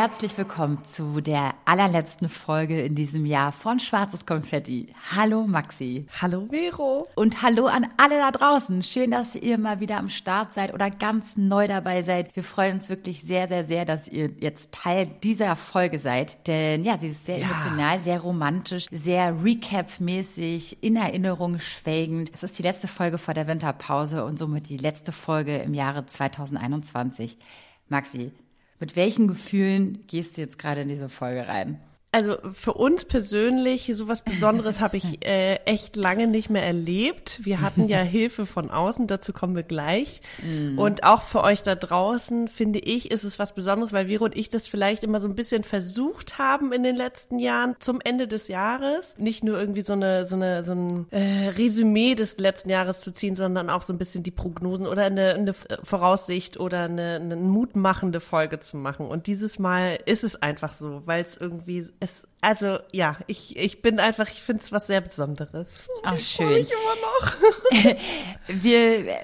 Herzlich willkommen zu der allerletzten Folge in diesem Jahr von Schwarzes Konfetti. Hallo Maxi. Hallo Vero. Und hallo an alle da draußen. Schön, dass ihr mal wieder am Start seid oder ganz neu dabei seid. Wir freuen uns wirklich sehr, sehr, sehr, dass ihr jetzt Teil dieser Folge seid. Denn ja, sie ist sehr ja. emotional, sehr romantisch, sehr Recap-mäßig, in Erinnerung schwelgend. Es ist die letzte Folge vor der Winterpause und somit die letzte Folge im Jahre 2021. Maxi, mit welchen Gefühlen gehst du jetzt gerade in diese Folge rein? Also für uns persönlich, sowas Besonderes habe ich äh, echt lange nicht mehr erlebt. Wir hatten ja Hilfe von außen, dazu kommen wir gleich. Mm. Und auch für euch da draußen, finde ich, ist es was Besonderes, weil wir und ich das vielleicht immer so ein bisschen versucht haben in den letzten Jahren zum Ende des Jahres. Nicht nur irgendwie so eine, so eine, so ein äh, Resümee des letzten Jahres zu ziehen, sondern auch so ein bisschen die Prognosen oder eine, eine Voraussicht oder eine, eine mutmachende Folge zu machen. Und dieses Mal ist es einfach so, weil es irgendwie es, also ja, ich, ich bin einfach, ich finde es was sehr Besonderes. Ach, ich schön. Mich immer noch. Wir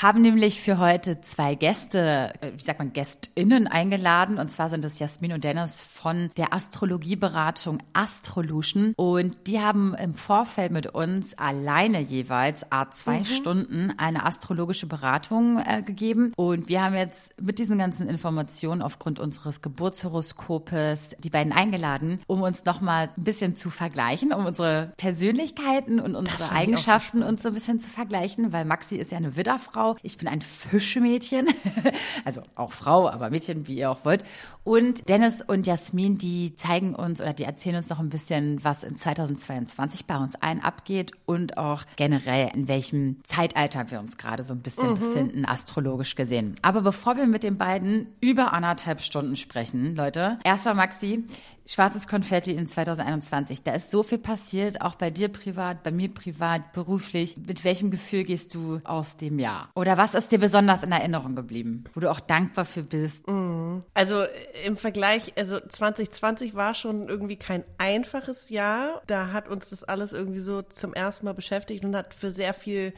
haben nämlich für heute zwei Gäste, wie sagt man, GästInnen eingeladen. Und zwar sind es Jasmin und Dennis von der Astrologieberatung Astrolution. Und die haben im Vorfeld mit uns alleine jeweils a zwei mhm. Stunden eine astrologische Beratung äh, gegeben. Und wir haben jetzt mit diesen ganzen Informationen aufgrund unseres Geburtshoroskopes die beiden eingeladen, um uns noch mal ein bisschen zu vergleichen, um unsere Persönlichkeiten und unsere Eigenschaften uns so ein bisschen zu vergleichen, weil Maxi ist ja eine Widderfrau, ich bin ein Fischmädchen, also auch Frau, aber Mädchen, wie ihr auch wollt. Und Dennis und Jasmin, die zeigen uns oder die erzählen uns noch ein bisschen, was in 2022 bei uns ein abgeht und auch generell in welchem Zeitalter wir uns gerade so ein bisschen mhm. befinden, astrologisch gesehen. Aber bevor wir mit den beiden über anderthalb Stunden sprechen, Leute, erstmal Maxi, Schwarzes Konfetti in 2021. Da ist so viel passiert, auch bei dir privat, bei mir privat, beruflich. Mit welchem Gefühl gehst du aus dem Jahr? Oder was ist dir besonders in Erinnerung geblieben, wo du auch dankbar für bist? Mhm. Also im Vergleich, also 2020 war schon irgendwie kein einfaches Jahr. Da hat uns das alles irgendwie so zum ersten Mal beschäftigt und hat für sehr viel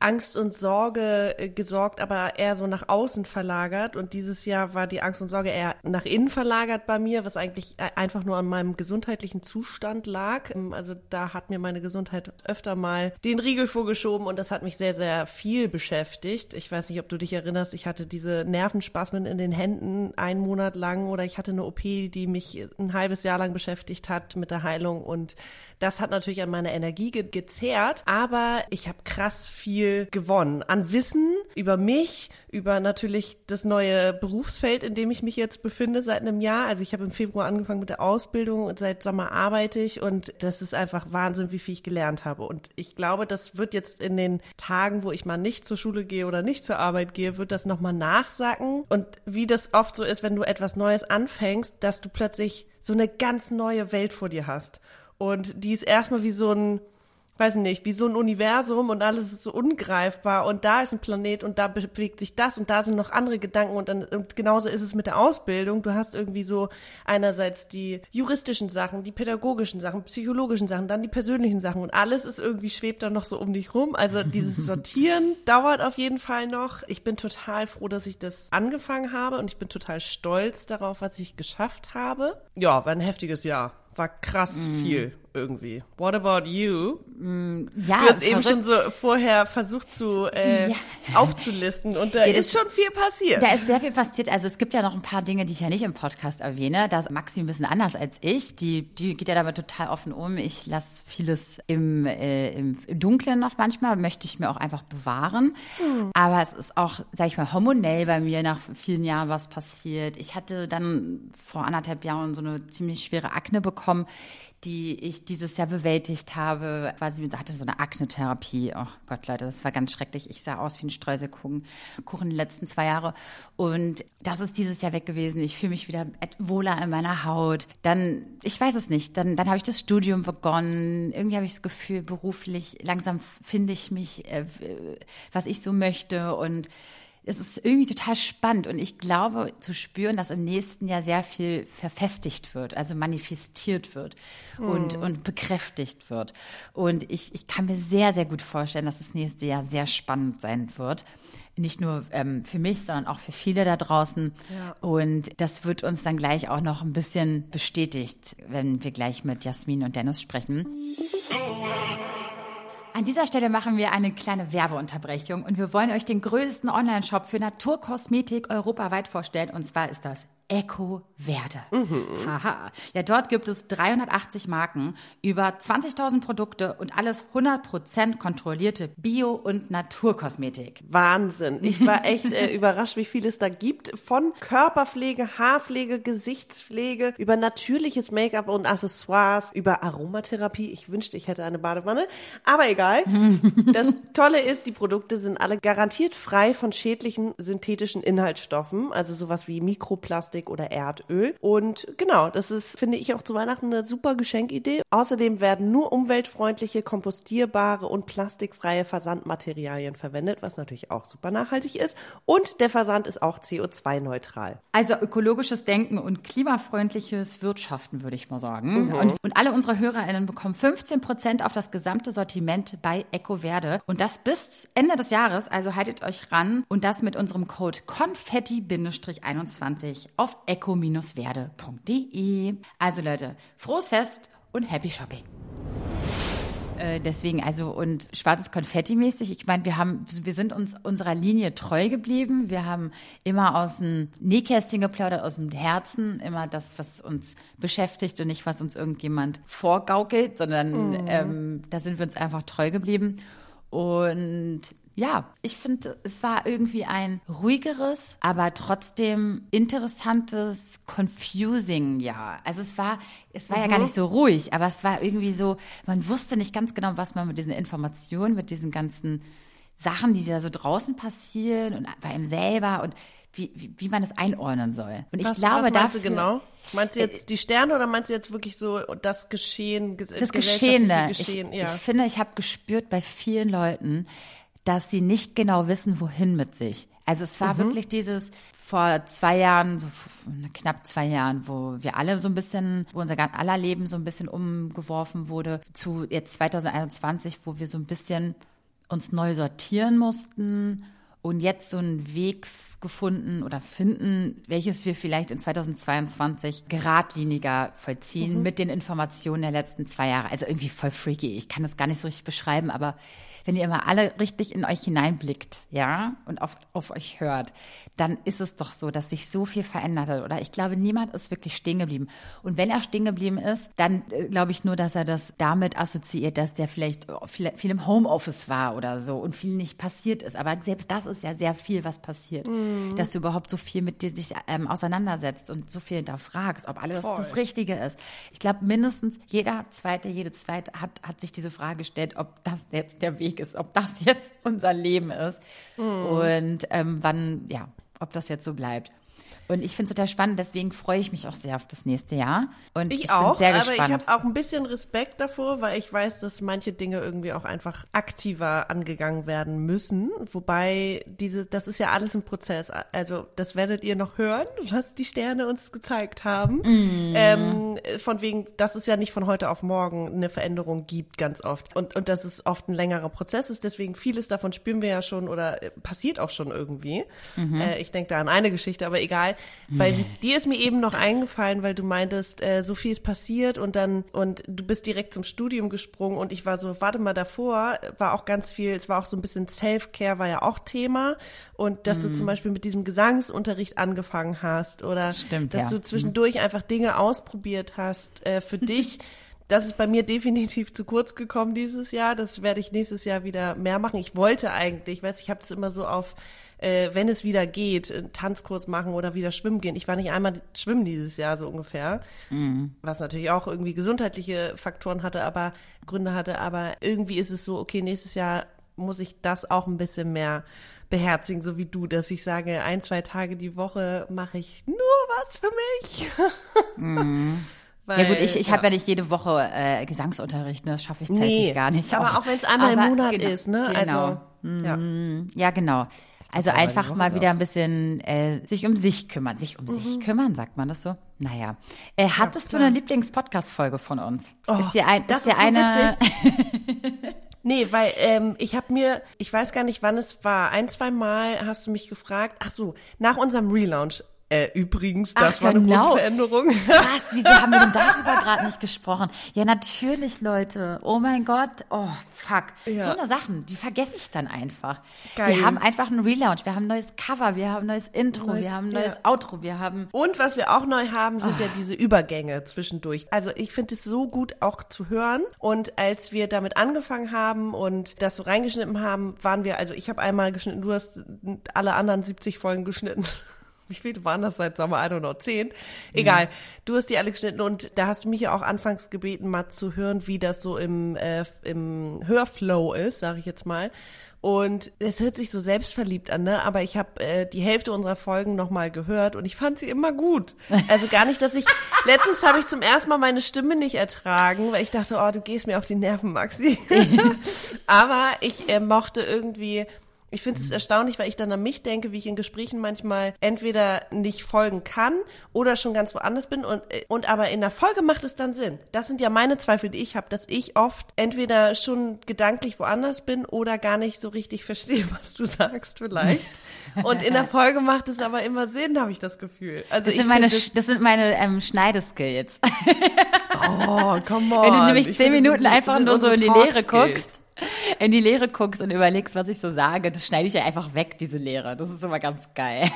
Angst und Sorge äh, gesorgt, aber eher so nach außen verlagert. Und dieses Jahr war die Angst und Sorge eher nach innen verlagert bei mir, was eigentlich äh, einfach nur an meinem gesundheitlichen Zustand lag. Ähm, also da hat mir meine Gesundheit öfter mal den Riegel vorgeschoben und das hat mich sehr, sehr viel beschäftigt. Ich weiß nicht, ob du dich erinnerst, ich hatte diese Nervenspasmen in den Händen einen Monat lang oder ich hatte eine OP, die mich ein halbes Jahr lang beschäftigt hat mit der Heilung und das hat natürlich an meiner Energie ge gezerrt, aber ich habe krass viel gewonnen. An Wissen über mich, über natürlich das neue Berufsfeld, in dem ich mich jetzt befinde seit einem Jahr. Also ich habe im Februar angefangen mit der Ausbildung und seit Sommer arbeite ich und das ist einfach Wahnsinn, wie viel ich gelernt habe. Und ich glaube, das wird jetzt in den Tagen, wo ich mal nicht zur Schule gehe oder nicht zur Arbeit gehe, wird das nochmal nachsacken. Und wie das oft so ist, wenn du etwas Neues anfängst, dass du plötzlich so eine ganz neue Welt vor dir hast. Und die ist erstmal wie so ein weiß nicht, wie so ein Universum und alles ist so ungreifbar und da ist ein Planet und da bewegt sich das und da sind noch andere Gedanken und, dann, und genauso ist es mit der Ausbildung. Du hast irgendwie so einerseits die juristischen Sachen, die pädagogischen Sachen, psychologischen Sachen, dann die persönlichen Sachen und alles ist irgendwie schwebt da noch so um dich rum. Also dieses Sortieren dauert auf jeden Fall noch. Ich bin total froh, dass ich das angefangen habe und ich bin total stolz darauf, was ich geschafft habe. Ja, war ein heftiges Jahr. War krass mm. viel irgendwie. What about you? Mm, ja, du hast eben schon so vorher versucht zu äh, ja. aufzulisten und da ja, ist schon viel passiert. Da ist sehr viel passiert. Also es gibt ja noch ein paar Dinge, die ich ja nicht im Podcast erwähne. Da ist Maxi ein bisschen anders als ich. Die, die geht ja damit total offen um. Ich lasse vieles im, äh, im Dunklen noch manchmal, möchte ich mir auch einfach bewahren. Hm. Aber es ist auch, sag ich mal, hormonell bei mir nach vielen Jahren was passiert. Ich hatte dann vor anderthalb Jahren so eine ziemlich schwere Akne bekommen, die ich dieses Jahr bewältigt habe. Quasi hatte so eine Akne-Therapie. Oh Gott, Leute, das war ganz schrecklich. Ich sah aus wie ein Streuselkuchen Kuchen die letzten zwei Jahre. Und das ist dieses Jahr weg gewesen. Ich fühle mich wieder wohler in meiner Haut. Dann, ich weiß es nicht, dann, dann habe ich das Studium begonnen. Irgendwie habe ich das Gefühl, beruflich langsam finde ich mich, äh, was ich so möchte und es ist irgendwie total spannend und ich glaube zu spüren, dass im nächsten Jahr sehr viel verfestigt wird, also manifestiert wird mhm. und, und bekräftigt wird. Und ich, ich kann mir sehr, sehr gut vorstellen, dass das nächste Jahr sehr spannend sein wird. Nicht nur ähm, für mich, sondern auch für viele da draußen. Ja. Und das wird uns dann gleich auch noch ein bisschen bestätigt, wenn wir gleich mit Jasmin und Dennis sprechen. An dieser Stelle machen wir eine kleine Werbeunterbrechung und wir wollen euch den größten Online-Shop für Naturkosmetik europaweit vorstellen. Und zwar ist das Eco Verde. Mhm. Haha. Ja, dort gibt es 380 Marken, über 20.000 Produkte und alles 100% kontrollierte Bio- und Naturkosmetik. Wahnsinn. Ich war echt äh, überrascht, wie viel es da gibt. Von Körperpflege, Haarpflege, Gesichtspflege, über natürliches Make-up und Accessoires, über Aromatherapie. Ich wünschte, ich hätte eine Badewanne. Aber egal. Das Tolle ist, die Produkte sind alle garantiert frei von schädlichen synthetischen Inhaltsstoffen, also sowas wie Mikroplastik Plastik oder Erdöl. Und genau, das ist, finde ich, auch zu Weihnachten eine super Geschenkidee. Außerdem werden nur umweltfreundliche, kompostierbare und plastikfreie Versandmaterialien verwendet, was natürlich auch super nachhaltig ist. Und der Versand ist auch CO2-neutral. Also ökologisches Denken und klimafreundliches Wirtschaften, würde ich mal sagen. Mhm. Und, und alle unsere HörerInnen bekommen 15 Prozent auf das gesamte Sortiment bei EcoVerde. Und das bis Ende des Jahres. Also haltet euch ran. Und das mit unserem Code Konfetti-21 auf eco-werde.de. Also Leute, frohes Fest und Happy Shopping. Äh, deswegen, also und schwarzes Konfetti mäßig. Ich meine, wir haben, wir sind uns unserer Linie treu geblieben. Wir haben immer aus dem Nähkästchen geplaudert, aus dem Herzen, immer das, was uns beschäftigt und nicht, was uns irgendjemand vorgaukelt, sondern mhm. ähm, da sind wir uns einfach treu geblieben. Und ja, ich finde, es war irgendwie ein ruhigeres, aber trotzdem interessantes, confusing Jahr. Also es war, es war mhm. ja gar mhm. nicht so ruhig, aber es war irgendwie so, man wusste nicht ganz genau, was man mit diesen Informationen, mit diesen ganzen Sachen, die da so draußen passieren und bei ihm selber und wie, wie, wie man es einordnen soll. Und ich was, glaube, was meinst dafür, du genau? Meinst du jetzt die Sterne oder meinst du jetzt wirklich so das Geschehen, das Geschehene? Geschehen? Ich, ja. ich finde, ich habe gespürt bei vielen Leuten, dass sie nicht genau wissen, wohin mit sich. Also es war mhm. wirklich dieses vor zwei Jahren, so knapp zwei Jahren, wo wir alle so ein bisschen, wo unser aller Leben so ein bisschen umgeworfen wurde, zu jetzt 2021, wo wir so ein bisschen uns neu sortieren mussten und jetzt so einen Weg gefunden oder finden, welches wir vielleicht in 2022 geradliniger vollziehen mhm. mit den Informationen der letzten zwei Jahre. Also irgendwie voll freaky. Ich kann das gar nicht so richtig beschreiben, aber wenn ihr immer alle richtig in euch hineinblickt, ja, und auf, auf euch hört, dann ist es doch so, dass sich so viel verändert hat. Oder ich glaube, niemand ist wirklich stehen geblieben. Und wenn er stehen geblieben ist, dann äh, glaube ich nur, dass er das damit assoziiert, dass der vielleicht viel, viel im Homeoffice war oder so und viel nicht passiert ist. Aber selbst das ist ja sehr viel, was passiert. Mhm. Dass du überhaupt so viel mit dir dich ähm, auseinandersetzt und so viel hinterfragst, ob alles Voll. das Richtige ist. Ich glaube, mindestens jeder Zweite, jede Zweite hat, hat sich diese Frage gestellt, ob das jetzt der Weg ist, ob das jetzt unser Leben ist mhm. und ähm, wann, ja, ob das jetzt so bleibt. Und ich finde es total spannend, deswegen freue ich mich auch sehr auf das nächste Jahr. Und ich, ich auch, sehr aber gespannt. ich habe auch ein bisschen Respekt davor, weil ich weiß, dass manche Dinge irgendwie auch einfach aktiver angegangen werden müssen. Wobei diese, das ist ja alles ein Prozess. Also das werdet ihr noch hören, was die Sterne uns gezeigt haben. Mm. Ähm, von wegen, dass es ja nicht von heute auf morgen eine Veränderung gibt, ganz oft. Und, und dass es oft ein längerer Prozess ist. Deswegen vieles davon spüren wir ja schon oder äh, passiert auch schon irgendwie. Mhm. Äh, ich denke da an eine Geschichte, aber egal. Weil dir ist mir eben noch eingefallen, weil du meintest, äh, so viel ist passiert und dann, und du bist direkt zum Studium gesprungen und ich war so, warte mal, davor war auch ganz viel, es war auch so ein bisschen Self-Care war ja auch Thema und dass mhm. du zum Beispiel mit diesem Gesangsunterricht angefangen hast oder Stimmt, dass ja. du zwischendurch mhm. einfach Dinge ausprobiert hast äh, für dich, Das ist bei mir definitiv zu kurz gekommen dieses Jahr. Das werde ich nächstes Jahr wieder mehr machen. Ich wollte eigentlich, weiß ich habe das immer so auf, äh, wenn es wieder geht, einen Tanzkurs machen oder wieder schwimmen gehen. Ich war nicht einmal schwimmen dieses Jahr so ungefähr, mhm. was natürlich auch irgendwie gesundheitliche Faktoren hatte, aber Gründe hatte. Aber irgendwie ist es so, okay, nächstes Jahr muss ich das auch ein bisschen mehr beherzigen, so wie du, dass ich sage, ein, zwei Tage die Woche mache ich nur was für mich. Mhm. Weil, ja gut, ich, ich ja. habe ja nicht jede Woche äh, Gesangsunterricht, ne? das schaffe ich zeitlich nee, gar nicht. Aber auch, auch wenn es einmal aber, im Monat genau, ist, ne? Genau. Also, ja. Mhm. ja, genau. Also einfach mal wieder ein bisschen äh, sich um sich kümmern. Sich um mhm. sich kümmern, sagt man das so? Naja. Äh, hattest ja, du eine Lieblings-Podcast-Folge von uns? Oh, ist dir ein, das ist, dir so eine Nee, weil ähm, ich habe mir, ich weiß gar nicht, wann es war, ein, zwei Mal hast du mich gefragt, ach so, nach unserem Relaunch äh, übrigens, das Ach, war genau. eine große Veränderung. Was? Wieso haben wir denn darüber gerade nicht gesprochen? Ja, natürlich, Leute. Oh mein Gott. Oh, fuck. Ja. So eine Sachen, die vergesse ich dann einfach. Geil. Wir haben einfach einen Relaunch. Wir haben ein neues Cover, wir haben ein neues Intro, neues, wir haben ein neues ja. Outro, wir haben. Und was wir auch neu haben, sind oh. ja diese Übergänge zwischendurch. Also ich finde es so gut auch zu hören. Und als wir damit angefangen haben und das so reingeschnitten haben, waren wir, also ich habe einmal geschnitten, du hast alle anderen 70 Folgen geschnitten wie viele waren das seit Sommer? I don't know, zehn? Egal. Mhm. Du hast die alle geschnitten und da hast du mich ja auch anfangs gebeten, mal zu hören, wie das so im, äh, im Hörflow ist, sage ich jetzt mal. Und es hört sich so selbstverliebt an, ne? Aber ich habe äh, die Hälfte unserer Folgen nochmal gehört und ich fand sie immer gut. Also gar nicht, dass ich. letztens habe ich zum ersten Mal meine Stimme nicht ertragen, weil ich dachte, oh, du gehst mir auf die Nerven, Maxi. Aber ich äh, mochte irgendwie ich finde es erstaunlich, weil ich dann an mich denke, wie ich in Gesprächen manchmal entweder nicht folgen kann oder schon ganz woanders bin und, und aber in der Folge macht es dann Sinn. Das sind ja meine Zweifel, die ich habe, dass ich oft entweder schon gedanklich woanders bin oder gar nicht so richtig verstehe, was du sagst vielleicht. Und in der Folge macht es aber immer Sinn, habe ich das Gefühl. Also das, sind meine, das, das sind meine ähm, Schneideskills. Oh, come on. Wenn du nämlich zehn Minuten einfach nur so in die Leere guckst in die Leere guckst und überlegst, was ich so sage, das schneide ich ja einfach weg, diese Leere. Das ist immer ganz geil.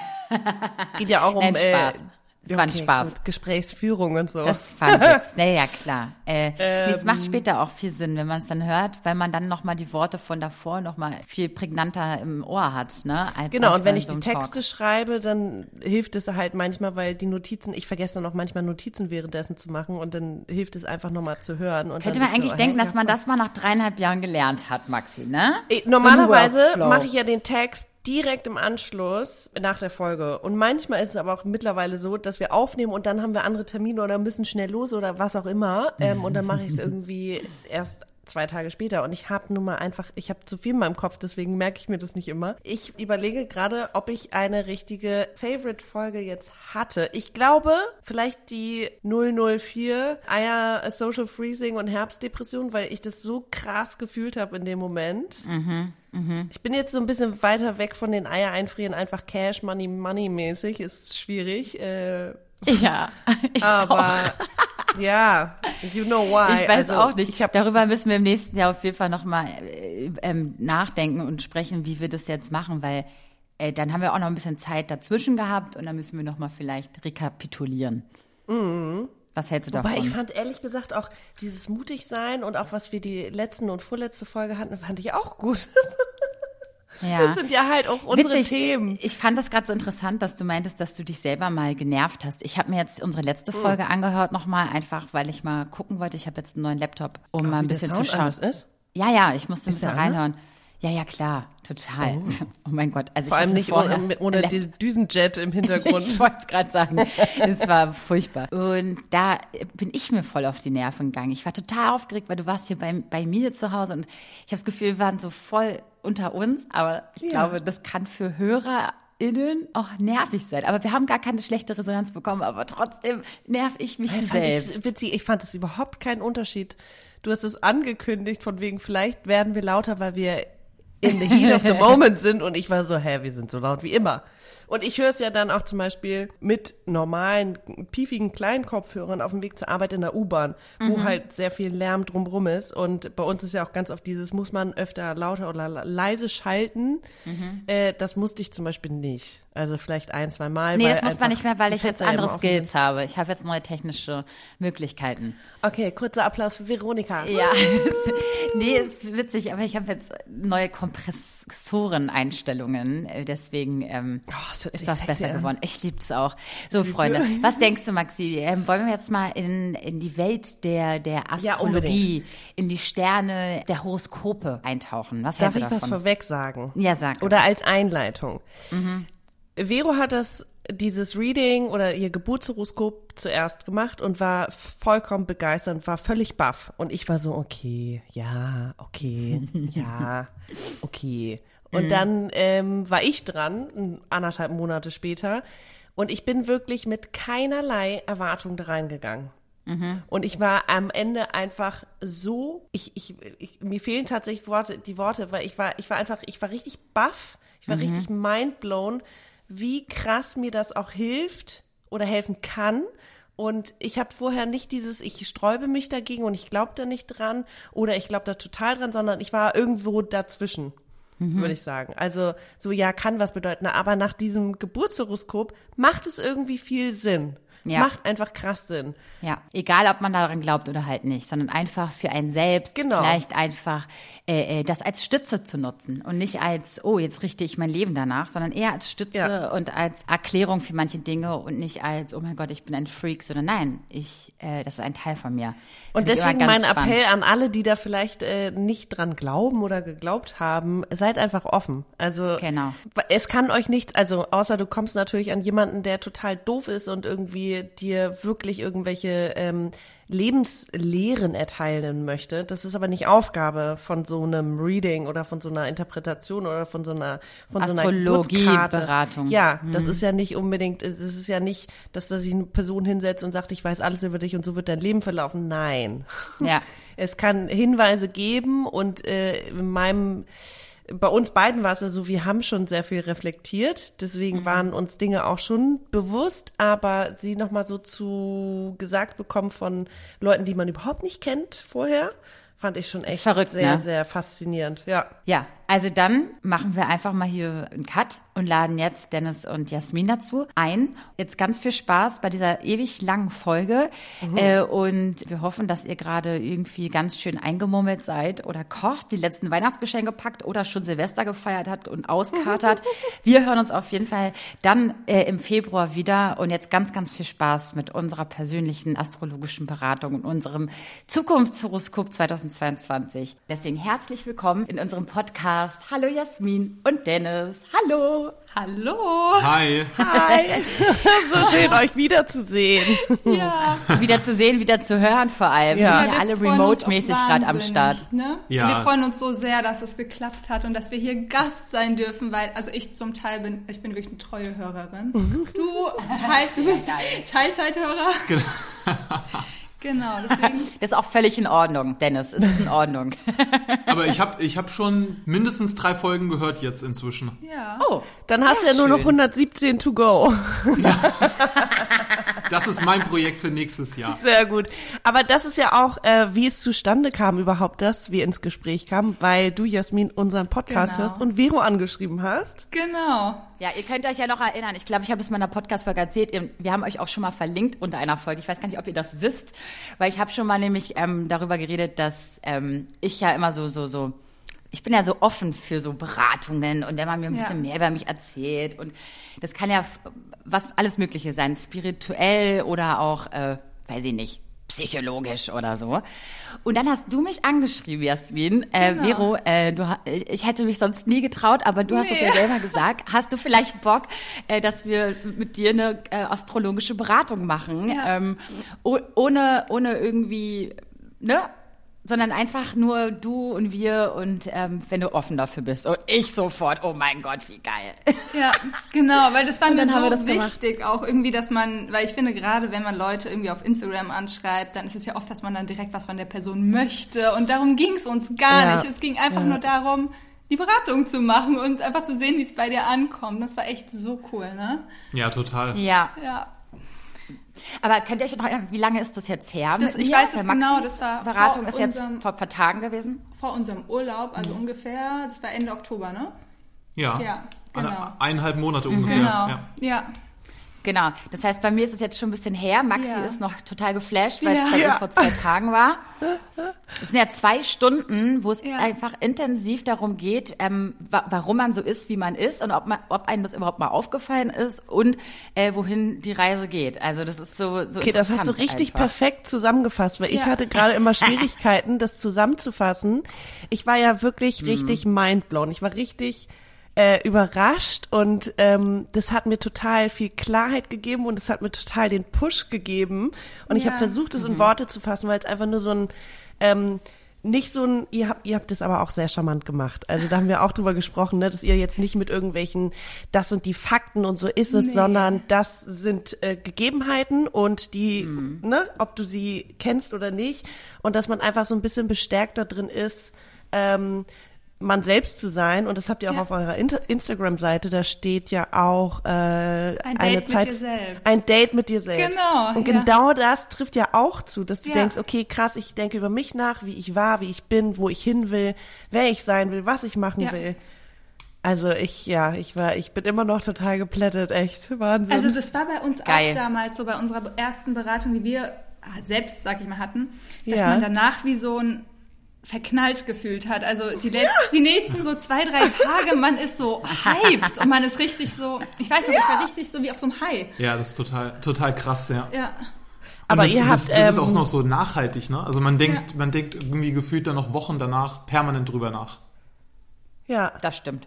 Geht ja auch um Nein, Spaß. Äh, das war ein Spaß. Gesprächsführung und so. Das fand ich jetzt. Naja, klar. Äh, ähm, es macht später auch viel Sinn, wenn man es dann hört, weil man dann nochmal die Worte von davor nochmal viel prägnanter im Ohr hat. Ne, als genau, und wenn ich so die Texte Talk. schreibe, dann hilft es halt manchmal, weil die Notizen, ich vergesse dann auch manchmal Notizen währenddessen zu machen und dann hilft es einfach nochmal zu hören. Und Könnte man eigentlich so, denken, hey, dass man das mal nach dreieinhalb Jahren gelernt hat, Maxi, ne? Ich, normalerweise so mache ich ja den Text direkt im Anschluss nach der Folge. Und manchmal ist es aber auch mittlerweile so, dass wir aufnehmen und dann haben wir andere Termine oder müssen schnell los oder was auch immer. Ähm, und dann mache ich es irgendwie erst zwei Tage später. Und ich habe nun mal einfach, ich habe zu viel in meinem Kopf, deswegen merke ich mir das nicht immer. Ich überlege gerade, ob ich eine richtige Favorite-Folge jetzt hatte. Ich glaube, vielleicht die 004 Eier Social Freezing und Herbstdepression, weil ich das so krass gefühlt habe in dem Moment. Mhm. Mhm. Ich bin jetzt so ein bisschen weiter weg von den Eier einfrieren, einfach Cash, Money, Money mäßig, ist schwierig. Äh, ja, ich aber auch. ja, you know why. Ich weiß also, auch nicht. Ich hab, Darüber müssen wir im nächsten Jahr auf jeden Fall nochmal äh, ähm, nachdenken und sprechen, wie wir das jetzt machen, weil äh, dann haben wir auch noch ein bisschen Zeit dazwischen gehabt und dann müssen wir nochmal vielleicht rekapitulieren. Mhm. Was hältst du davon? Wobei ich fand ehrlich gesagt auch dieses mutig sein und auch was wir die letzten und vorletzte Folge hatten, fand ich auch gut. Ja. Das sind ja halt auch unsere Witzig. Themen. Ich fand das gerade so interessant, dass du meintest, dass du dich selber mal genervt hast. Ich habe mir jetzt unsere letzte hm. Folge mhm. angehört nochmal, einfach weil ich mal gucken wollte. Ich habe jetzt einen neuen Laptop, um Ach, mal ein bisschen zu schauen. Ist? Ja, ja, ich musste ein bisschen reinhören. Anders? Ja, ja, klar, total. Oh, oh mein Gott. Also Vor allem nicht ohne, ohne diesen Düsenjet im Hintergrund. ich wollte es gerade sagen. Es war furchtbar. Und da bin ich mir voll auf die Nerven gegangen. Ich war total aufgeregt, weil du warst hier bei, bei mir zu Hause und ich habe das Gefühl, wir waren so voll unter uns. Aber ich ja. glaube, das kann für HörerInnen auch nervig sein. Aber wir haben gar keine schlechte Resonanz bekommen, aber trotzdem nerv ich mich ja, selbst. Ich, witzig, ich fand es überhaupt keinen Unterschied. Du hast es angekündigt, von wegen, vielleicht werden wir lauter, weil wir in the heat of the moment sind und ich war so, hä, wir sind so laut wie immer. Und ich höre es ja dann auch zum Beispiel mit normalen, piefigen kleinen Kopfhörern auf dem Weg zur Arbeit in der U-Bahn, wo halt sehr viel Lärm drumrum ist. Und bei uns ist ja auch ganz oft dieses, muss man öfter lauter oder leise schalten. Äh, das musste ich zum Beispiel nicht. Also vielleicht ein, zwei Mal. Nee, das muss man nicht mehr, weil ich jetzt Fenster andere. Skills habe. Ich habe jetzt neue technische Möglichkeiten. Okay, kurzer Applaus für Veronika. Ja, nee, ist witzig, aber ich habe jetzt neue Kompressoren-Einstellungen, äh, deswegen ähm, Oh, das ist das besser an. geworden. Ich lieb's auch. So, Freunde, was denkst du, Maxi? Ähm, wollen wir jetzt mal in, in die Welt der, der Ja, Astrologie, in die Sterne der Horoskope eintauchen? Was Darf ich was davon? vorweg sagen? Ja, sag. Oder als Einleitung. Vero hat das, dieses Reading oder ihr Geburtshoroskop zuerst gemacht und war vollkommen begeistert und war völlig baff. Und ich war so, okay, ja, okay, ja, okay. Und dann ähm, war ich dran, anderthalb Monate später. Und ich bin wirklich mit keinerlei Erwartung da reingegangen. Und ich war am Ende einfach so, ich, ich, ich, mir fehlen tatsächlich Worte, die Worte, weil ich war, ich war einfach, ich war richtig baff, ich war richtig mindblown, wie krass mir das auch hilft oder helfen kann. Und ich habe vorher nicht dieses, ich sträube mich dagegen und ich glaube da nicht dran oder ich glaube da total dran, sondern ich war irgendwo dazwischen, würde ich sagen. Also so, ja, kann was bedeuten, aber nach diesem Geburtshoroskop macht es irgendwie viel Sinn. Es Ja. macht einfach krass Sinn. Ja, egal ob man daran glaubt oder halt nicht, sondern einfach für einen selbst Genau. vielleicht einfach äh, äh, das als Stütze zu nutzen und nicht als, oh, jetzt richte ich mein Leben danach, sondern eher als Stütze Ja. und als Erklärung für manche Dinge und nicht als, oh mein Gott, ich bin ein Freak, sondern nein, ich, äh, das ist ein Teil von mir. Und deswegen mein spannend. Appell an alle, die da vielleicht äh, nicht dran glauben oder geglaubt haben, seid einfach offen. Also Genau. es kann euch nichts, also außer du kommst natürlich an jemanden, der total doof ist und irgendwie dir wirklich irgendwelche ähm, Lebenslehren erteilen möchte. Das ist aber nicht Aufgabe von so einem Reading oder von so einer Interpretation oder von so einer von so einer. Geburtskarte. Ja, das ist ja nicht unbedingt, es ist ja nicht, dass da sich eine Person hinsetzt und sagt, ich weiß alles über dich und so wird dein Leben verlaufen. Nein. Ja. Es kann Hinweise geben und äh, in meinem bei uns beiden war es ja so, wir haben schon sehr viel reflektiert, deswegen waren uns Dinge auch schon bewusst, aber sie nochmal so zu gesagt bekommen von Leuten, die man überhaupt nicht kennt vorher, fand ich schon echt verrückt, sehr, ne? sehr faszinierend. Ja. Ja, also dann machen wir einfach mal hier einen Cut und laden jetzt Dennis und Jasmin dazu ein. Jetzt ganz viel Spaß bei dieser ewig langen Folge äh, und wir hoffen, dass ihr gerade irgendwie ganz schön eingemummelt seid oder kocht, die letzten Weihnachtsgeschenke packt oder schon Silvester gefeiert hat und auskatert. wir hören uns auf jeden Fall dann äh, im Februar wieder und jetzt ganz, ganz viel Spaß mit unserer persönlichen astrologischen Beratung und unserem Zukunftshoroskop 2022. Deswegen herzlich willkommen in unserem Podcast. Hallo Jasmin und Dennis. Hallo. Hallo. Hi. Hi, so schön euch wiederzusehen. Ja. Wieder zu sehen, wieder zu hören vor allem. Ja. Wir sind ja alle remote-mäßig gerade am Start. Ne? Ja. Wir freuen uns so sehr, dass es geklappt hat und dass wir hier Gast sein dürfen, weil, also ich zum Teil bin, ich bin wirklich eine treue Hörerin. Du, Teil, du bist Teilzeithörer. Genau, deswegen. Das ist auch völlig in Ordnung, Dennis. Es ist in Ordnung. Aber ich habe ich hab schon mindestens drei Folgen gehört jetzt inzwischen. Ja. Oh, Dann hast du ja nur noch schön. 117 to go. Das ist mein Projekt für nächstes Jahr. Sehr gut. Aber das ist ja auch, äh, wie es zustande kam überhaupt, dass wir ins Gespräch kamen, weil du, Jasmin, unseren Podcast Genau. hörst und Vero angeschrieben hast. Genau. Ja, ihr könnt euch ja noch erinnern. Ich glaube, ich habe es in meiner Podcast-Folge erzählt. Wir haben euch auch schon mal verlinkt unter einer Folge. Ich weiß gar nicht, ob ihr das wisst, weil ich habe schon mal nämlich ähm, darüber geredet, dass ähm, ich ja immer so, so, so, ich bin ja so offen für so Beratungen und wenn man mir ein Ja. bisschen mehr über mich erzählt und das kann ja was alles Mögliche sein, spirituell oder auch, äh, weiß ich nicht, psychologisch oder so. Und dann hast du mich angeschrieben, Jasmin. Äh, Genau. Vero, äh, du, ich hätte mich sonst nie getraut, aber du hast es Nee. ja selber gesagt. Hast du vielleicht Bock, äh, dass wir mit dir eine äh, astrologische Beratung machen? Ja. Ähm, oh, ohne, ohne irgendwie, ne? Sondern einfach nur du und wir und ähm, wenn du offen dafür bist. Und ich sofort, oh mein Gott, wie geil. Ja, genau, weil das war mir so das gemacht. wichtig, auch irgendwie, dass man, weil ich finde, gerade wenn man Leute irgendwie auf Instagram anschreibt, dann ist es ja oft, dass man dann direkt was von der Person möchte und darum ging es uns gar Ja. nicht. Es ging einfach Ja. nur darum, die Beratung zu machen und einfach zu sehen, wie es bei dir ankommt. Das war echt so cool, ne? Ja, total. Ja. Ja. Aber könnt ihr euch noch erinnern, wie lange ist das jetzt her? Das- mit ich weiß es genau, das war Beratung vor ist jetzt unserem- vor ein paar Tagen gewesen. Vor unserem Urlaub, also ungefähr, das war Ende Oktober, ne? Ja. Ja, genau. Eine, eineinhalb Monate ungefähr. Genau. Ja. Ja. Genau. Das heißt, bei mir ist es jetzt schon ein bisschen her. Maxi Ja. ist noch total geflasht, weil Ja. es bei ihr Ja. vor zwei Tagen war. Es sind ja zwei Stunden, wo es Ja. einfach intensiv darum geht, ähm, wa warum man so ist, wie man ist und ob, man, ob einem das überhaupt mal aufgefallen ist und äh, wohin die Reise geht. Also das ist so, so Okay, das hast du richtig einfach. perfekt zusammengefasst, weil ich hatte gerade immer Schwierigkeiten, das zusammenzufassen. Ich war ja wirklich Mhm. richtig mindblown. Ich war richtig äh, überrascht und ähm, das hat mir total viel Klarheit gegeben und es hat mir total den Push gegeben. Und ich Ja. habe versucht, es Mhm. in Worte zu fassen, weil es einfach nur so ein ähm, nicht so ein, ihr habt, ihr habt das aber auch sehr charmant gemacht. Also da haben wir auch drüber gesprochen, ne, dass ihr jetzt nicht mit irgendwelchen, das sind die Fakten und so ist es, Nee. sondern das sind äh, Gegebenheiten und die, ne, ob du sie kennst oder nicht. Und dass man einfach so ein bisschen bestärkt da drin ist, ähm, man selbst zu sein. Und das habt ihr auch Ja. auf eurer Instagram-Seite, da steht ja auch äh, Ein eine Date mit Zeit. dir selbst. Ein Date mit dir selbst. Genau, Und ja. genau das trifft ja auch zu, dass du Ja. denkst, okay, krass, ich denke über mich nach, wie ich war, wie ich bin, wo ich hin will, wer ich sein will, was ich machen Ja. will. Also ich, ja, ich war, ich bin immer noch total geplättet, echt. Wahnsinn. Also das war bei uns Geil. auch damals so, bei unserer ersten Beratung, die wir selbst, sag ich mal, hatten, dass Ja. man danach wie so ein verknallt gefühlt hat. Also die, letz die nächsten so zwei, drei Tage, man ist so hyped und man ist richtig so, ich weiß nicht, ich war richtig so wie auf so einem High. Ja, das ist total, total krass, ja. Ja. Aber das, ihr das, habt, das ist auch ähm, noch so nachhaltig, ne? Also man denkt, Ja. man denkt irgendwie gefühlt dann noch Wochen danach permanent drüber nach. ja. Das stimmt.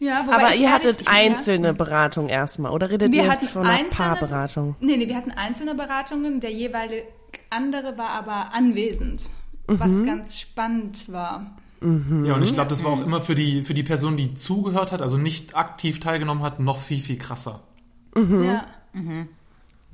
Ja, wobei Aber ihr hattet einzelne Beratung erstmal, oder redet Wir ihr jetzt von einer einzelne, Paarberatung? Nee, nee, wir hatten einzelne Beratungen. Der jeweilige andere war aber anwesend, Mhm. was ganz spannend war. Ja, und ich glaube, das war auch immer für die, für die Person, die zugehört hat, also nicht aktiv teilgenommen hat, noch viel, viel krasser. Ja.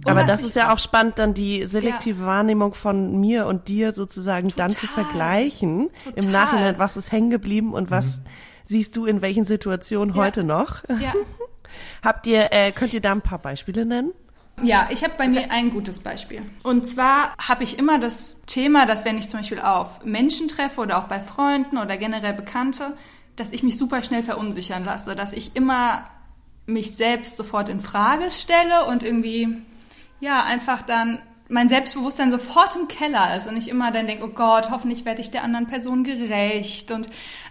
Aber was das ist ja auch spannend, dann die selektive Wahrnehmung von mir und dir sozusagen dann zu Total. vergleichen. Total. Im Nachhinein, was ist hängen geblieben und was siehst du in welchen Situationen Ja. heute noch? Ja. Habt ihr, äh, könnt ihr da ein paar Beispiele nennen? Ja, ich habe bei mir ein gutes Beispiel. Und zwar habe ich immer das Thema, dass wenn ich zum Beispiel auf Menschen treffe oder auch bei Freunden oder generell Bekannte, dass ich mich super schnell verunsichern lasse, dass ich immer mich selbst sofort in Frage stelle und irgendwie, ja, einfach dann mein Selbstbewusstsein sofort im Keller ist und ich immer dann denke, oh Gott, hoffentlich werde ich der anderen Person gerecht und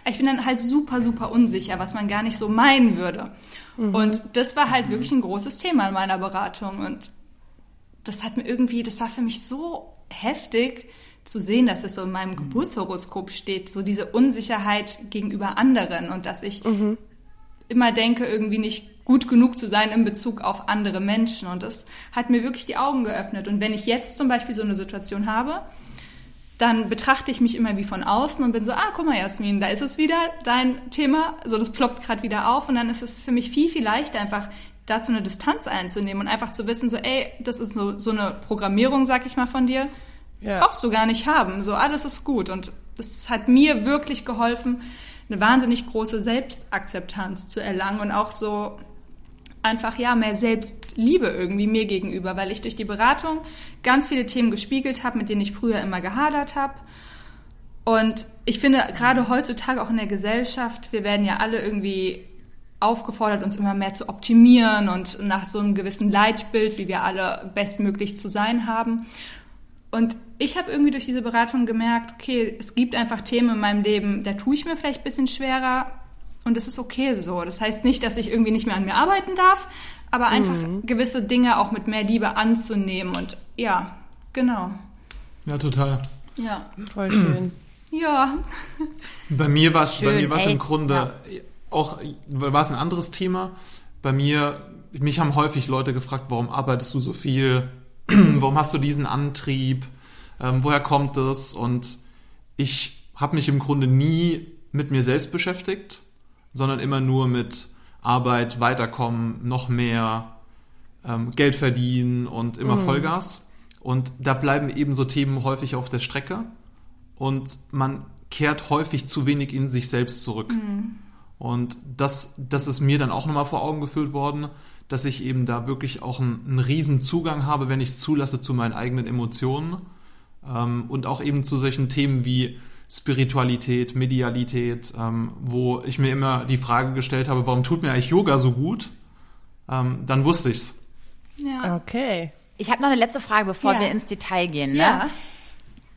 ich bin dann halt super, super unsicher, was man gar nicht so meinen würde. Und das war halt wirklich ein großes Thema in meiner Beratung. Und das hat mir irgendwie, das war für mich so heftig zu sehen, dass es so in meinem Geburtshoroskop steht, so diese Unsicherheit gegenüber anderen und dass ich immer denke, irgendwie nicht gut genug zu sein in Bezug auf andere Menschen. Und das hat mir wirklich die Augen geöffnet. Und wenn ich jetzt zum Beispiel so eine Situation habe, dann betrachte ich mich immer wie von außen und bin so, ah, guck mal, Jasmin, da ist es wieder, dein Thema. So, das ploppt gerade wieder auf. Und dann ist es für mich viel, viel leichter, einfach dazu eine Distanz einzunehmen und einfach zu wissen, so, ey, das ist so, so eine Programmierung, sag ich mal, von dir. Ja. Brauchst du gar nicht haben. So, alles ist gut. Und das hat mir wirklich geholfen, eine wahnsinnig große Selbstakzeptanz zu erlangen und auch so einfach ja mehr Selbstliebe irgendwie mir gegenüber, weil ich durch die Beratung ganz viele Themen gespiegelt habe, mit denen ich früher immer gehadert habe. Und ich finde gerade heutzutage auch in der Gesellschaft, wir werden ja alle irgendwie aufgefordert, uns immer mehr zu optimieren und nach so einem gewissen Leitbild, wie wir alle bestmöglich zu sein haben. Und ich habe irgendwie durch diese Beratung gemerkt, okay, es gibt einfach Themen in meinem Leben, da tue ich mir vielleicht ein bisschen schwerer und es ist okay so. Das heißt nicht, dass ich irgendwie nicht mehr an mir arbeiten darf, aber einfach gewisse Dinge auch mit mehr Liebe anzunehmen und ja, genau. Ja, total. Ja. Voll schön. Ja. Bei mir war es bei Schön, mir war es ey. im Grunde auch war es ein anderes Thema. Bei mir mich haben häufig Leute gefragt, warum arbeitest du so viel? warum hast du diesen Antrieb? Ähm, woher kommt es? Und ich habe mich im Grunde nie mit mir selbst beschäftigt, sondern immer nur mit Arbeit, weiterkommen, noch mehr, ähm, Geld verdienen und immer Vollgas. Und da bleiben eben so Themen häufig auf der Strecke und man kehrt häufig zu wenig in sich selbst zurück. Und das, das ist mir dann auch nochmal vor Augen geführt worden, dass ich eben da wirklich auch einen, einen riesen Zugang habe, wenn ich es zulasse, zu meinen eigenen Emotionen ähm, und auch eben zu solchen Themen wie Spiritualität, Medialität, ähm, wo ich mir immer die Frage gestellt habe, warum tut mir eigentlich Yoga so gut? Ähm, dann wusste ich's. Ja. Okay. Ich habe noch eine letzte Frage, bevor Ja. wir ins Detail gehen. Ne? Ja.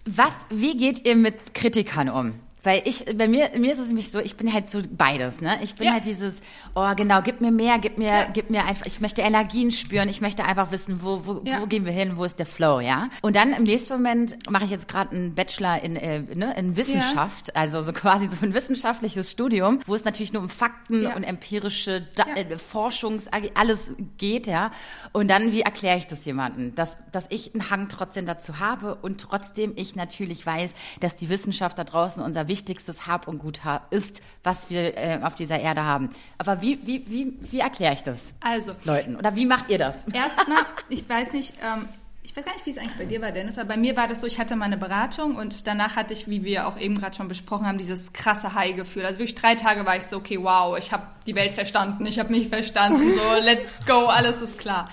Was, wie geht ihr mit Kritikern um? Weil ich, bei mir, mir ist es nämlich so, ich bin halt so beides, ne? Ich bin Ja. halt dieses, oh genau, gib mir mehr, gib mir, Ja. gib mir einfach, ich möchte Energien spüren, ich möchte einfach wissen, wo, wo, Ja. wo gehen wir hin, wo ist der Flow, ja? Und dann im nächsten Moment mache ich jetzt gerade einen Bachelor in, äh, ne, in Wissenschaft, also so quasi so ein wissenschaftliches Studium, wo es natürlich nur um Fakten und empirische da äh, Forschungs, alles geht, ja. Und dann, wie erkläre ich das jemandem? Dass, dass ich einen Hang trotzdem dazu habe und trotzdem ich natürlich weiß, dass die Wissenschaft da draußen unser wichtigstes Hab und Gut ist, was wir äh, auf dieser Erde haben. Aber wie, wie, wie, wie erkläre ich das Also, Leuten? Oder wie macht ihr das? erstmal, ich weiß nicht, ähm, ich weiß gar nicht, wie es eigentlich bei dir war, Dennis, aber bei mir war das so, ich hatte meine Beratung und danach hatte ich, wie wir auch eben gerade schon besprochen haben, dieses krasse High-Gefühl. Also wirklich drei Tage war ich so, okay, wow, ich habe die Welt verstanden, ich habe mich verstanden, so, let's go, alles ist klar.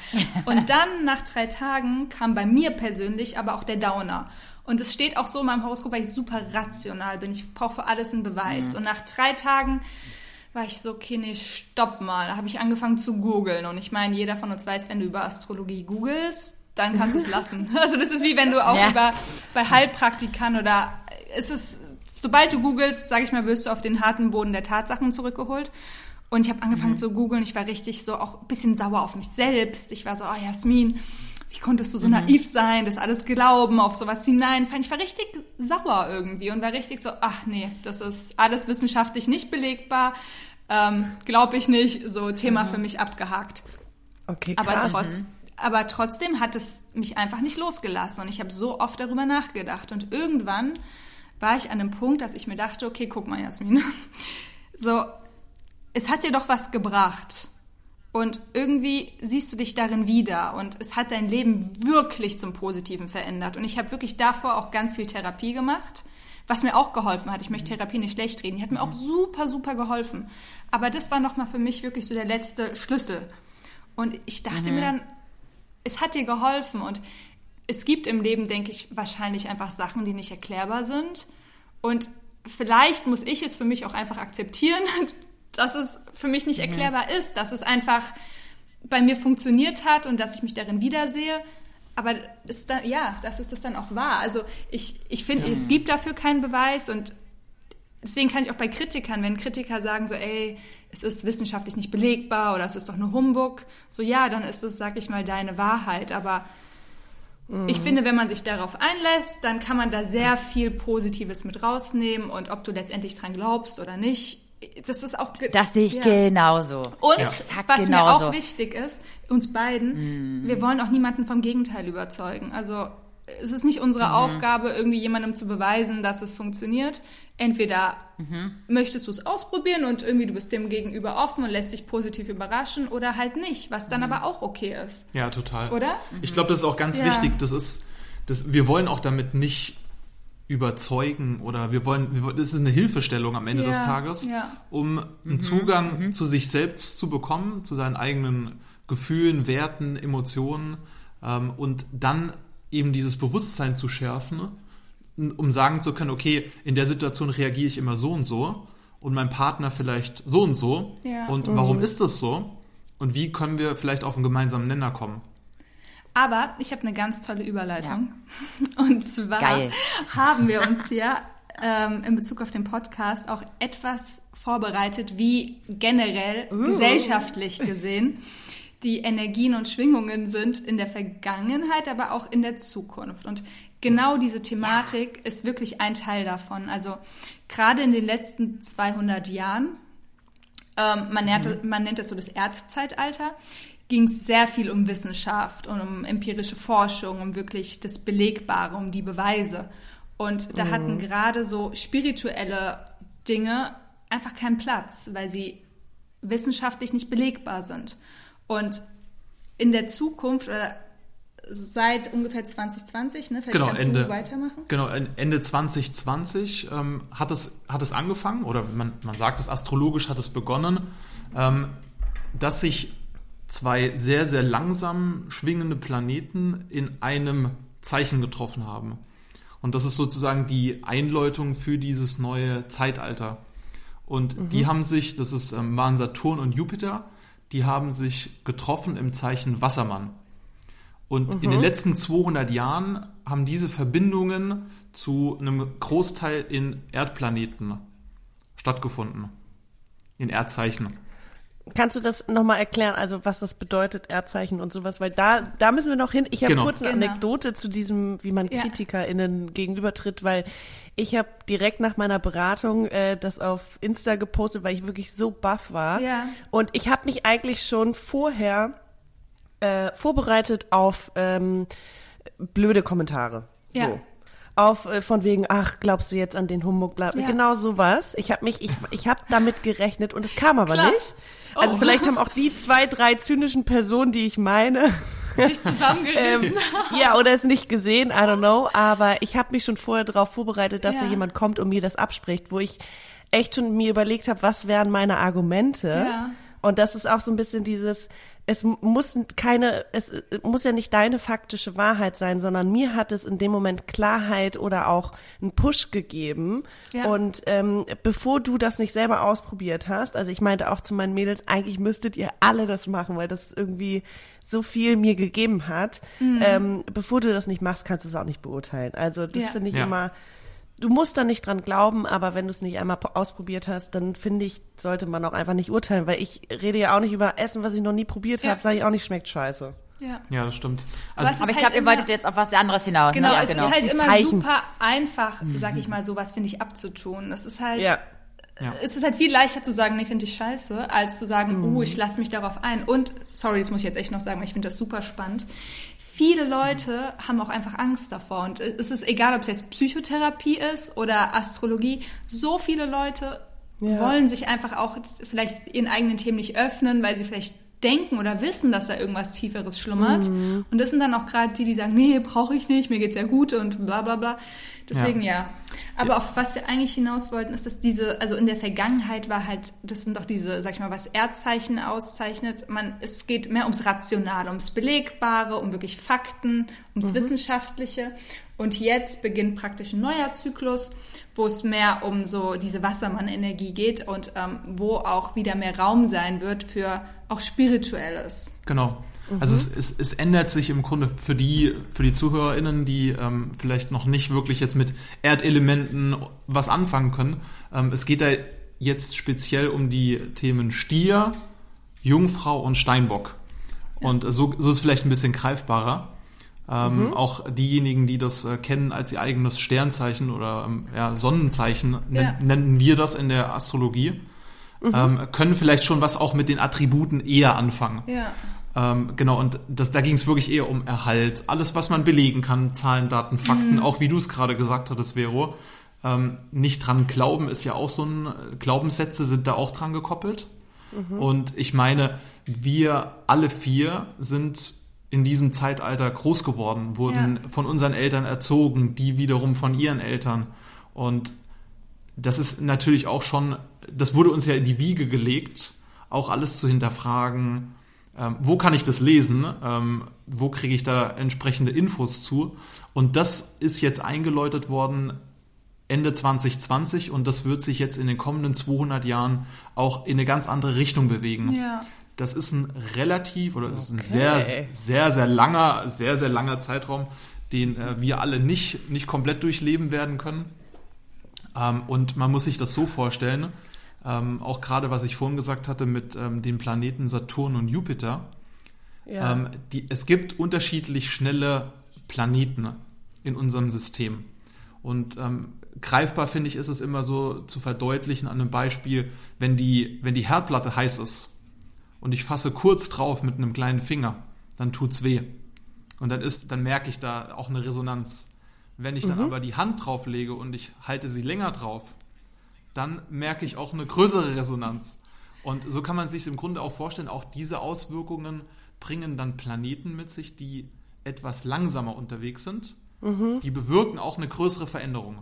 Und dann nach drei Tagen kam bei mir persönlich aber auch der Downer. Und es steht auch so in meinem Horoskop, weil ich super rational bin. Ich brauche für alles einen Beweis. Und nach drei Tagen war ich so, okay, nee, stopp mal. Da habe ich angefangen zu googeln. Und ich meine, jeder von uns weiß, wenn du über Astrologie googelst, dann kannst du es lassen. Also das ist wie wenn du auch Ja. über bei Heilpraktikern oder es ist, sobald du googelst, sage ich mal, wirst du auf den harten Boden der Tatsachen zurückgeholt. Und ich habe angefangen zu googeln. Ich war richtig so auch ein bisschen sauer auf mich selbst. Ich war so, oh Jasmin, wie konntest du so naiv sein, das alles glauben, auf sowas hinein? Ich war richtig sauer irgendwie und war richtig so, ach nee, das ist alles wissenschaftlich nicht belegbar, ähm, glaube ich nicht, so Thema für mich abgehakt. Okay, Aber, krass. trotz, aber trotzdem hat es mich einfach nicht losgelassen und ich habe so oft darüber nachgedacht und irgendwann war ich an einem Punkt, dass ich mir dachte, okay, guck mal, Jasmin, so, es hat dir doch was gebracht. Und irgendwie siehst du dich darin wieder und es hat dein Leben wirklich zum Positiven verändert. Und ich habe wirklich davor auch ganz viel Therapie gemacht, was mir auch geholfen hat. Ich möchte Therapie nicht schlecht reden. Die hat mir auch super, super geholfen. Aber das war nochmal für mich wirklich so der letzte Schlüssel. Und ich dachte mir dann, es hat dir geholfen. Und es gibt im Leben, denke ich, wahrscheinlich einfach Sachen, die nicht erklärbar sind. Und vielleicht muss ich es für mich auch einfach akzeptieren, dass es für mich nicht erklärbar ist, dass es einfach bei mir funktioniert hat und dass ich mich darin wiedersehe. Aber ist da, ja, dass es das dann auch war. Also ich, ich finde, es gibt dafür keinen Beweis und deswegen kann ich auch bei Kritikern, wenn Kritiker sagen so, ey, es ist wissenschaftlich nicht belegbar oder es ist doch nur Humbug, so ja, dann ist es, sag ich mal, deine Wahrheit. Aber ich finde, wenn man sich darauf einlässt, dann kann man da sehr viel Positives mit rausnehmen und ob du letztendlich dran glaubst oder nicht, das ist auch Das sehe ich ja. genauso. Und Exakt was mir genauso. auch wichtig ist, uns beiden, wir wollen auch niemanden vom Gegenteil überzeugen. Also es ist nicht unsere Aufgabe, irgendwie jemandem zu beweisen, dass es funktioniert. Entweder möchtest du es ausprobieren und irgendwie du bist dem gegenüber offen und lässt dich positiv überraschen oder halt nicht, was dann aber auch okay ist. Ja, total. Oder? Ich glaube, das ist auch ganz Ja. wichtig. Das ist, das, wir wollen auch damit nicht überzeugen oder wir wollen, wir, wollen- das ist eine Hilfestellung am Ende Ja, des Tages, ja. um einen Zugang zu sich selbst zu bekommen, zu seinen eigenen Gefühlen, Werten, Emotionen ähm, und dann eben dieses Bewusstsein zu schärfen, um sagen zu können, okay, in der Situation reagiere ich immer so und so und mein Partner vielleicht so und so Ja. und warum ist das so und wie können wir vielleicht auf einen gemeinsamen Nenner kommen. Aber ich habe eine ganz tolle Überleitung. Und zwar Geil. haben wir uns hier ähm, in Bezug auf den Podcast auch etwas vorbereitet, wie generell gesellschaftlich gesehen die Energien und Schwingungen sind in der Vergangenheit, aber auch in der Zukunft. Und genau diese Thematik ist wirklich ein Teil davon. Also gerade in den letzten 200 Jahren ähm, man, nennt, man nennt es so das Erdzeitalter, ging es sehr viel um Wissenschaft und um empirische Forschung, um wirklich das Belegbare, um die Beweise. Und da hatten gerade so spirituelle Dinge einfach keinen Platz, weil sie wissenschaftlich nicht belegbar sind. Und in der Zukunft oder seit ungefähr 2020, ne? Vielleicht Genau, kannst Ende, du weitermachen. genau, Ende 2020 ähm, hat, es, hat es angefangen, oder man, man sagt es astrologisch hat es begonnen, ähm, dass sich zwei sehr, sehr langsam schwingende Planeten in einem Zeichen getroffen haben. Und das ist sozusagen die Einläutung für dieses neue Zeitalter. Und die haben sich, das ist, ähm, waren Saturn und Jupiter, die haben sich getroffen im Zeichen Wassermann. Und in den letzten 200 Jahren haben diese Verbindungen zu einem Großteil in Erdplaneten stattgefunden. In Erdzeichen. Kannst du das nochmal erklären, also was das bedeutet, Erdzeichen und sowas? Weil da, da müssen wir noch hin. Ich habe Genau. kurz eine Genau. Anekdote zu diesem, wie man Ja. KritikerInnen gegenübertritt, weil ich habe direkt nach meiner Beratung äh, das auf Insta gepostet, weil ich wirklich so baff war. Ja. Und ich habe mich eigentlich schon vorher äh, vorbereitet auf ähm, blöde Kommentare. Ja. So. Auf äh, von wegen, ach, glaubst du jetzt an den Humbug? Bla, Ja. Genau sowas. Ich habe mich, ich, ich habe damit gerechnet und es kam aber Klar. nicht. Also Oh. vielleicht haben auch die zwei, drei zynischen Personen, die ich meine, Nicht zusammengerissen. ähm, ja, oder es nicht gesehen, I don't know. Aber ich habe mich schon vorher darauf vorbereitet, dass Ja. da jemand kommt und mir das abspricht, wo ich echt schon mir überlegt habe, was wären meine Argumente. Ja. Und das ist auch so ein bisschen dieses, es muss keine, es muss ja nicht deine faktische Wahrheit sein, sondern mir hat es in dem Moment Klarheit oder auch einen Push gegeben. Ja. Und ähm, bevor du das nicht selber ausprobiert hast, also ich meinte auch zu meinen Mädels, eigentlich müsstet ihr alle das machen, weil das irgendwie so viel mir gegeben hat. Mhm. Ähm, bevor du das nicht machst, kannst du es auch nicht beurteilen. Also das Ja. finde ich Ja. immer, du musst da nicht dran glauben, aber wenn du es nicht einmal ausprobiert hast, dann finde ich, sollte man auch einfach nicht urteilen, weil ich rede ja auch nicht über Essen, was ich noch nie probiert Ja. habe, sage ich auch nicht, schmeckt scheiße. ja. Ja, das stimmt. Also, Aber ich ist glaube, halt ihr wolltet jetzt auf was anderes hinaus. Genau, ne? ja, es genau. ist halt immer Zeichen. super einfach, sag ich mal, sowas finde ich abzutun. Es ist halt, ja. es ist halt viel leichter zu sagen, nee, finde ich scheiße, als zu sagen, Mhm. oh, ich lasse mich darauf ein. Und, sorry, das muss ich jetzt echt noch sagen, weil ich finde das super spannend. Viele Leute haben auch einfach Angst davor. Und es ist egal, ob es jetzt Psychotherapie ist oder Astrologie. So viele Leute Ja. wollen sich einfach auch vielleicht ihren eigenen Themen nicht öffnen, weil sie vielleicht denken oder wissen, dass da irgendwas Tieferes schlummert. Mhm. Und das sind dann auch gerade die, die sagen, nee, brauche ich nicht, mir geht's ja gut und bla bla bla. Deswegen ja. Aber auf was wir eigentlich hinaus wollten, ist, dass diese, also in der Vergangenheit war halt, das sind doch diese, sag ich mal, was Erdzeichen auszeichnet. Man, es geht mehr ums Rationale, ums Belegbare, um wirklich Fakten, ums Wissenschaftliche. Und jetzt beginnt praktisch ein neuer Zyklus, wo es mehr um so diese Wassermann-Energie geht und ähm, wo auch wieder mehr Raum sein wird für auch Spirituelles. Genau. Also es, es, es ändert sich im Grunde für die, für die ZuhörerInnen, die ähm, vielleicht noch nicht wirklich jetzt mit Erdelementen was anfangen können. Ähm, es geht da jetzt speziell um die Themen Stier, Jungfrau und Steinbock. Und so, so ist es vielleicht ein bisschen greifbarer. Ähm, Auch diejenigen, die das äh, kennen als ihr eigenes Sternzeichen oder ähm, ja, Sonnenzeichen, nen- Ja. nennen wir das in der Astrologie, ähm, können vielleicht schon was auch mit den Attributen eher anfangen. Ja. Ähm, genau, und das, da ging es wirklich eher um Erhalt. Alles, was man belegen kann, Zahlen, Daten, Fakten, auch wie du es gerade gesagt hattest, Vero. Ähm, nicht dran glauben ist ja auch so ein, Glaubenssätze sind da auch dran gekoppelt. Und ich meine, wir alle vier sind in diesem Zeitalter groß geworden, wurden Ja. von unseren Eltern erzogen, die wiederum von ihren Eltern. Und das ist natürlich auch schon, das wurde uns ja in die Wiege gelegt, auch alles zu hinterfragen. Ähm, wo kann ich das lesen? Ähm, wo kriege ich da entsprechende Infos zu? Und das ist jetzt eingeläutet worden Ende 2020 und das wird sich jetzt in den kommenden 200 Jahren auch in eine ganz andere Richtung bewegen. Ja. Das ist ein relativ oder das ist ein Okay. sehr, sehr, sehr langer, sehr, sehr langer Zeitraum, den äh, wir alle nicht, nicht komplett durchleben werden können. Ähm, und man muss sich das so vorstellen, ähm, auch gerade was ich vorhin gesagt hatte mit ähm, den Planeten Saturn und Jupiter. Ja. Ähm, die, es gibt unterschiedlich schnelle Planeten in unserem System. Und ähm, greifbar finde ich, ist es immer so zu verdeutlichen an einem Beispiel, wenn die, wenn die Herdplatte heiß ist und ich fasse kurz drauf mit einem kleinen Finger, dann tut's weh. Und dann ist, dann merke ich da auch eine Resonanz. Wenn ich dann aber die Hand drauf lege und ich halte sie länger drauf, dann merke ich auch eine größere Resonanz. Und so kann man sich im Grunde auch vorstellen, auch diese Auswirkungen bringen dann Planeten mit sich, die etwas langsamer unterwegs sind, die bewirken auch eine größere Veränderung.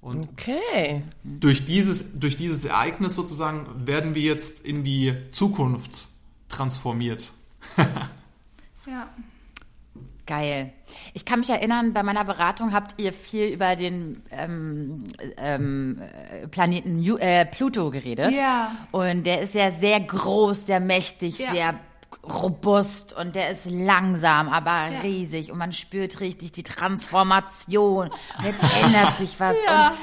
Und Okay. durch dieses, durch dieses Ereignis sozusagen werden wir jetzt in die Zukunft transformiert. Ja. Geil. Ich kann mich erinnern, bei meiner Beratung habt ihr viel über den ähm, ähm, äh, Planeten äh, Pluto geredet. Ja. Und der ist ja sehr groß, sehr mächtig, Ja. sehr robust und der ist langsam, aber Ja. riesig und man spürt richtig die Transformation. Und jetzt ändert sich was. Ja. Und,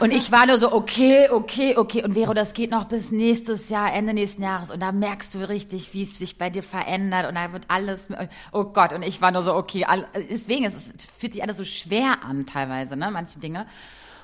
und ich war nur so, okay, okay, okay. Und Vero, das geht noch bis nächstes Jahr, Ende nächsten Jahres. Und da merkst du richtig, wie es sich bei dir verändert. Und da wird alles, oh Gott. Und ich war nur so, okay. Deswegen, es ist- fühlt sich alles so schwer an teilweise, ne, manche Dinge.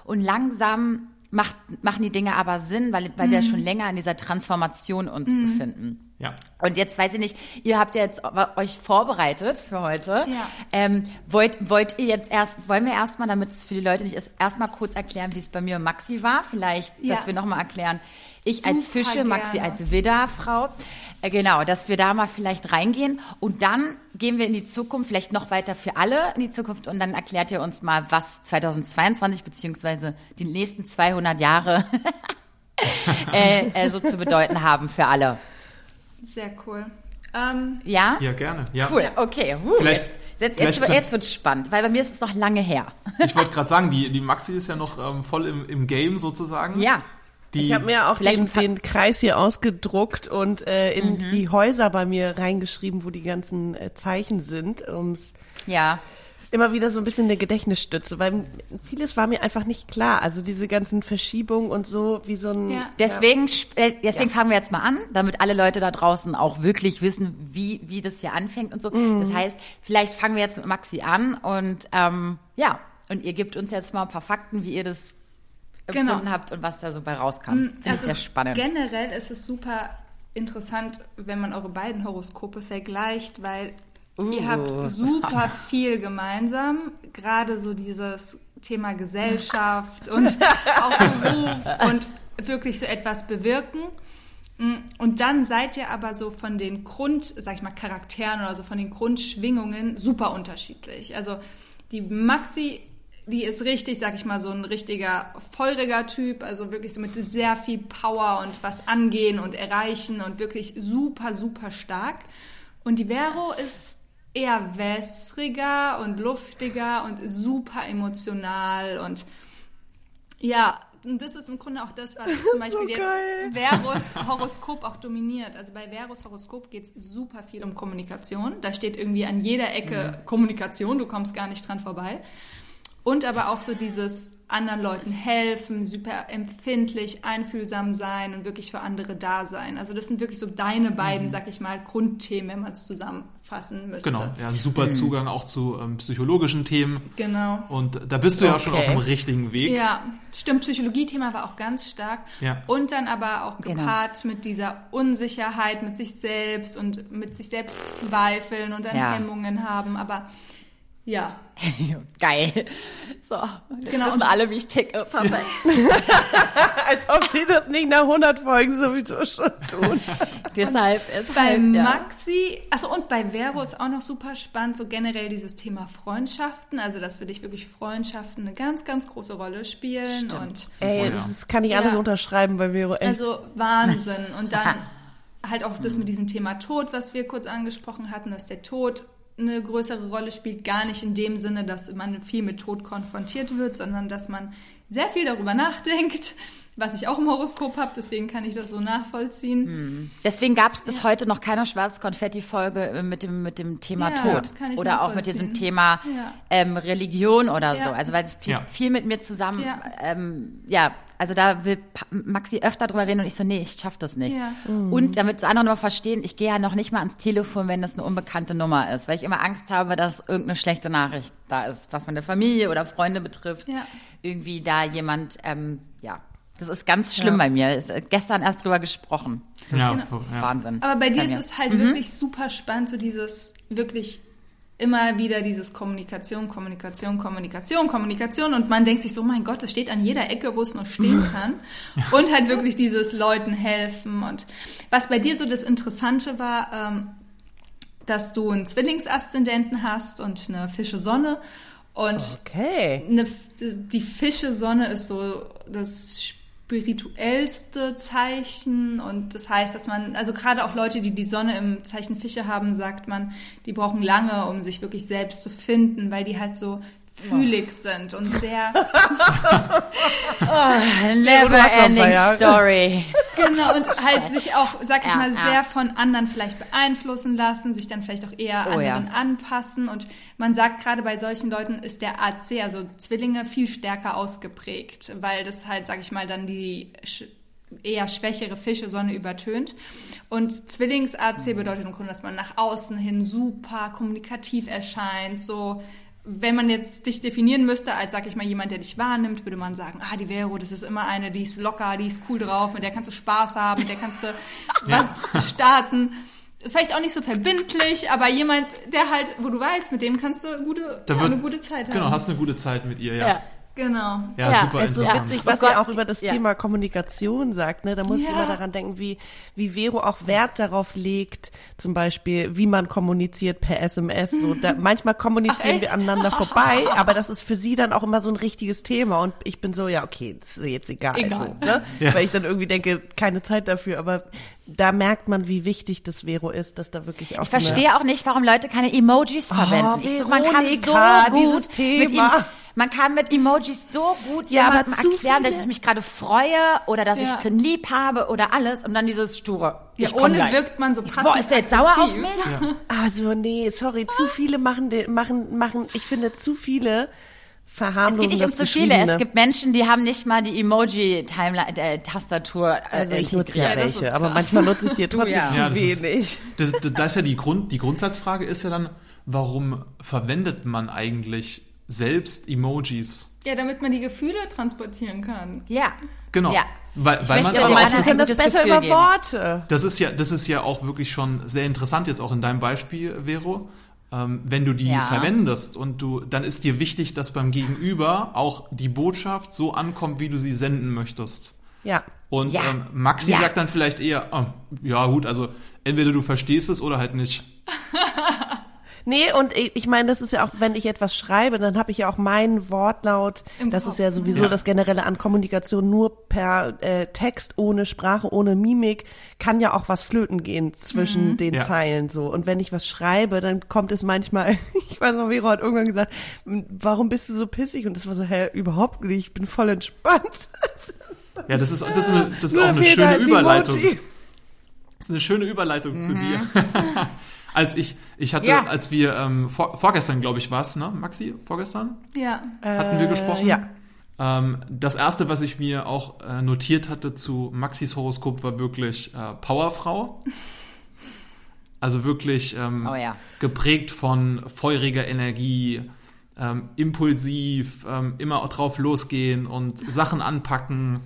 Und langsam macht, machen die Dinge aber Sinn, weil, weil wir schon länger in dieser Transformation uns befinden. Ja. Und jetzt weiß ich nicht, ihr habt ja jetzt euch vorbereitet für heute. Ja. Ähm, wollt, wollt ihr jetzt erst, wollen wir erstmal, damit es für die Leute nicht ist, erstmal kurz erklären, wie es bei mir und Maxi war? Vielleicht, Ja. dass wir nochmal erklären, ich als Super Fische, Maxi gerne. als Widderfrau. Äh, genau, dass wir da mal vielleicht reingehen. Und dann gehen wir in die Zukunft, vielleicht noch weiter für alle in die Zukunft. Und dann erklärt ihr uns mal, was 2022 beziehungsweise die nächsten 200 Jahre äh, äh, so zu bedeuten haben für alle. Sehr cool. Ähm, Ja? Ja, gerne. Ja. Cool, okay. Huh, Vielleicht- jetzt jetzt, vielleicht jetzt, jetzt wird's spannend, weil bei mir ist es noch lange her. Ich wollte gerade sagen, die, die Maxi ist ja noch ähm, voll im, im Game sozusagen. Ja. Die, Ich habe mir auch den, den Kreis hier ausgedruckt und äh, in die Häuser bei mir reingeschrieben, wo die ganzen äh, Zeichen sind, um Ja. Immer wieder so ein bisschen eine Gedächtnisstütze, weil vieles war mir einfach nicht klar. Also diese ganzen Verschiebungen und so, wie so ein... Ja. Deswegen, sp- äh, deswegen fangen wir jetzt mal an, damit alle Leute da draußen auch wirklich wissen, wie, wie das hier anfängt und so. Das heißt, vielleicht fangen wir jetzt mit Maxi an und ähm, ja, und ihr gebt uns jetzt mal ein paar Fakten, wie ihr das Genau. empfunden habt und was da so bei rauskam. Finde ich sehr spannend. Generell ist es super interessant, wenn man eure beiden Horoskope vergleicht, weil ihr habt super viel gemeinsam. Gerade so dieses Thema Gesellschaft und auch Beruf und wirklich so etwas bewirken. Und dann seid ihr aber so von den Grund, sag ich mal, Charakteren oder so von den Grundschwingungen super unterschiedlich. Also die Maxi, die ist richtig, sag ich mal, so ein richtiger feuriger Typ, also wirklich so mit sehr viel Power und was angehen und erreichen und wirklich super, super stark. Und die Vero ist eher wässriger und luftiger und super emotional und ja, und das ist im Grunde auch das, was zum Beispiel jetzt geil. Verus Horoskop auch dominiert. Also bei Verus Horoskop geht es super viel um Kommunikation. Da steht irgendwie an jeder Ecke Kommunikation, du kommst gar nicht dran vorbei. Und aber auch so dieses anderen Leuten helfen, super empfindlich, einfühlsam sein und wirklich für andere da sein. Also das sind wirklich so deine beiden, sag ich mal, Grundthemen, wenn man es zusammenfassen müsste. Genau, ja, ein super Zugang auch zu ähm, psychologischen Themen. Genau. Und da bist du ja schon Okay. auf dem richtigen Weg. Ja, stimmt. Psychologie-Thema war auch ganz stark. Ja. Und dann aber auch Genau. gepaart mit dieser Unsicherheit mit sich selbst und mit sich selbst zweifeln und dann Ja. Hemmungen haben. Aber ja, Geil. So, jetzt Genau. wissen alle, wie ich ticke. Perfekt. Als ob sie das nicht nach 100 Folgen sowieso schon tun. Deshalb ist bei halt, ja. Maxi, also und bei Vero ist auch noch super spannend, so generell dieses Thema Freundschaften, also dass für dich wirklich Freundschaften eine ganz, ganz große Rolle spielen und Ey, Oh ja. das kann ich alles Ja. unterschreiben bei Vero. Echt. Also Wahnsinn. Und dann halt auch das mit diesem Thema Tod, was wir kurz angesprochen hatten, dass der Tod eine größere Rolle spielt, gar nicht in dem Sinne, dass man viel mit Tod konfrontiert wird, sondern dass man sehr viel darüber nachdenkt, was ich auch im Horoskop habe, deswegen kann ich das so nachvollziehen. Deswegen gab es bis heute noch keine Schwarz-Konfetti-Folge äh, mit dem, mit dem Thema Ja, Tod. kann ich Oder auch mit diesem Thema Ja. ähm, Religion oder Ja. so. Also weil es viel, Ja. viel mit mir zusammen, Ja. ähm, ja, also da will Maxi öfter drüber reden und ich so, nee, ich schaff das nicht. Ja. Und damit es andere noch verstehen, ich gehe ja noch nicht mal ans Telefon, wenn das eine unbekannte Nummer ist, weil ich immer Angst habe, dass irgendeine schlechte Nachricht da ist, was meine Familie oder Freunde betrifft. Ja. Irgendwie da jemand, ähm, ja, das ist ganz schlimm bei mir. Ist, äh, gestern erst drüber gesprochen. Ja, Genau. ja. Wahnsinn. Aber bei dir Bei ist es halt wirklich super spannend, so dieses wirklich immer wieder dieses Kommunikation, Kommunikation, Kommunikation, Kommunikation und man denkt sich so, mein Gott, das steht an jeder Ecke, wo es nur stehen kann und halt wirklich dieses Leuten helfen und was bei dir so das Interessante war, ähm, dass du einen Zwillingsaszendenten hast und eine Fische-Sonne. Und Okay. eine, die Fische-Sonne ist so das spirituellste Zeichen. Und das heißt, dass man, also gerade auch Leute, die die Sonne im Zeichen Fische haben, sagt man, die brauchen lange, um sich wirklich selbst zu finden, weil die halt so fühlig sind und sehr, Never noch ein ending story. genau, und halt sich auch, sag ich Ja, mal, ja. sehr von anderen vielleicht beeinflussen lassen, sich dann vielleicht auch eher Oh, ja. anderen anpassen und man sagt gerade bei solchen Leuten ist der AC, also Zwillinge, viel stärker ausgeprägt, weil das halt, sag ich mal, dann die sch- eher schwächere Fische Sonne übertönt. Und Zwillings-AC bedeutet im Grunde, dass man nach außen hin super kommunikativ erscheint, so wenn man jetzt dich definieren müsste als, sag ich mal, jemand, der dich wahrnimmt, würde man sagen, ah, die Vero, das ist immer eine, die ist locker, die ist cool drauf, mit der kannst du Spaß haben, mit der kannst du was starten. Vielleicht auch nicht so verbindlich, aber jemand, der halt, wo du weißt, mit dem kannst du gute, Da ja, wird- eine gute Zeit haben. Genau, hast eine gute Zeit mit ihr, ja. Ja. Genau. Ja, Ja, super Es ist so witzig, Oh was Gott, ihr auch über das ja. Thema Kommunikation sagt. Ne? Da muss ich Ja. immer daran denken, wie, wie Vero auch Wert darauf legt, zum Beispiel, wie man kommuniziert per SMS. So, da, manchmal kommunizieren Ach, wir aneinander vorbei, aber das ist für sie dann auch immer so ein richtiges Thema. Und ich bin so, ja, okay, das ist jetzt egal. Egal. So, ne? Ja. Weil ich dann irgendwie denke, keine Zeit dafür. Aber da merkt man, wie wichtig das Vero ist, dass da wirklich auch Ich verstehe auch nicht, warum Leute keine Emojis verwenden. ich so, man kann so Veronika, gut dieses mit Thema. Man kann mit Emojis so gut Ja, jemandem erklären, dass viele- ich mich gerade freue oder dass Ja. ich ihn lieb habe oder alles und dann dieses sture. Ja, ich ohne gleich. wirkt man so so, boah, ist der jetzt sauer auf mich? Also nee, sorry, zu viele machen, machen, machen, ich finde zu viele Es verharmlosen geht nicht um zu viele. Es gibt Menschen, die haben nicht mal die Emoji-Tastatur äh, also ich nutze ja ist welche, aber manchmal nutze ich dir trotzdem ja. zu Ja, das ist- wenig. Das, das, das ist ja die Grund, die Grundsatzfrage ist ja dann, warum verwendet man eigentlich selbst Emojis? Ja, damit man die Gefühle transportieren kann. Ja. Genau. Ja. Weil, weil man aber können das gutes besser Gefühl über geben. Worte. Das ist ja, das ist ja auch wirklich schon sehr interessant jetzt auch in deinem Beispiel, Vero. Ähm, wenn du die Ja. verwendest und du, dann ist dir wichtig, dass beim Gegenüber auch die Botschaft so ankommt, wie du sie senden möchtest. Ja. Und Ja. ähm, Maxi Ja. sagt dann vielleicht eher, oh, ja gut, also entweder du verstehst es oder halt nicht. Nee, und ich meine, das ist ja auch, wenn ich etwas schreibe, dann habe ich ja auch meinen Wortlaut. Im das Kopf, ist ja sowieso Ja. das Generelle an Kommunikation. Nur per äh, Text, ohne Sprache, ohne Mimik kann ja auch was flöten gehen zwischen den Ja. Zeilen so. Und wenn ich was schreibe, dann kommt es manchmal, ich weiß noch, Vero hat irgendwann gesagt, warum bist du so pissig? Und das war so, hä, überhaupt nicht, ich bin voll entspannt. Ja, das ist, das ist, eine, das ist auch eine schöne halt Überleitung. Emoji. Das ist eine schöne Überleitung zu dir. als ich, ich hatte, Ja. als wir ähm, vor, vorgestern, glaube ich, war es, ne, Maxi? Vorgestern? Ja. Hatten wir gesprochen? Äh, Ja. Ähm, das erste, was ich mir auch äh, notiert hatte zu Maxis Horoskop, war wirklich äh, Powerfrau. Also wirklich ähm, Oh ja. geprägt von feuriger Energie, ähm, impulsiv, ähm, immer drauf losgehen und Sachen anpacken.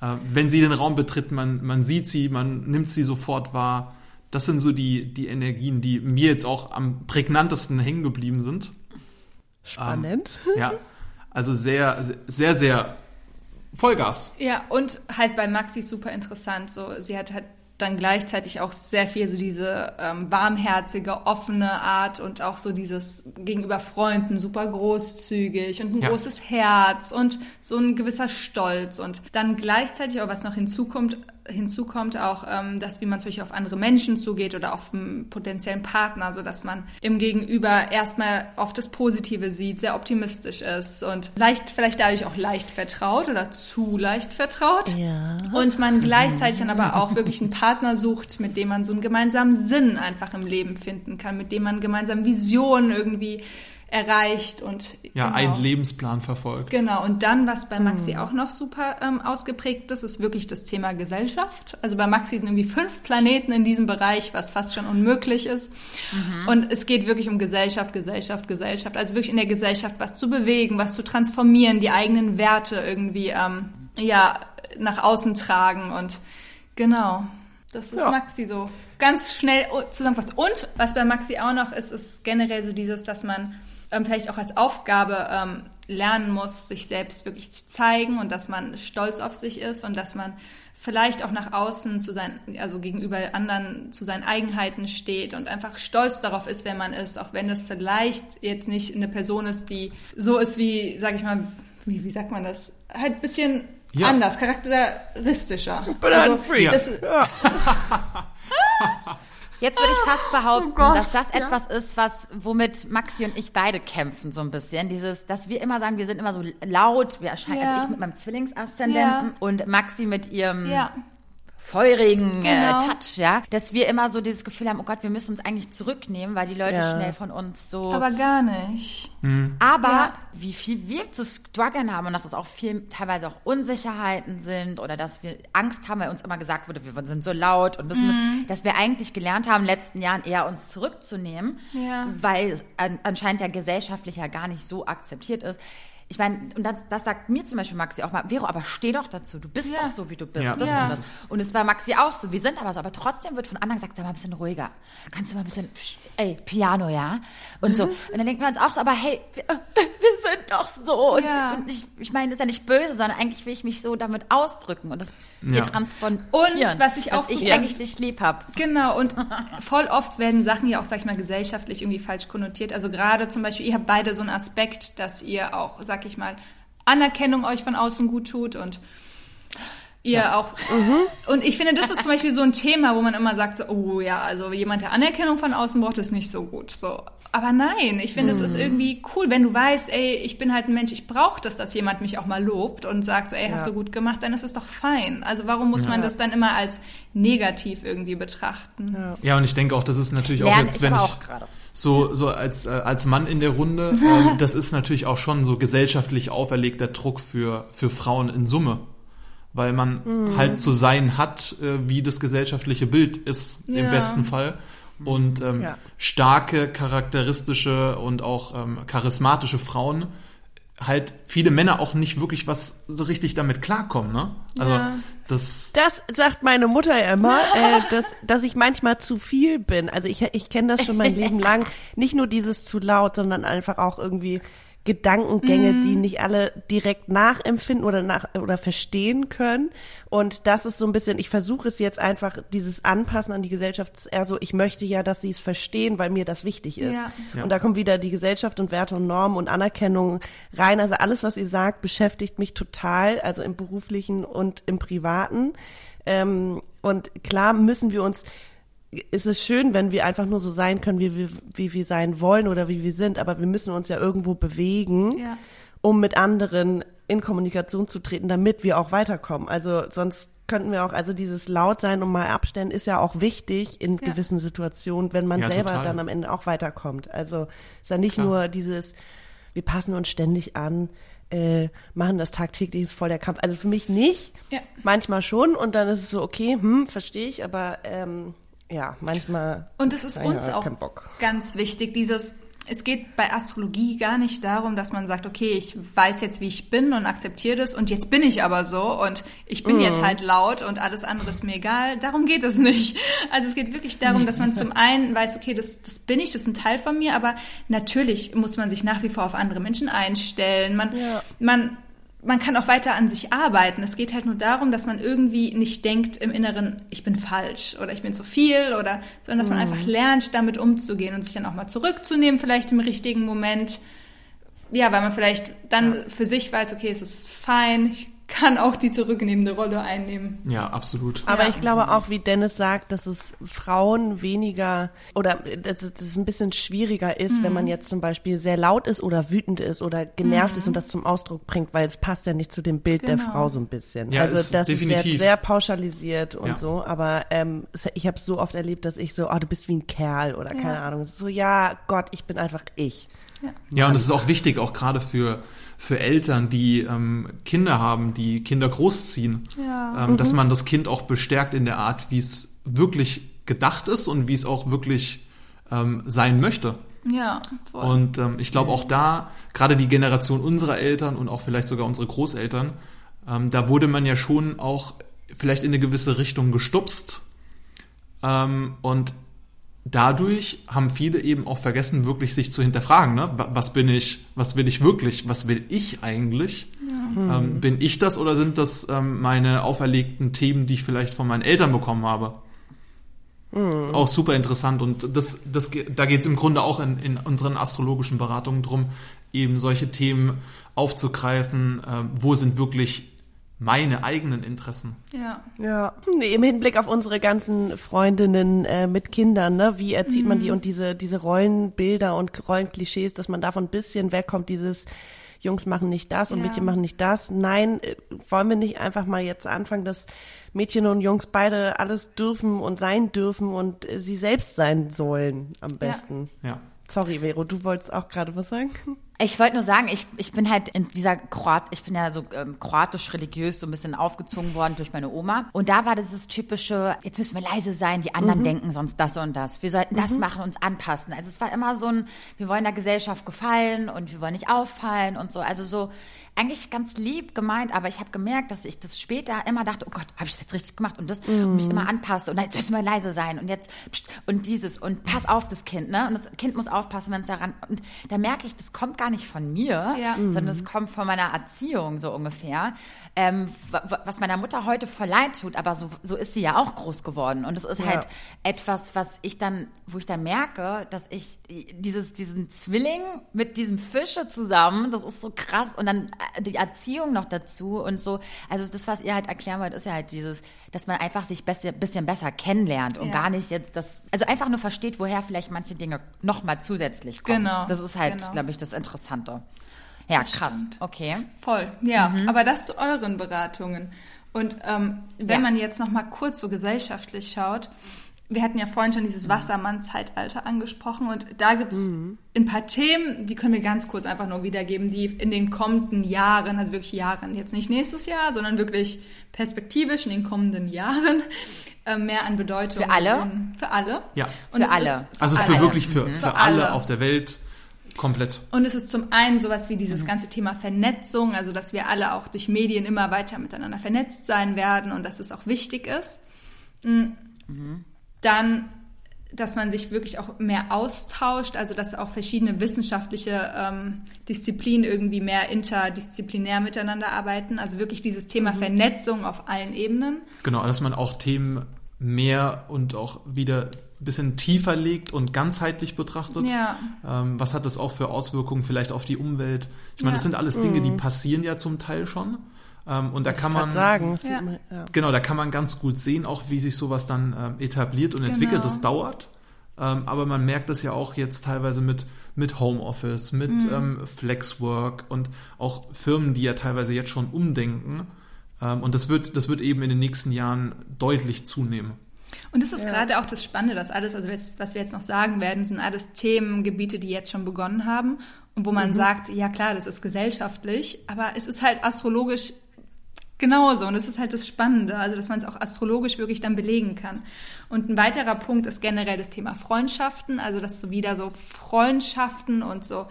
Äh, wenn sie den Raum betritt, man, man sieht sie, man nimmt sie sofort wahr. Das sind so die, die Energien, die mir jetzt auch am prägnantesten hängen geblieben sind. Spannend. Ja, also sehr, sehr, sehr Vollgas. Ja, und halt bei Maxi super interessant. So, sie hat halt dann gleichzeitig auch sehr viel so diese ähm, warmherzige, offene Art und auch so dieses gegenüber Freunden super großzügig und ein Ja. großes Herz und so ein gewisser Stolz und dann gleichzeitig auch was noch hinzukommt, hinzukommt auch, ähm, dass wie man zum Beispiel auf andere Menschen zugeht oder auf einen potenziellen Partner, so dass man im Gegenüber erstmal auf das Positive sieht, sehr optimistisch ist und leicht, vielleicht dadurch auch leicht vertraut oder zu leicht vertraut. Ja. Und man gleichzeitig dann aber auch wirklich einen Partner sucht, mit dem man so einen gemeinsamen Sinn einfach im Leben finden kann, mit dem man gemeinsam Visionen irgendwie erreicht und Ja, genau. einen Lebensplan verfolgt. Genau, und dann, was bei Maxi auch noch super ähm, ausgeprägt ist, ist wirklich das Thema Gesellschaft. Also bei Maxi sind irgendwie fünf Planeten in diesem Bereich, was fast schon unmöglich ist. Und es geht wirklich um Gesellschaft, Gesellschaft, Gesellschaft. Also wirklich in der Gesellschaft was zu bewegen, was zu transformieren, die eigenen Werte irgendwie ähm, ja, nach außen tragen. Und genau, das ist Ja. Maxi so ganz schnell zusammengefasst. Und was bei Maxi auch noch ist, ist generell so dieses, dass man ähm, vielleicht auch als Aufgabe ähm, lernen muss, sich selbst wirklich zu zeigen und dass man stolz auf sich ist und dass man vielleicht auch nach außen zu sein, also gegenüber anderen zu seinen Eigenheiten steht und einfach stolz darauf ist, wer man ist, auch wenn das vielleicht jetzt nicht eine Person ist, die so ist wie, sag ich mal, wie, wie sagt man das? Halt ein bisschen Ja. anders, charakteristischer. But I'm free. das, Jetzt würde ich fast behaupten, Oh Gott, dass das ja. etwas ist, was womit Maxi und ich beide kämpfen so ein bisschen. Dieses, dass wir immer sagen, wir sind immer so laut. Wir erscheinen, Ja. also ich mit meinem Zwillingsaszendenten Ja. und Maxi mit ihrem ja. Feurigen Genau. äh, Touch, ja, dass wir immer so dieses Gefühl haben, oh Gott, wir müssen uns eigentlich zurücknehmen, weil die Leute Ja. schnell von uns so. Aber gar nicht. Aber Ja. wie viel wir zu strugglen haben und dass es auch viel teilweise auch Unsicherheiten sind oder dass wir Angst haben, weil uns immer gesagt wurde, wir sind so laut und das, und Mhm. das, dass wir eigentlich gelernt haben, in den letzten Jahren eher uns zurückzunehmen, Ja. weil es an, anscheinend ja gesellschaftlich ja gar nicht so akzeptiert ist. Ich meine, und das, das sagt mir zum Beispiel Maxi auch mal, Vero, aber steh doch dazu, du bist Ja. doch so, wie du bist. Ja. Das Ja. ist das. Und es war Maxi auch so, wir sind aber so, aber trotzdem wird von anderen gesagt, sei mal ein bisschen ruhiger. Kannst du mal ein bisschen, psch, ey, Piano, ja? Und so. Und dann denken wir uns auch so, aber hey, wir, wir sind doch so. Und, Ja. und ich, ich meine, das ist ja nicht böse, sondern eigentlich will ich mich so damit ausdrücken und das Ja. transportieren. Und was ich auch ich so- eigentlich dich lieb hab. Genau, und voll oft werden Sachen ja auch, sag ich mal, gesellschaftlich irgendwie falsch konnotiert. Also gerade zum Beispiel, ihr habt beide so einen Aspekt, dass ihr auch, sag ich mal, Anerkennung euch von außen gut tut und ihr auch. Und ich finde, das ist zum Beispiel so ein Thema, wo man immer sagt, so, oh ja, also jemand, der Anerkennung von außen braucht, ist nicht so gut. So. Aber nein, ich finde, es ist irgendwie cool, wenn du weißt, ey, ich bin halt ein Mensch, ich brauche das, dass jemand mich auch mal lobt und sagt, so, ey, hast Ja. du gut gemacht, dann ist es doch fein. Also warum muss man das dann immer als negativ irgendwie betrachten? Ja, und ich denke auch, das ist natürlich auch Lerne jetzt, ich wenn ich auch gerade. so, so als, äh, als Mann in der Runde, ähm, das ist natürlich auch schon so gesellschaftlich auferlegter Druck für, für Frauen in Summe. Weil man Mhm. halt zu sein hat, äh, wie das gesellschaftliche Bild ist, im Ja. besten Fall. Und ähm, Ja. starke, charakteristische und auch ähm, charismatische Frauen halt viele Männer auch nicht wirklich was so richtig damit klarkommen, ne? Also Ja. das Das sagt meine Mutter immer, äh, dass, dass ich manchmal zu viel bin. Also ich, ich kenne das schon mein Leben lang. Nicht nur dieses zu laut, sondern einfach auch irgendwie Gedankengänge, die nicht alle direkt nachempfinden oder nach oder verstehen können. Und das ist so ein bisschen, ich versuche es jetzt einfach, dieses Anpassen an die Gesellschaft ist eher so, ich möchte ja, dass sie es verstehen, weil mir das wichtig ist. Ja. Ja. Und da kommt wieder die Gesellschaft und Werte und Normen und Anerkennung rein. Also alles, was ihr sagt, beschäftigt mich total, also im beruflichen und im privaten. Ähm, und klar müssen wir uns, ist es schön, wenn wir einfach nur so sein können, wie wir, wie wir sein wollen oder wie wir sind, aber wir müssen uns ja irgendwo bewegen, Ja. um mit anderen in Kommunikation zu treten, damit wir auch weiterkommen. Also sonst könnten wir auch, also dieses laut sein und mal abstellen ist ja auch wichtig in Ja. gewissen Situationen, wenn man Ja, selber total. dann am Ende auch weiterkommt. Also ist ja nicht Klar. nur dieses, wir passen uns ständig an, äh, machen das tagtäglich, ist voll der Kampf. Also für mich nicht. Ja. Manchmal schon und dann ist es so, okay, hm, verstehe ich, aber ähm, ja, manchmal. Und es ist uns ja, auch ganz wichtig, dieses, es geht bei Astrologie gar nicht darum, dass man sagt, okay, ich weiß jetzt, wie ich bin und akzeptiere das und jetzt bin ich aber so und ich bin jetzt halt laut und alles andere ist mir egal. Darum geht es nicht. Also es geht wirklich darum, dass man zum einen weiß, okay, das, das bin ich, das ist ein Teil von mir, aber natürlich muss man sich nach wie vor auf andere Menschen einstellen. Man, Ja. man man kann auch weiter an sich arbeiten. Es geht halt nur darum, dass man irgendwie nicht denkt im Inneren, ich bin falsch oder ich bin zu viel oder, sondern dass man einfach lernt, damit umzugehen und sich dann auch mal zurückzunehmen, vielleicht im richtigen Moment. Ja, weil man vielleicht dann für sich weiß, okay, es ist fein, ich kann auch die zurücknehmende Rolle einnehmen. ja absolut. Aber Ja. ich glaube auch, wie Dennis sagt, dass es Frauen weniger oder dass es, ein bisschen schwieriger ist, wenn man jetzt zum Beispiel sehr laut ist oder wütend ist oder genervt ist und das zum Ausdruck bringt, weil es passt ja nicht zu dem Bild der Genau. Frau so ein bisschen. Ja, also ist das ist definitiv. jetzt sehr pauschalisiert und Ja. so, aber ähm, ich habe es so oft erlebt, dass ich so, oh, du bist wie ein Kerl oder keine Ahnung. Ist So, ja, Gott, ich bin einfach ich. Ja, und es ist auch wichtig, auch gerade für, für Eltern, die ähm, Kinder haben, die Kinder großziehen, Ja. ähm, dass man das Kind auch bestärkt in der Art, wie es wirklich gedacht ist und wie es auch wirklich ähm, sein möchte. Ja, voll. Und ähm, ich glaube auch da, gerade die Generation unserer Eltern und auch vielleicht sogar unsere Großeltern, ähm, da wurde man ja schon auch vielleicht in eine gewisse Richtung gestupst. Ähm, und dadurch haben viele eben auch vergessen, wirklich sich zu hinterfragen, ne? Was bin ich, was will ich wirklich, was will ich eigentlich? Ja. Ähm, bin ich das oder sind das ähm, meine auferlegten Themen, die ich vielleicht von meinen Eltern bekommen habe? Mhm. Auch super interessant und das, das, da geht es im Grunde auch in, in unseren astrologischen Beratungen drum, eben solche Themen aufzugreifen, äh, wo sind wirklich meine eigenen Interessen. Ja. Ja. Nee, Im Hinblick auf unsere ganzen Freundinnen äh, mit Kindern, ne? Wie erzieht mhm. man die und diese, diese Rollenbilder und Rollenklischees, dass man davon ein bisschen wegkommt, dieses Jungs machen nicht das und ja. Mädchen machen nicht das. Nein, äh, wollen wir nicht einfach mal jetzt anfangen, dass Mädchen und Jungs beide alles dürfen und sein dürfen und äh, sie selbst sein sollen am besten. Ja. ja. Sorry, Vero, du wolltest auch gerade was sagen? Ich wollte nur sagen, ich, ich bin halt in dieser Kroat, ich bin ja so ähm, kroatisch religiös so ein bisschen aufgezogen worden durch meine Oma. Und da war dieses typische, jetzt müssen wir leise sein, die anderen mhm. denken sonst das und das. Wir sollten das mhm. machen, uns anpassen. Also es war immer so ein, wir wollen der Gesellschaft gefallen und wir wollen nicht auffallen und so. Also so, eigentlich ganz lieb gemeint, aber ich habe gemerkt, dass ich das später immer dachte, oh Gott, habe ich das jetzt richtig gemacht und das mm. und mich immer anpasse und jetzt müssen wir leise sein und jetzt pst, und dieses und pass auf das Kind, ne? Und das Kind muss aufpassen, wenn es daran und da merke ich, das kommt gar nicht von mir, ja. sondern es kommt von meiner Erziehung so ungefähr, ähm, was meiner Mutter heute voll leid tut, aber so, so ist sie ja auch groß geworden und es ist ja. halt etwas, was ich dann, wo ich dann merke, dass ich dieses diesen Zwilling mit diesem Fische zusammen, das ist so krass und dann die Erziehung noch dazu und so. Also das, was ihr halt erklären wollt, ist ja halt dieses, dass man einfach sich ein bisschen besser kennenlernt und ja. gar nicht jetzt das, also einfach nur versteht, woher vielleicht manche Dinge nochmal zusätzlich kommen. Genau. Das ist halt, genau. glaube ich, das Interessante. Ja, das krass. Stimmt. Okay. Voll. Ja, mhm. aber das zu euren Beratungen. Und ähm, wenn ja. man jetzt nochmal kurz so gesellschaftlich schaut, wir hatten ja vorhin schon dieses Wassermann-Zeitalter angesprochen und da gibt es mhm. ein paar Themen, die können wir ganz kurz einfach nur wiedergeben, die in den kommenden Jahren, also wirklich Jahren, jetzt nicht nächstes Jahr, sondern wirklich perspektivisch in den kommenden Jahren äh, mehr an Bedeutung. Für alle? Für alle. Ja. Und für alle. Für also für alle. wirklich für, mhm. für, alle auf der Welt. Komplett. Und es ist zum einen sowas wie dieses mhm. ganze Thema Vernetzung, also dass wir alle auch durch Medien immer weiter miteinander vernetzt sein werden und dass es auch wichtig ist. Mhm. Dann, dass man sich wirklich auch mehr austauscht, also dass auch verschiedene wissenschaftliche ähm, Disziplinen irgendwie mehr interdisziplinär miteinander arbeiten. Also wirklich dieses Thema mhm. Vernetzung auf allen Ebenen. Genau, dass man auch Themen mehr und auch wieder ein bisschen tiefer legt und ganzheitlich betrachtet. Ja. Ähm, was hat das auch für Auswirkungen vielleicht auf die Umwelt? Ich meine, ja. das sind alles Dinge, die mhm. passieren ja zum Teil schon. Ähm, und da kann man sagen, ja. man, ja. genau, da kann man ganz gut sehen, auch wie sich sowas dann ähm, etabliert und genau. entwickelt. Das dauert. Ähm, aber man merkt das ja auch jetzt teilweise mit, mit Homeoffice, mit mhm. ähm, Flexwork und auch Firmen, die ja teilweise jetzt schon umdenken. Ähm, und das wird, das wird eben in den nächsten Jahren deutlich zunehmen. Und das ist ja. gerade auch das Spannende, dass alles, also was wir jetzt noch sagen werden, sind alles Themengebiete, die jetzt schon begonnen haben und wo man mhm. sagt, ja klar, das ist gesellschaftlich, aber es ist halt astrologisch Genauso. Und das ist halt das Spannende, also dass man es auch astrologisch wirklich dann belegen kann. Und ein weiterer Punkt ist generell das Thema Freundschaften, also dass so wieder so Freundschaften und so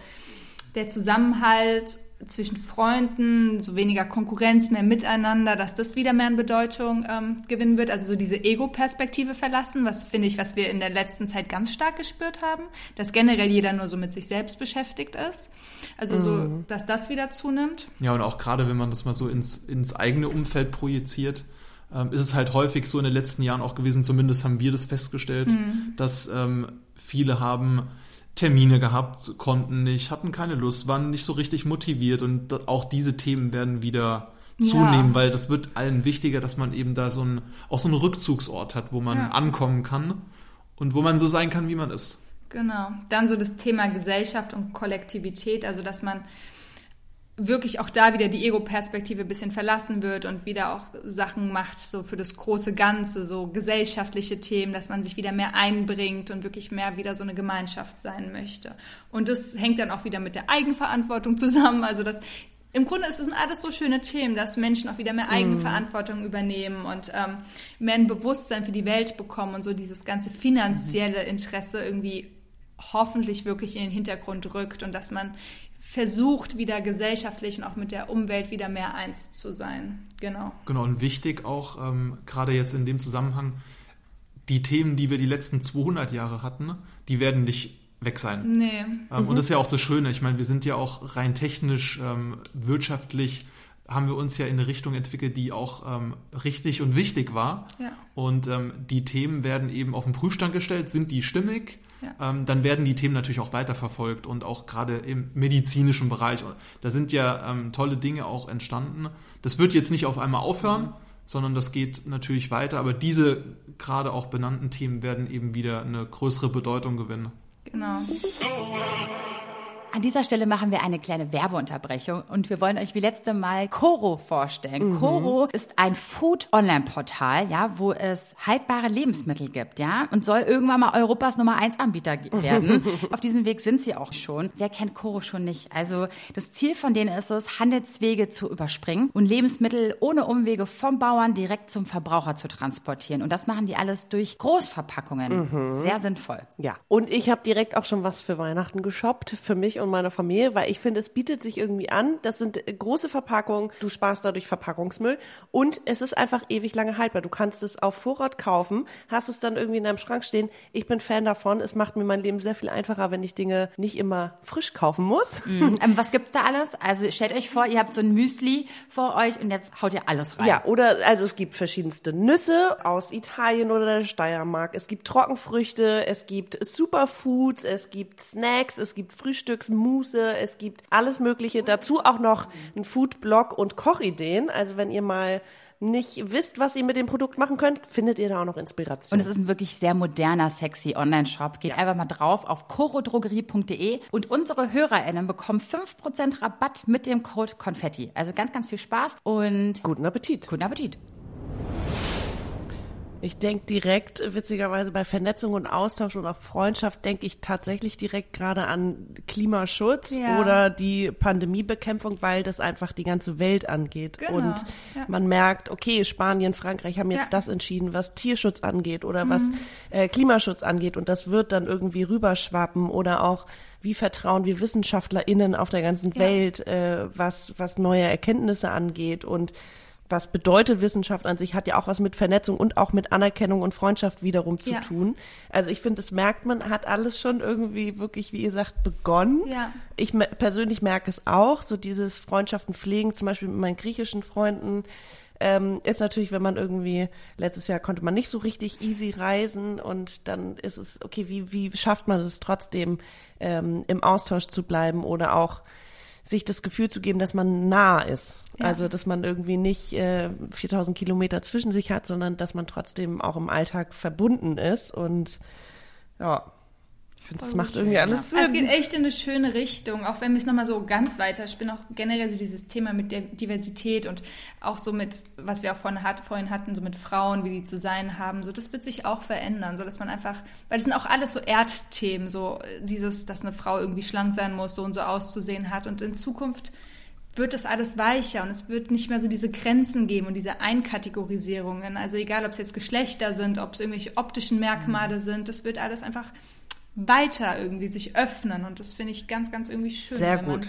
der Zusammenhalt zwischen Freunden, so weniger Konkurrenz, mehr Miteinander, dass das wieder mehr an Bedeutung ähm, gewinnen wird. Also so diese Ego-Perspektive verlassen, was finde ich, was wir in der letzten Zeit ganz stark gespürt haben, dass generell jeder nur so mit sich selbst beschäftigt ist. Also so, mhm. dass das wieder zunimmt. Ja, und auch gerade, wenn man das mal so ins, ins eigene Umfeld projiziert, ähm, ist es halt häufig so in den letzten Jahren auch gewesen, zumindest haben wir das festgestellt, mhm. dass ähm, viele haben Termine gehabt, konnten nicht, hatten keine Lust, waren nicht so richtig motiviert und auch diese Themen werden wieder zunehmen, ja. weil das wird allen wichtiger, dass man eben da so ein, auch so einen Rückzugsort hat, wo man ja. ankommen kann und wo man so sein kann, wie man ist. Genau. Dann so das Thema Gesellschaft und Kollektivität, also dass man wirklich auch da wieder die Ego-Perspektive ein bisschen verlassen wird und wieder auch Sachen macht, so für das große Ganze, so gesellschaftliche Themen, dass man sich wieder mehr einbringt und wirklich mehr wieder so eine Gemeinschaft sein möchte. Und das hängt dann auch wieder mit der Eigenverantwortung zusammen. Also das im Grunde ist es alles so schöne Themen, dass Menschen auch wieder mehr Eigenverantwortung mm. übernehmen und ähm, mehr ein Bewusstsein für die Welt bekommen und so dieses ganze finanzielle Interesse irgendwie hoffentlich wirklich in den Hintergrund rückt und dass man versucht, wieder gesellschaftlich und auch mit der Umwelt wieder mehr eins zu sein. Genau. Genau, und wichtig auch, ähm, gerade jetzt in dem Zusammenhang, die Themen, die wir die letzten 200 Jahre hatten, die werden nicht weg sein. Nee. Ähm, Und das ist ja auch das Schöne. Ich meine, wir sind ja auch rein technisch, ähm, wirtschaftlich haben wir uns ja in eine Richtung entwickelt, die auch ähm, richtig und wichtig war. Ja. Und ähm, die Themen werden eben auf den Prüfstand gestellt. Sind die stimmig? Ja. Ähm, dann werden die Themen natürlich auch weiterverfolgt und auch gerade im medizinischen Bereich. Da sind ja ähm, tolle Dinge auch entstanden. Das wird jetzt nicht auf einmal aufhören, sondern das geht natürlich weiter. Aber diese gerade auch benannten Themen werden eben wieder eine größere Bedeutung gewinnen. Genau. An dieser Stelle machen wir eine kleine Werbeunterbrechung und wir wollen euch wie letzte Mal Coro vorstellen. Coro ist ein Food-Online-Portal, ja, wo es haltbare Lebensmittel gibt, ja, und soll irgendwann mal Europas Nummer 1 Anbieter werden. Auf diesem Weg sind sie auch schon. Wer kennt Coro schon nicht? Also das Ziel von denen ist es, Handelswege zu überspringen und Lebensmittel ohne Umwege vom Bauern direkt zum Verbraucher zu transportieren. Und das machen die alles durch Großverpackungen. Sehr sinnvoll. Ja, und ich habe direkt auch schon was für Weihnachten geshoppt, für mich und meine Familie, weil ich finde, es bietet sich irgendwie an. Das sind äh, große Verpackungen, du sparst dadurch Verpackungsmüll und es ist einfach ewig lange haltbar. Du kannst es auf Vorrat kaufen, hast es dann irgendwie in deinem Schrank stehen. Ich bin Fan davon. Es macht mir mein Leben sehr viel einfacher, wenn ich Dinge nicht immer frisch kaufen muss. Ähm, was gibt's da alles? Also stellt euch vor, ihr habt so ein Müsli vor euch und jetzt haut ihr alles rein. Ja, oder also es gibt verschiedenste Nüsse aus Italien oder der Steiermark. Es gibt Trockenfrüchte, es gibt Superfoods, es gibt Snacks, es gibt Frühstücksmuße, es gibt alles Mögliche. Dazu auch noch ein Foodblog und Kochideen. Also wenn ihr mal nicht wisst, was ihr mit dem Produkt machen könnt, findet ihr da auch noch Inspiration. Und es ist ein wirklich sehr moderner, sexy Online-Shop. Geht einfach mal drauf auf chorodrogerie.de und unsere HörerInnen bekommen 5% Rabatt mit dem Code Konfetti. Also ganz, ganz viel Spaß und Guten Appetit. guten Appetit. Ich denke direkt, witzigerweise bei Vernetzung und Austausch und auch Freundschaft, denke ich tatsächlich direkt gerade an Klimaschutz Ja. oder die Pandemiebekämpfung, weil das einfach die ganze Welt angeht. Genau, Und ja. man merkt, okay, Spanien, Frankreich haben jetzt Ja. Mhm. das entschieden, was Tierschutz angeht oder was äh, Klimaschutz angeht. Und das wird dann irgendwie rüberschwappen oder auch wie vertrauen wir WissenschaftlerInnen auf der ganzen. Welt, äh, was, was neue Erkenntnisse angeht und was bedeutet Wissenschaft an sich, hat ja auch was mit Vernetzung und auch mit Anerkennung und Freundschaft wiederum zu Ja. tun. Also ich finde, das merkt man, hat alles schon irgendwie wirklich, wie ihr sagt, begonnen. Ja. Ich me- persönlich merke es auch, so dieses Freundschaften pflegen, zum Beispiel mit meinen griechischen Freunden, ähm, ist natürlich, wenn man irgendwie, letztes Jahr konnte man nicht so richtig easy reisen und dann ist es, okay, wie, wie schafft man es trotzdem, ähm, im Austausch zu bleiben oder auch sich das Gefühl zu geben, dass man nah ist. Ja. Also, dass man irgendwie nicht äh, 4000 Kilometer zwischen sich hat, sondern dass man trotzdem auch im Alltag verbunden ist und ja, ich finde, das macht irgendwie alles Sinn. Also Es geht echt in eine schöne Richtung, auch wenn wir es nochmal so ganz weiterspinnen, auch generell so dieses Thema mit der Diversität und auch so mit, was wir auch vorhin, hat, vorhin hatten, so mit Frauen, wie die zu sein haben, so das wird sich auch verändern, so dass man einfach, weil das sind auch alles so Erdthemen, so dieses, dass eine Frau irgendwie schlank sein muss, so und so auszusehen hat und in Zukunft wird das alles weicher und es wird nicht mehr so diese Grenzen geben und diese Einkategorisierungen. Also egal, ob es jetzt Geschlechter sind, ob es irgendwelche optischen Merkmale sind, das wird alles einfach weiter irgendwie sich öffnen und das finde ich ganz, ganz irgendwie schön. Sehr gut.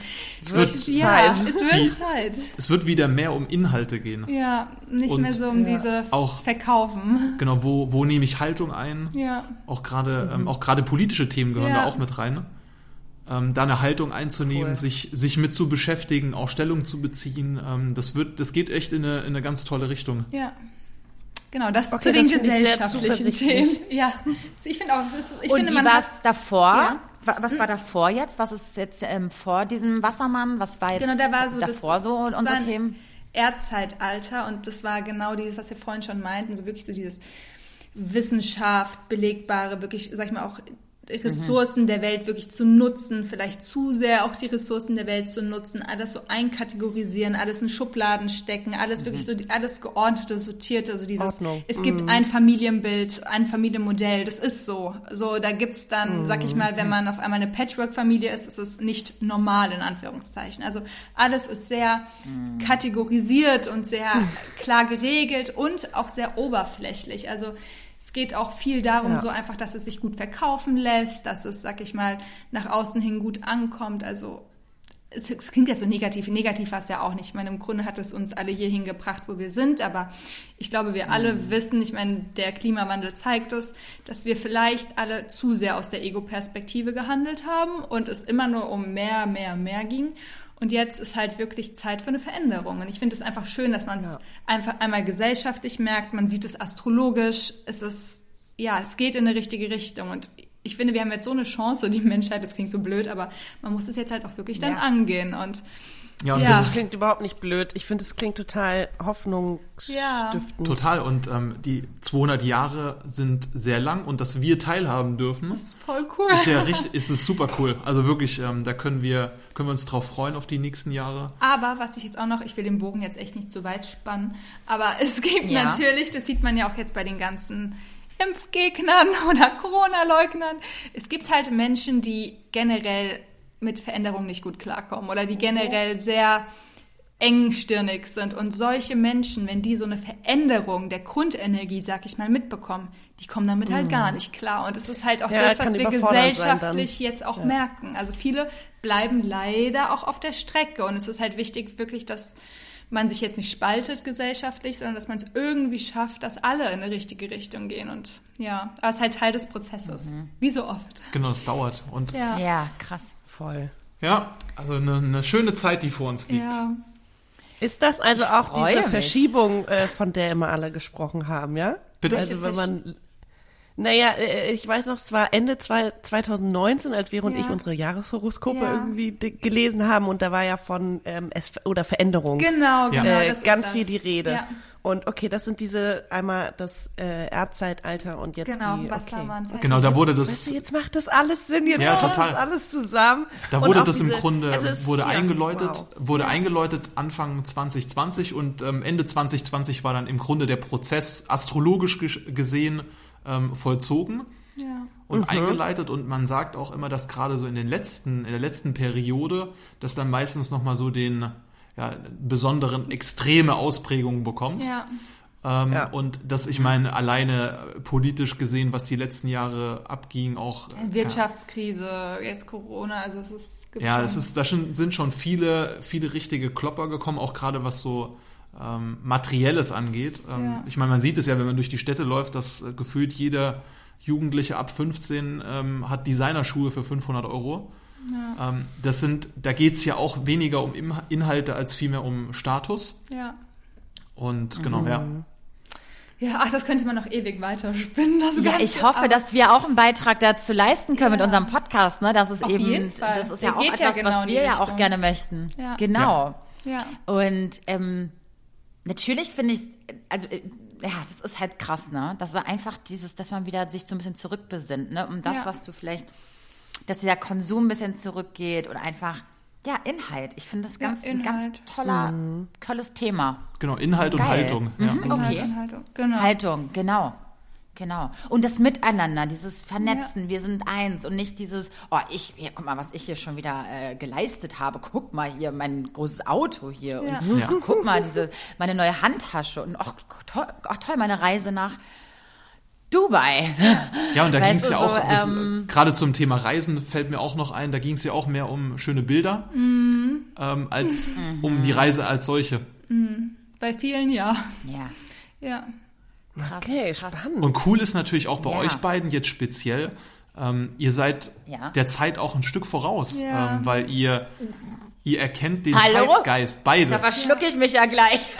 Es wird, Ja, Zeit. es wird Die- Zeit. es wird wieder mehr um Inhalte gehen. Ja, nicht Und- mehr so um Ja. diese Auch- Verkaufen. Genau, wo, wo nehme ich Haltung ein? Ja, Auch gerade ähm, auch gerade politische Themen gehören Ja. da auch mit rein. Ähm, da eine Haltung einzunehmen, Cool. sich, sich mit zu beschäftigen, auch Stellung zu beziehen. Ähm, das wird, das geht echt in eine, in eine ganz tolle Richtung. ja. Genau, das Okay, zu den das gesellschaftlichen Themen. Ja, ich finde auch, ist, ich und finde, wie man war hat, es davor? Ja. Wa- Was war davor jetzt? Was ist jetzt ähm, vor diesem Wassermann? Was war jetzt Genau, da war so davor das, so das unsere war ein Themen? Erdzeitalter und das war genau dieses, was wir vorhin schon meinten, so wirklich so dieses Wissenschaft, belegbare, wirklich, sag ich mal, auch Ressourcen der Welt wirklich zu nutzen, vielleicht zu sehr auch die Ressourcen der Welt zu nutzen, alles so einkategorisieren, alles in Schubladen stecken, alles wirklich so, alles geordnete, sortierte, also dieses, Ordnung. es gibt ein Familienbild, ein Familienmodell, das ist so. So, da gibt's dann, sag ich mal, wenn man auf einmal eine Patchwork-Familie ist, ist es nicht normal, in Anführungszeichen. Also alles ist sehr kategorisiert und sehr klar geregelt und auch sehr oberflächlich. Also es geht auch viel darum, Ja. so einfach, dass es sich gut verkaufen lässt, dass es, sag ich mal, nach außen hin gut ankommt. Also es, es klingt jetzt so negativ, negativ war es ja auch nicht. Ich meine, im Grunde hat es uns alle hierhin gebracht, wo wir sind, aber ich glaube, wir alle Mhm. wissen, ich meine, der Klimawandel zeigt es, dass wir vielleicht alle zu sehr aus der Ego-Perspektive gehandelt haben und es immer nur um mehr, mehr, mehr ging. Und jetzt ist halt wirklich Zeit für eine Veränderung. Und ich finde es einfach schön, dass man es einfach einmal gesellschaftlich merkt, man sieht es astrologisch, es ist, ja, es geht in eine richtige Richtung. Und ich finde, wir haben jetzt so eine Chance, die Menschheit, das klingt so blöd, aber man muss es jetzt halt auch wirklich dann Ja. angehen. Und Ja, und Ja. das klingt überhaupt nicht blöd. Ich finde, es klingt total hoffnungsstiftend. total. Und ähm, die 200 Jahre sind sehr lang und dass wir teilhaben dürfen, das ist voll cool. ist ja richtig, ist es super cool. Also wirklich, ähm, da können wir, können wir uns drauf freuen auf die nächsten Jahre. Aber was ich jetzt auch noch, ich will den Bogen jetzt echt nicht zu weit spannen, aber es gibt Ja. natürlich, das sieht man ja auch jetzt bei den ganzen Impfgegnern oder Corona-Leugnern, es gibt halt Menschen, die generell mit Veränderungen nicht gut klarkommen oder die generell sehr engstirnig sind. Und solche Menschen, wenn die so eine Veränderung der Grundenergie, sag ich mal, mitbekommen, die kommen damit halt gar nicht klar. Und es ist halt auch Ja, das, was wir gesellschaftlich jetzt auch merken. Also viele bleiben leider auch auf der Strecke. Und es ist halt wichtig, wirklich, dass man sich jetzt nicht spaltet gesellschaftlich, sondern dass man es irgendwie schafft, dass alle in eine richtige Richtung gehen. Und ja, aber es ist halt Teil des Prozesses. Wie so oft. Genau, das dauert. Und ja, Ja. Ja, krass. Voll. also eine, eine schöne Zeit, die vor uns liegt. Ja. Ist das also Ich auch diese mich. Verschiebung, äh, von der immer alle gesprochen haben, ja? Bitte? Also wenn man, naja, äh, ich weiß noch, es war Ende zwei, 2019, als wir und Ja. ich unsere Jahreshoroskope Ja. irgendwie gelesen haben und da war ja von ähm, es oder Veränderung. Genau, Ja. genau. äh, das ist ganz das. viel die Rede. Ja. Und okay, das sind diese einmal das äh, Erdzeitalter und jetzt Genau, die. Okay. Genau, da wurde Weißt das, du, jetzt macht das alles Sinn, jetzt Ja, macht total. das alles zusammen. da Und wurde das im diese- Grunde, also es- wurde ja, eingeläutet, wow. wurde eingeläutet Anfang 2020 und ähm, Ende 2020 war dann im Grunde der Prozess astrologisch ges- gesehen ähm, vollzogen. Ja. und Mhm. eingeleitet und man sagt auch immer, dass gerade so in den letzten, in der letzten Periode, das dann meistens nochmal so den ja, besonderen extreme Ausprägungen bekommt. Ja. Ähm, Ja. Und das, ich meine, alleine politisch gesehen, was die letzten Jahre abging, auch Wirtschaftskrise, jetzt Corona, also es ist gibt ja, schon- es ist, da sind schon viele, viele richtige Klopper gekommen, auch gerade was so ähm, Materielles angeht. Ähm, Ja. Ich meine, man sieht es ja, wenn man durch die Städte läuft, dass äh, gefühlt jeder Jugendliche ab 15 ähm, hat Designerschuhe für 500 Euro. Ähm, das sind, da geht's ja auch weniger um Inhalte als vielmehr um Status. ja. Und genau, ja. Ja, ach, das könnte man noch ewig weiterspinnen. Das Ja, Ganze, ich hoffe, aber- dass wir auch einen Beitrag dazu leisten können mit Ja. unserem Podcast, ne? Das ist Auf eben, jeden Fall. das ist Der ja auch geht etwas, ja genau was wir ja auch gerne möchten. Ja. Genau. Ja. Und ähm, natürlich finde ich, also äh, ja, das ist halt krass, ne? Das ist einfach dieses, dass man wieder sich so ein bisschen zurückbesinnt, ne? Um das, Ja. was du vielleicht, dass der Konsum ein bisschen zurückgeht und einfach, ja, Inhalt. Ich finde das Ja, ganz, ein ganz Inhalt. toller, tolles Thema. Genau, Inhalt und Geil. Haltung. Ja. Mhm, Inhalt, okay. Inhaltung. Genau. Haltung, genau. Genau. Und das Miteinander, dieses Vernetzen, wir sind eins und nicht dieses, oh, ich, hier, guck mal, was ich hier schon wieder äh, geleistet habe. Guck mal hier, mein großes Auto hier. Ja. Und Ja. ach, guck mal, diese, meine neue Handtasche. Und ach, toll, ach, toll, meine Reise nach Dubai. Ja, und da ging es ja auch, so, das, ähm, gerade zum Thema Reisen fällt mir auch noch ein, da ging es ja auch mehr um schöne Bilder Mhm. ähm, als um die Reise als solche. Bei vielen ja. Ja, Ja. Krass. Okay, krass. spannend. Und cool ist natürlich auch bei Ja. euch beiden jetzt speziell, ähm, ihr seid Ja. der Zeit auch ein Stück voraus, Ja. ähm, weil ihr, ihr erkennt den Hallo? Zeitgeist, beide. Da verschlucke ich mich ja gleich.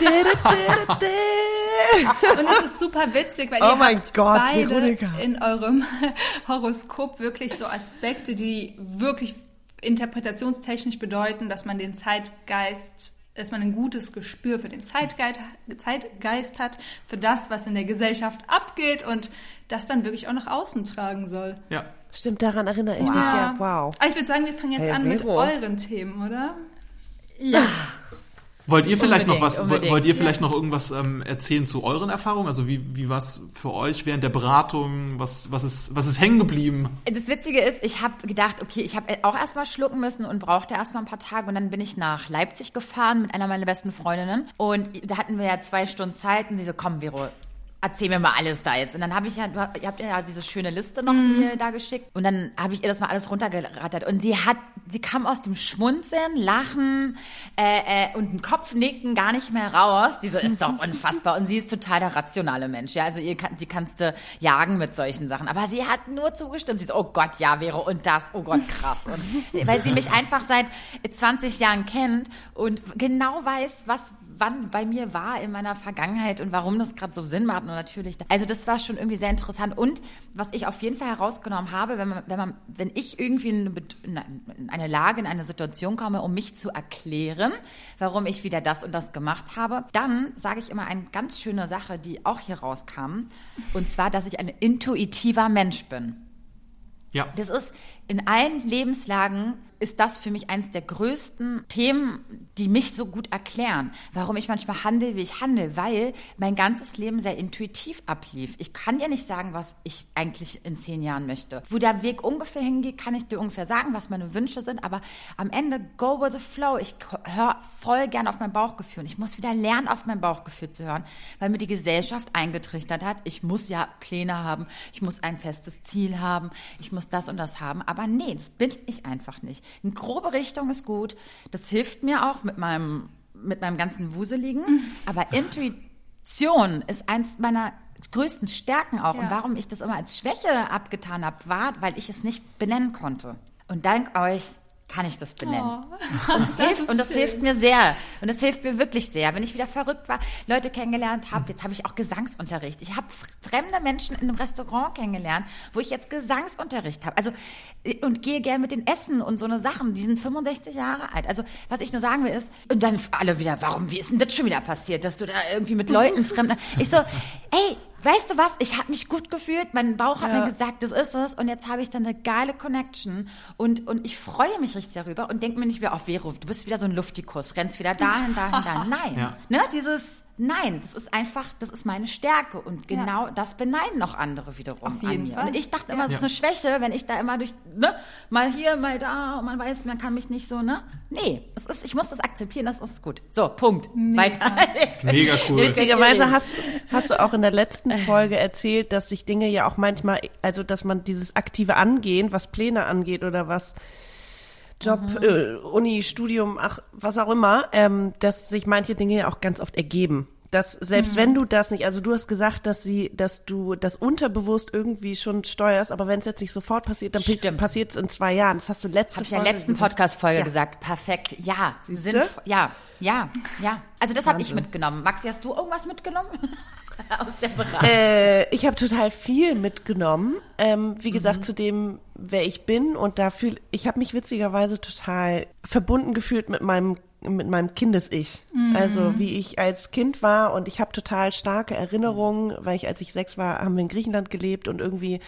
Und es ist super witzig, weil Oh ihr mein habt Gott, beide Veronika. in eurem Horoskop wirklich so Aspekte, die wirklich interpretationstechnisch bedeuten, dass man den Zeitgeist, dass man ein gutes Gespür für den Zeitgeist, Zeitgeist hat, für das, was in der Gesellschaft abgeht und das dann wirklich auch nach außen tragen soll. Ja. Stimmt, daran erinnere ich mich. Ja, wow. Aber ich würde sagen, wir fangen jetzt Hey, an mit euren Themen, oder? Ja. Wollt ihr vielleicht noch Unbedingt, was, unbedingt. wollt ihr vielleicht noch irgendwas ähm, erzählen zu euren Erfahrungen? Also wie, wie war es für euch während der Beratung? Was, was ist, was ist hängen geblieben? Das Witzige ist, ich habe gedacht, okay, ich habe auch erstmal schlucken müssen und brauchte erstmal ein paar Tage und dann bin ich nach Leipzig gefahren mit einer meiner besten Freundinnen und da hatten wir ja zwei Stunden Zeit und sie so, komm, Vero, erzähl mir mal alles da jetzt. Und dann habe ich ja, du, ihr habt ja diese schöne Liste noch mhm. mir da geschickt. Und dann habe ich ihr das mal alles runtergerattert. Und sie hat, sie kam aus dem Schmunzeln, Lachen äh, äh, und ein Kopfnicken gar nicht mehr raus. Die so, ist doch unfassbar. Und sie ist total der rationale Mensch. Ja, also ihr die kannst du jagen mit solchen Sachen. Aber sie hat nur zugestimmt. Sie so, oh Gott, ja, wäre und das, oh Gott, krass. Und, weil sie mich einfach seit 20 Jahren kennt und genau weiß, was, wann bei mir war in meiner Vergangenheit und warum das gerade so Sinn macht. Und natürlich, also das war schon irgendwie sehr interessant. Und was ich auf jeden Fall herausgenommen habe, wenn man, wenn man, wenn ich irgendwie in eine Lage, in eine Situation komme, um mich zu erklären, warum ich wieder das und das gemacht habe, dann sage ich immer eine ganz schöne Sache, die auch hier rauskam. Und zwar, dass ich ein intuitiver Mensch bin. Ja. Das ist in allen Lebenslagen ist das für mich eines der größten Themen, die mich so gut erklären, warum ich manchmal handle, wie ich handle, weil mein ganzes Leben sehr intuitiv ablief. Ich kann dir nicht sagen, was ich eigentlich in zehn Jahren möchte. Wo der Weg ungefähr hingeht, kann ich dir ungefähr sagen, was meine Wünsche sind, aber am Ende go with the flow. Ich höre voll gern auf mein Bauchgefühl. Und ich muss wieder lernen, auf mein Bauchgefühl zu hören, weil mir die Gesellschaft eingetrichtert hat, ich muss ja Pläne haben, ich muss ein festes Ziel haben, ich muss das und das haben, aber nee, das bin ich einfach nicht. Eine grobe Richtung ist gut. Das hilft mir auch mit meinem, mit meinem ganzen Wuseligen. Mhm. Aber Intuition ist eins meiner größten Stärken auch. Ja. Und warum ich das immer als Schwäche abgetan habe, war, weil ich es nicht benennen konnte. Und dank euch kann ich das benennen. Oh, und, das hilft, und das hilft mir sehr. Und das hilft mir wirklich sehr. Wenn ich wieder verrückt war, Leute kennengelernt habe, jetzt habe ich auch Gesangsunterricht. Ich habe fremde Menschen in einem Restaurant kennengelernt, wo ich jetzt Gesangsunterricht habe. Also und gehe gerne mit den Essen und so eine Sachen. Die sind 65 Jahre alt. Also was ich nur sagen will ist, und dann alle wieder, warum, wie ist denn das schon wieder passiert, dass du da irgendwie mit Leuten fremden. Ich so, ey, weißt du was, ich habe mich gut gefühlt, mein Bauch hat ja. mir gesagt, das ist es. Und jetzt habe ich dann eine geile Connection. Und, und ich freue mich richtig darüber und denke mir nicht wieder auf Vero, du bist wieder so ein Luftikus, rennst wieder dahin, dahin, dahin. Nein, ja. ne, dieses Nein, das ist einfach, das ist meine Stärke und genau ja. das beneiden noch andere wiederum Auf jeden an mir. Fall. Und ich dachte immer, ja. das ist eine Schwäche, wenn ich da immer durch, ne, mal hier, mal da und man weiß, man kann mich nicht so, ne? Nee, es ist, ich muss das akzeptieren, das ist gut. So, Punkt. Mega. Weiter. Mega cool. Witzigerweise hast, hast du auch in der letzten Folge erzählt, dass sich Dinge ja auch manchmal, also dass man dieses aktive Angehen, was Pläne angeht oder was Job, mhm. äh, Uni, Studium, ach, was auch immer, ähm, dass sich manche Dinge ja auch ganz oft ergeben. Dass selbst mhm. wenn du das nicht, also du hast gesagt, dass sie, dass du das unterbewusst irgendwie schon steuerst, aber wenn es jetzt nicht sofort passiert, dann passiert es in zwei Jahren. Das hast du letzte Habe ich in der letzten Podcast-Folge ja. gesagt. Perfekt. Ja. Sind, ja, ja, ja. Also das habe ich mitgenommen. Maxi, hast du irgendwas mitgenommen? aus der Beratung? Äh, ich habe total viel mitgenommen. Ähm, wie gesagt, mhm. zu dem, wer ich bin. Und da fühl, ich habe mich witzigerweise total verbunden gefühlt mit meinem mit meinem Kindes-Ich. Mhm. Also wie ich als Kind war und ich habe total starke Erinnerungen, weil ich, als ich sechs war, haben wir in Griechenland gelebt und irgendwie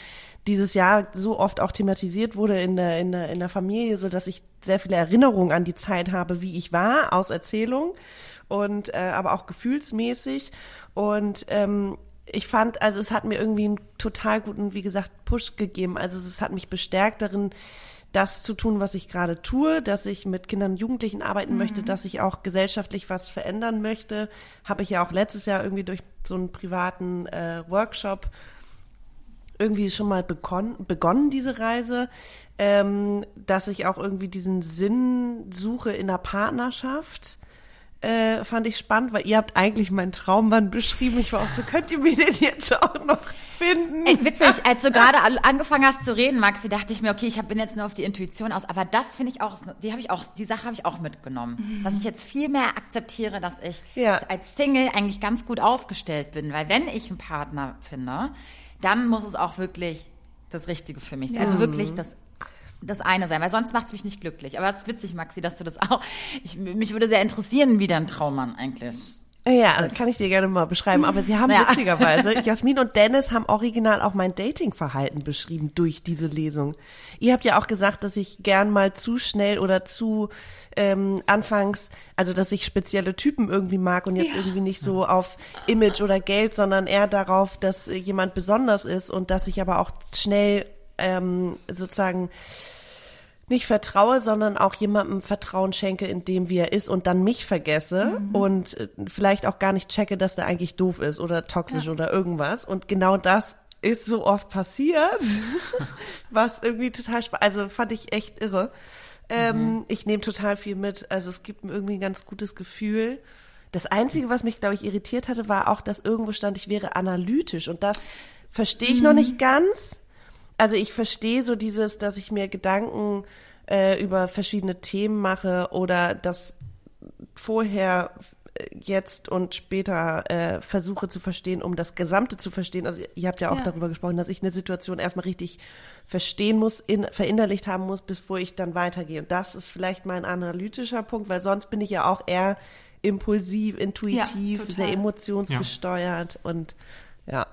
dieses Jahr so oft auch thematisiert wurde in der, in der, in der Familie, so dass ich sehr viele Erinnerungen an die Zeit habe, wie ich war, aus Erzählung und äh, aber auch gefühlsmäßig. Und ähm, ich fand, also es hat mir irgendwie einen total guten, wie gesagt, Push gegeben. Also es hat mich bestärkt darin, das zu tun, was ich gerade tue, dass ich mit Kindern und Jugendlichen arbeiten mhm. möchte, dass ich auch gesellschaftlich was verändern möchte. Habe ich ja auch letztes Jahr irgendwie durch so einen privaten äh, Workshop irgendwie schon mal begonnen, begonnen diese Reise, ähm, dass ich auch irgendwie diesen Sinn suche in der Partnerschaft äh, fand ich spannend, weil ihr habt eigentlich meinen Traummann beschrieben. Ich war auch so, könnt ihr mir den jetzt auch noch finden? Ey, witzig, als du gerade angefangen hast zu reden, Maxi, dachte ich mir, okay, ich bin jetzt nur auf die Intuition aus. Aber das finde ich auch, die habe ich auch, die Sache habe ich auch mitgenommen. Mhm. Dass ich jetzt viel mehr akzeptiere, dass ich ja. als Single eigentlich ganz gut aufgestellt bin. Weil wenn ich einen Partner finde, dann muss es auch wirklich das Richtige für mich sein. Also wirklich das das eine sein, weil sonst macht es mich nicht glücklich. Aber es ist witzig, Maxi, dass du das auch. Ich, mich würde sehr interessieren, wie dein Traummann eigentlich. Ja, das kann ich dir gerne mal beschreiben. Aber sie haben ja. witzigerweise, Jasmin und Dennis haben original auch mein Datingverhalten beschrieben durch diese Lesung. Ihr habt ja auch gesagt, dass ich gern mal zu schnell oder zu ähm, anfangs, also dass ich spezielle Typen irgendwie mag und jetzt ja. irgendwie nicht so auf Image oder Geld, sondern eher darauf, dass jemand besonders ist und dass ich aber auch schnell ähm, sozusagen nicht vertraue, sondern auch jemandem Vertrauen schenke, in dem wie er ist und dann mich vergesse mhm. und äh, vielleicht auch gar nicht checke, dass der eigentlich doof ist oder toxisch ja. oder irgendwas. Und genau das ist so oft passiert, was irgendwie total also fand ich echt irre. Ähm, mhm. Ich nehme total viel mit, also es gibt mir irgendwie ein ganz gutes Gefühl. Das Einzige, was mich, glaube ich, irritiert hatte, war auch, dass irgendwo stand, ich wäre analytisch und das verstehe ich mhm. noch nicht ganz. Also ich verstehe so dieses, dass ich mir Gedanken äh, über verschiedene Themen mache oder das vorher jetzt und später äh, versuche zu verstehen, um das Gesamte zu verstehen. Also ihr habt ja auch ja. darüber gesprochen, dass ich eine Situation erstmal richtig verstehen muss, in, verinnerlicht haben muss, bevor ich dann weitergehe. Und das ist vielleicht mein analytischer Punkt, weil sonst bin ich ja auch eher impulsiv, intuitiv, ja, sehr emotionsgesteuert ja. und ja.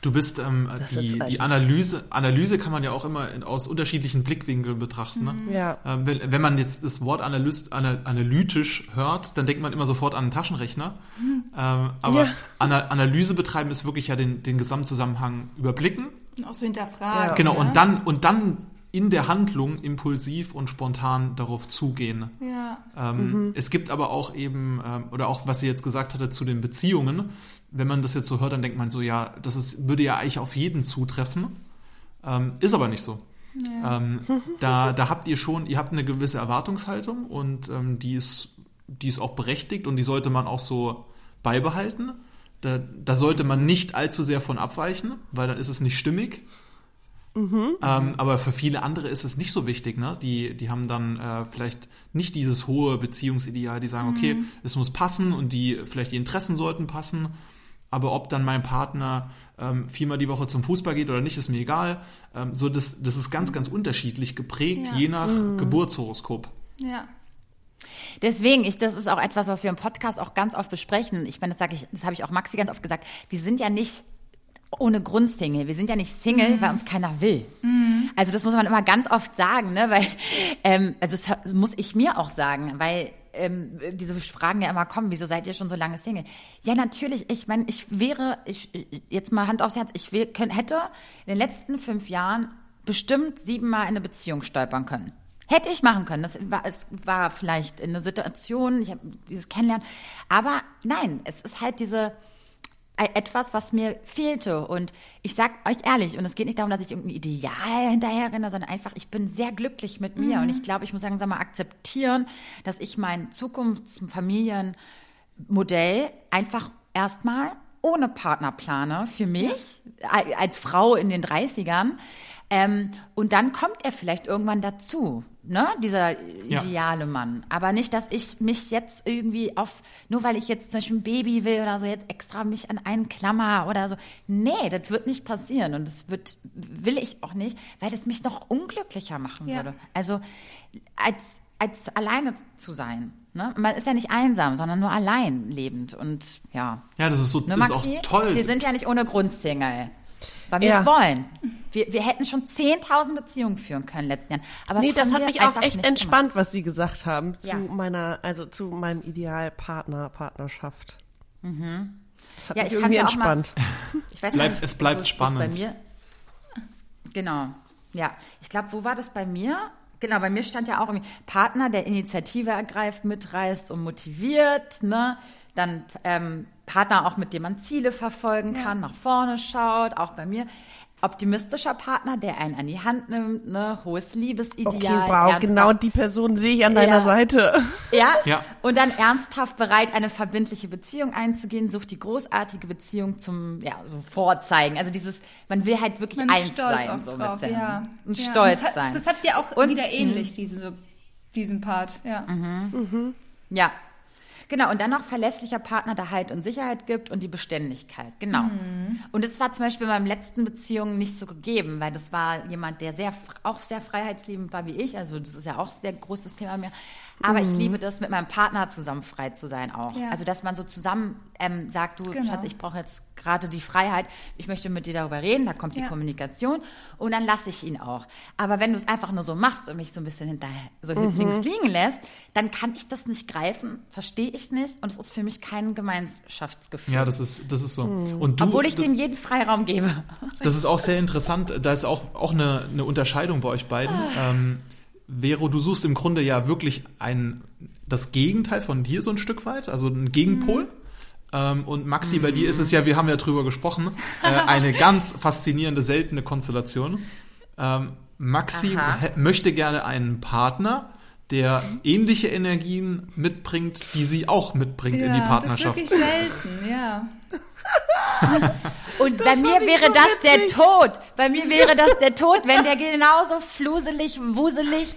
Du bist ähm, die, die Analyse, Analyse kann man ja auch immer in, aus unterschiedlichen Blickwinkeln betrachten. Ne? Ja. Ähm, wenn, wenn man jetzt das Wort Analyst, analytisch hört, dann denkt man immer sofort an einen Taschenrechner. Mhm. Ähm, aber ja. Ana Analyse betreiben ist wirklich ja den, den Gesamtzusammenhang überblicken. Und auch so hinterfragen. Ja. Genau, und dann, und dann in der Handlung impulsiv und spontan darauf zugehen. Ja. Ähm, mhm. Es gibt aber auch eben, ähm, oder auch was sie jetzt gesagt hatte zu den Beziehungen, wenn man das jetzt so hört, dann denkt man so, ja, das ist, würde ja eigentlich auf jeden zutreffen. Ähm, ist aber nicht so. Ja. Ähm, da, da habt ihr schon, ihr habt eine gewisse Erwartungshaltung und ähm, die, ist, die ist auch berechtigt und die sollte man auch so beibehalten. Da, da sollte man nicht allzu sehr von abweichen, weil dann ist es nicht stimmig. Mhm. Ähm, aber für viele andere ist es nicht so wichtig. Ne? Die, die haben dann äh, vielleicht nicht dieses hohe Beziehungsideal, die sagen, mhm. okay, es muss passen und die vielleicht die Interessen sollten passen. Aber ob dann mein Partner ähm, viermal die Woche zum Fußball geht oder nicht, ist mir egal. Ähm, so das, das ist ganz, ganz unterschiedlich geprägt, ja. je nach mhm. Geburtshoroskop. Ja. Deswegen, ich, das ist auch etwas, was wir im Podcast auch ganz oft besprechen. Ich meine, das sage ich, das habe ich auch Maxi ganz oft gesagt. Wir sind ja nicht ohne Grund Single. Wir sind ja nicht Single, mhm. weil uns keiner will. Mhm. Also das muss man immer ganz oft sagen, ne? Weil, ähm, also das muss ich mir auch sagen, weil ähm, diese Fragen ja immer kommen, wieso seid ihr schon so lange Single? Ja, natürlich, ich meine, ich wäre, ich, jetzt mal Hand aufs Herz, ich will, könnt, hätte in den letzten fünf Jahren bestimmt siebenmal in eine Beziehung stolpern können. Hätte ich machen können. Das war, es war vielleicht in einer Situation, ich habe dieses Kennenlernen. Aber nein, es ist halt diese, etwas, was mir fehlte. Und ich sag euch ehrlich, und es geht nicht darum, dass ich irgendein Ideal hinterher renne, sondern einfach, ich bin sehr glücklich mit mir. Mhm. Und ich glaube, ich muss langsam mal akzeptieren, dass ich mein Zukunftsfamilienmodell einfach erstmal ohne Partner plane für mich, als Frau in den 30ern. Ähm, und dann kommt er vielleicht irgendwann dazu, ne, dieser ideale ja. Mann. Aber nicht, dass ich mich jetzt irgendwie auf, nur weil ich jetzt zum Beispiel ein Baby will oder so, jetzt extra mich an einen Klammer oder so. Nee, das wird nicht passieren. Und das wird, will ich auch nicht, weil das mich noch unglücklicher machen ja. würde. Also, als, als alleine zu sein. Ne? Man ist ja nicht einsam, sondern nur allein lebend. Und ja. Ja, das ist so ne, Maxi? ist auch toll. Wir sind ja nicht ohne Grund Single. Weil wir ja. es wollen. Wir, wir hätten schon 10.000 Beziehungen führen können letzten Jahren. Aber nee, das hat mich auch echt entspannt, gemacht. was Sie gesagt haben zu ja. meiner, also zu meinem Idealpartner, Partnerschaft. Mhm. Das hat ja, mich ich irgendwie entspannt. Mal, ich weiß Bleib, nicht, es bleibt spannend. Bei mir, genau. Ja, ich glaube, wo war das bei mir? Genau, bei mir stand ja auch irgendwie Partner, der Initiative ergreift, mitreißt und motiviert, ne? Dann ähm, Partner auch, mit dem man Ziele verfolgen kann, ja. nach vorne schaut, auch bei mir. Optimistischer Partner, der einen an die Hand nimmt, ne, hohes Liebesideal. Okay, wow, ernsthaft. genau die Person sehe ich an deiner ja. Seite. Ja? ja, und dann ernsthaft bereit, eine verbindliche Beziehung einzugehen, sucht die großartige Beziehung zum, ja, so vorzeigen. Also dieses, man will halt wirklich man eins sein, so ein bisschen. Ja. Und ja. stolz das hat, sein. Das habt ihr auch und, wieder ähnlich, diese, diesen Part, ja. Mhm. Mhm. Ja, Genau, und dann noch verlässlicher Partner, der Halt und Sicherheit gibt und die Beständigkeit. Genau. Mhm. Und das war zum Beispiel in meinem letzten Beziehung nicht so gegeben, weil das war jemand, der sehr, auch sehr freiheitsliebend war wie ich. Also das ist ja auch ein sehr großes Thema mir. Aber mhm. ich liebe das, mit meinem Partner zusammen frei zu sein auch. Ja. Also, dass man so zusammen ähm, sagt, du genau. Schatz, ich brauche jetzt gerade die Freiheit, ich möchte mit dir darüber reden, da kommt die ja. Kommunikation und dann lasse ich ihn auch. Aber wenn du es einfach nur so machst und mich so ein bisschen hinterher, so mhm. links liegen lässt, dann kann ich das nicht greifen, verstehe ich nicht und es ist für mich kein Gemeinschaftsgefühl. Ja, das ist, das ist so. Mhm. Und du, Obwohl ich du, dem jeden Freiraum gebe. Das ist auch sehr interessant, da ist auch, auch eine, eine Unterscheidung bei euch beiden. Ähm, Vero, du suchst im Grunde ja wirklich ein, das Gegenteil von dir so ein Stück weit, also ein Gegenpol. Mhm. Ähm, und Maxi, bei dir ist es ja, wir haben ja drüber gesprochen, äh, eine ganz faszinierende, seltene Konstellation. Ähm, Maxi möchte gerne einen Partner, der ähnliche Energien mitbringt, die sie auch mitbringt ja, in die Partnerschaft. Das ist wirklich selten, ja. Und bei mir wäre so das witzig. der Tod. Bei mir wäre das der Tod, wenn der genauso fluselig, wuselig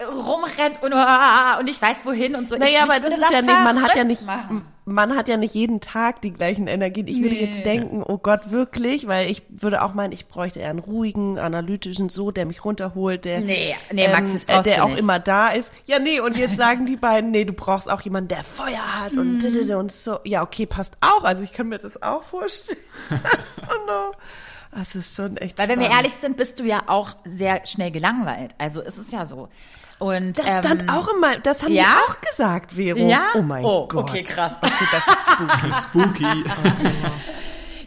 rumrennt und, und ich weiß wohin und so. Naja, ich, aber das ist ja nicht, man hat ja nicht, machen. Man hat ja nicht jeden Tag die gleichen Energien. Ich würde nee. jetzt denken, oh Gott, wirklich, weil ich würde auch meinen, ich bräuchte eher einen ruhigen, analytischen, so, der mich runterholt, der, nee, nee, Max, ähm, das der auch nicht. immer da ist. Ja, nee, und jetzt sagen die beiden, nee, du brauchst auch jemanden, der Feuer hat und, mm. und so. Ja, okay, passt auch. Also ich kann mir das auch vorstellen. oh no. Das ist schon echt Weil wenn spannend. wir ehrlich sind, bist du ja auch sehr schnell gelangweilt. Also es ist ja so. Und, das stand ähm, auch immer, das haben ja? die auch gesagt, Vero. Ja? Oh mein oh, Gott. Okay, krass. Okay, das ist spooky. spooky.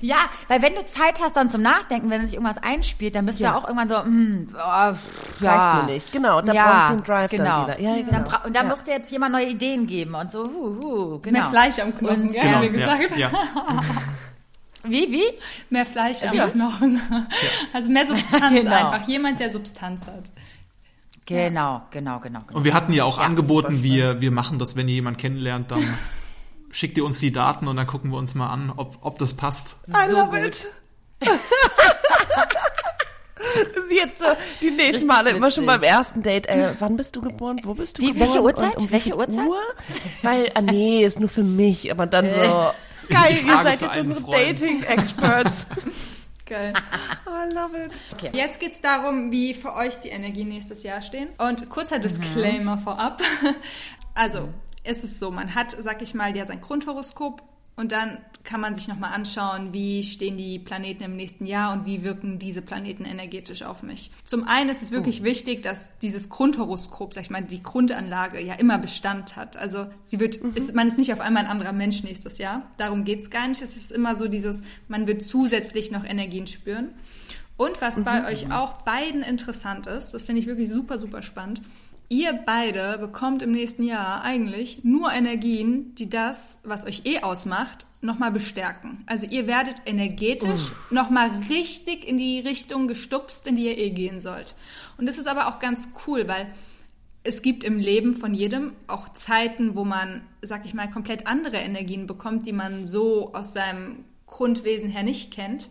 Ja, weil wenn du Zeit hast dann zum Nachdenken, wenn sich irgendwas einspielt, dann bist ja. du ja auch irgendwann so, mm, oh, pff, ja. Reicht mir nicht. Genau, da ja, brauche ich den Drive genau. dann wieder. Ja, genau. Dann und dann ja. musst du jetzt jemand neue Ideen geben und so, hu, hu, genau. Mehr Fleisch am Knochen, und, genau. wie gesagt. Ja, Wie, wie? Mehr Fleisch am Knochen. Also mehr Substanz genau. einfach. Jemand, der Substanz hat. Genau, genau, genau, genau. Und wir hatten ja auch ja, angeboten, wir, wir machen das, wenn ihr jemanden kennenlernt, dann schickt ihr uns die Daten und dann gucken wir uns mal an, ob, ob das passt. I so love it. Sie jetzt so die nächsten Richtig Male immer schon beim ersten Date. Äh, wann bist du geboren? Wo bist du wie, geboren? Welche Uhrzeit? Um welche Uhrzeit? Uhr? Weil, ah nee, ist nur für mich, aber dann so, geil, ihr seid jetzt unsere Dating-Experts. Geil. oh, I love it. Okay. Jetzt geht's darum, wie für euch die Energien nächstes Jahr stehen. Und kurzer Disclaimer mhm. vorab. Also, ist es so, man hat, sag ich mal, ja sein Grundhoroskop und dann kann man sich nochmal anschauen, wie stehen die Planeten im nächsten Jahr und wie wirken diese Planeten energetisch auf mich. Zum einen ist es wirklich oh. wichtig, dass dieses Grundhoroskop, sag ich mal, die Grundanlage ja immer Bestand hat. Also sie wird, mhm. ist, man ist nicht auf einmal ein anderer Mensch nächstes Jahr. Darum geht's gar nicht. Es ist immer so dieses, man wird zusätzlich noch Energien spüren. Und was bei mhm. euch auch beiden interessant ist, das finde ich wirklich super, super spannend, Ihr beide bekommt im nächsten Jahr eigentlich nur Energien, die das, was euch eh ausmacht, nochmal bestärken. Also ihr werdet energetisch nochmal richtig in die Richtung gestupst, in die ihr eh gehen sollt. Und das ist aber auch ganz cool, weil es gibt im Leben von jedem auch Zeiten, wo man, sag ich mal, komplett andere Energien bekommt, die man so aus seinem Grundwesen her nicht kennt.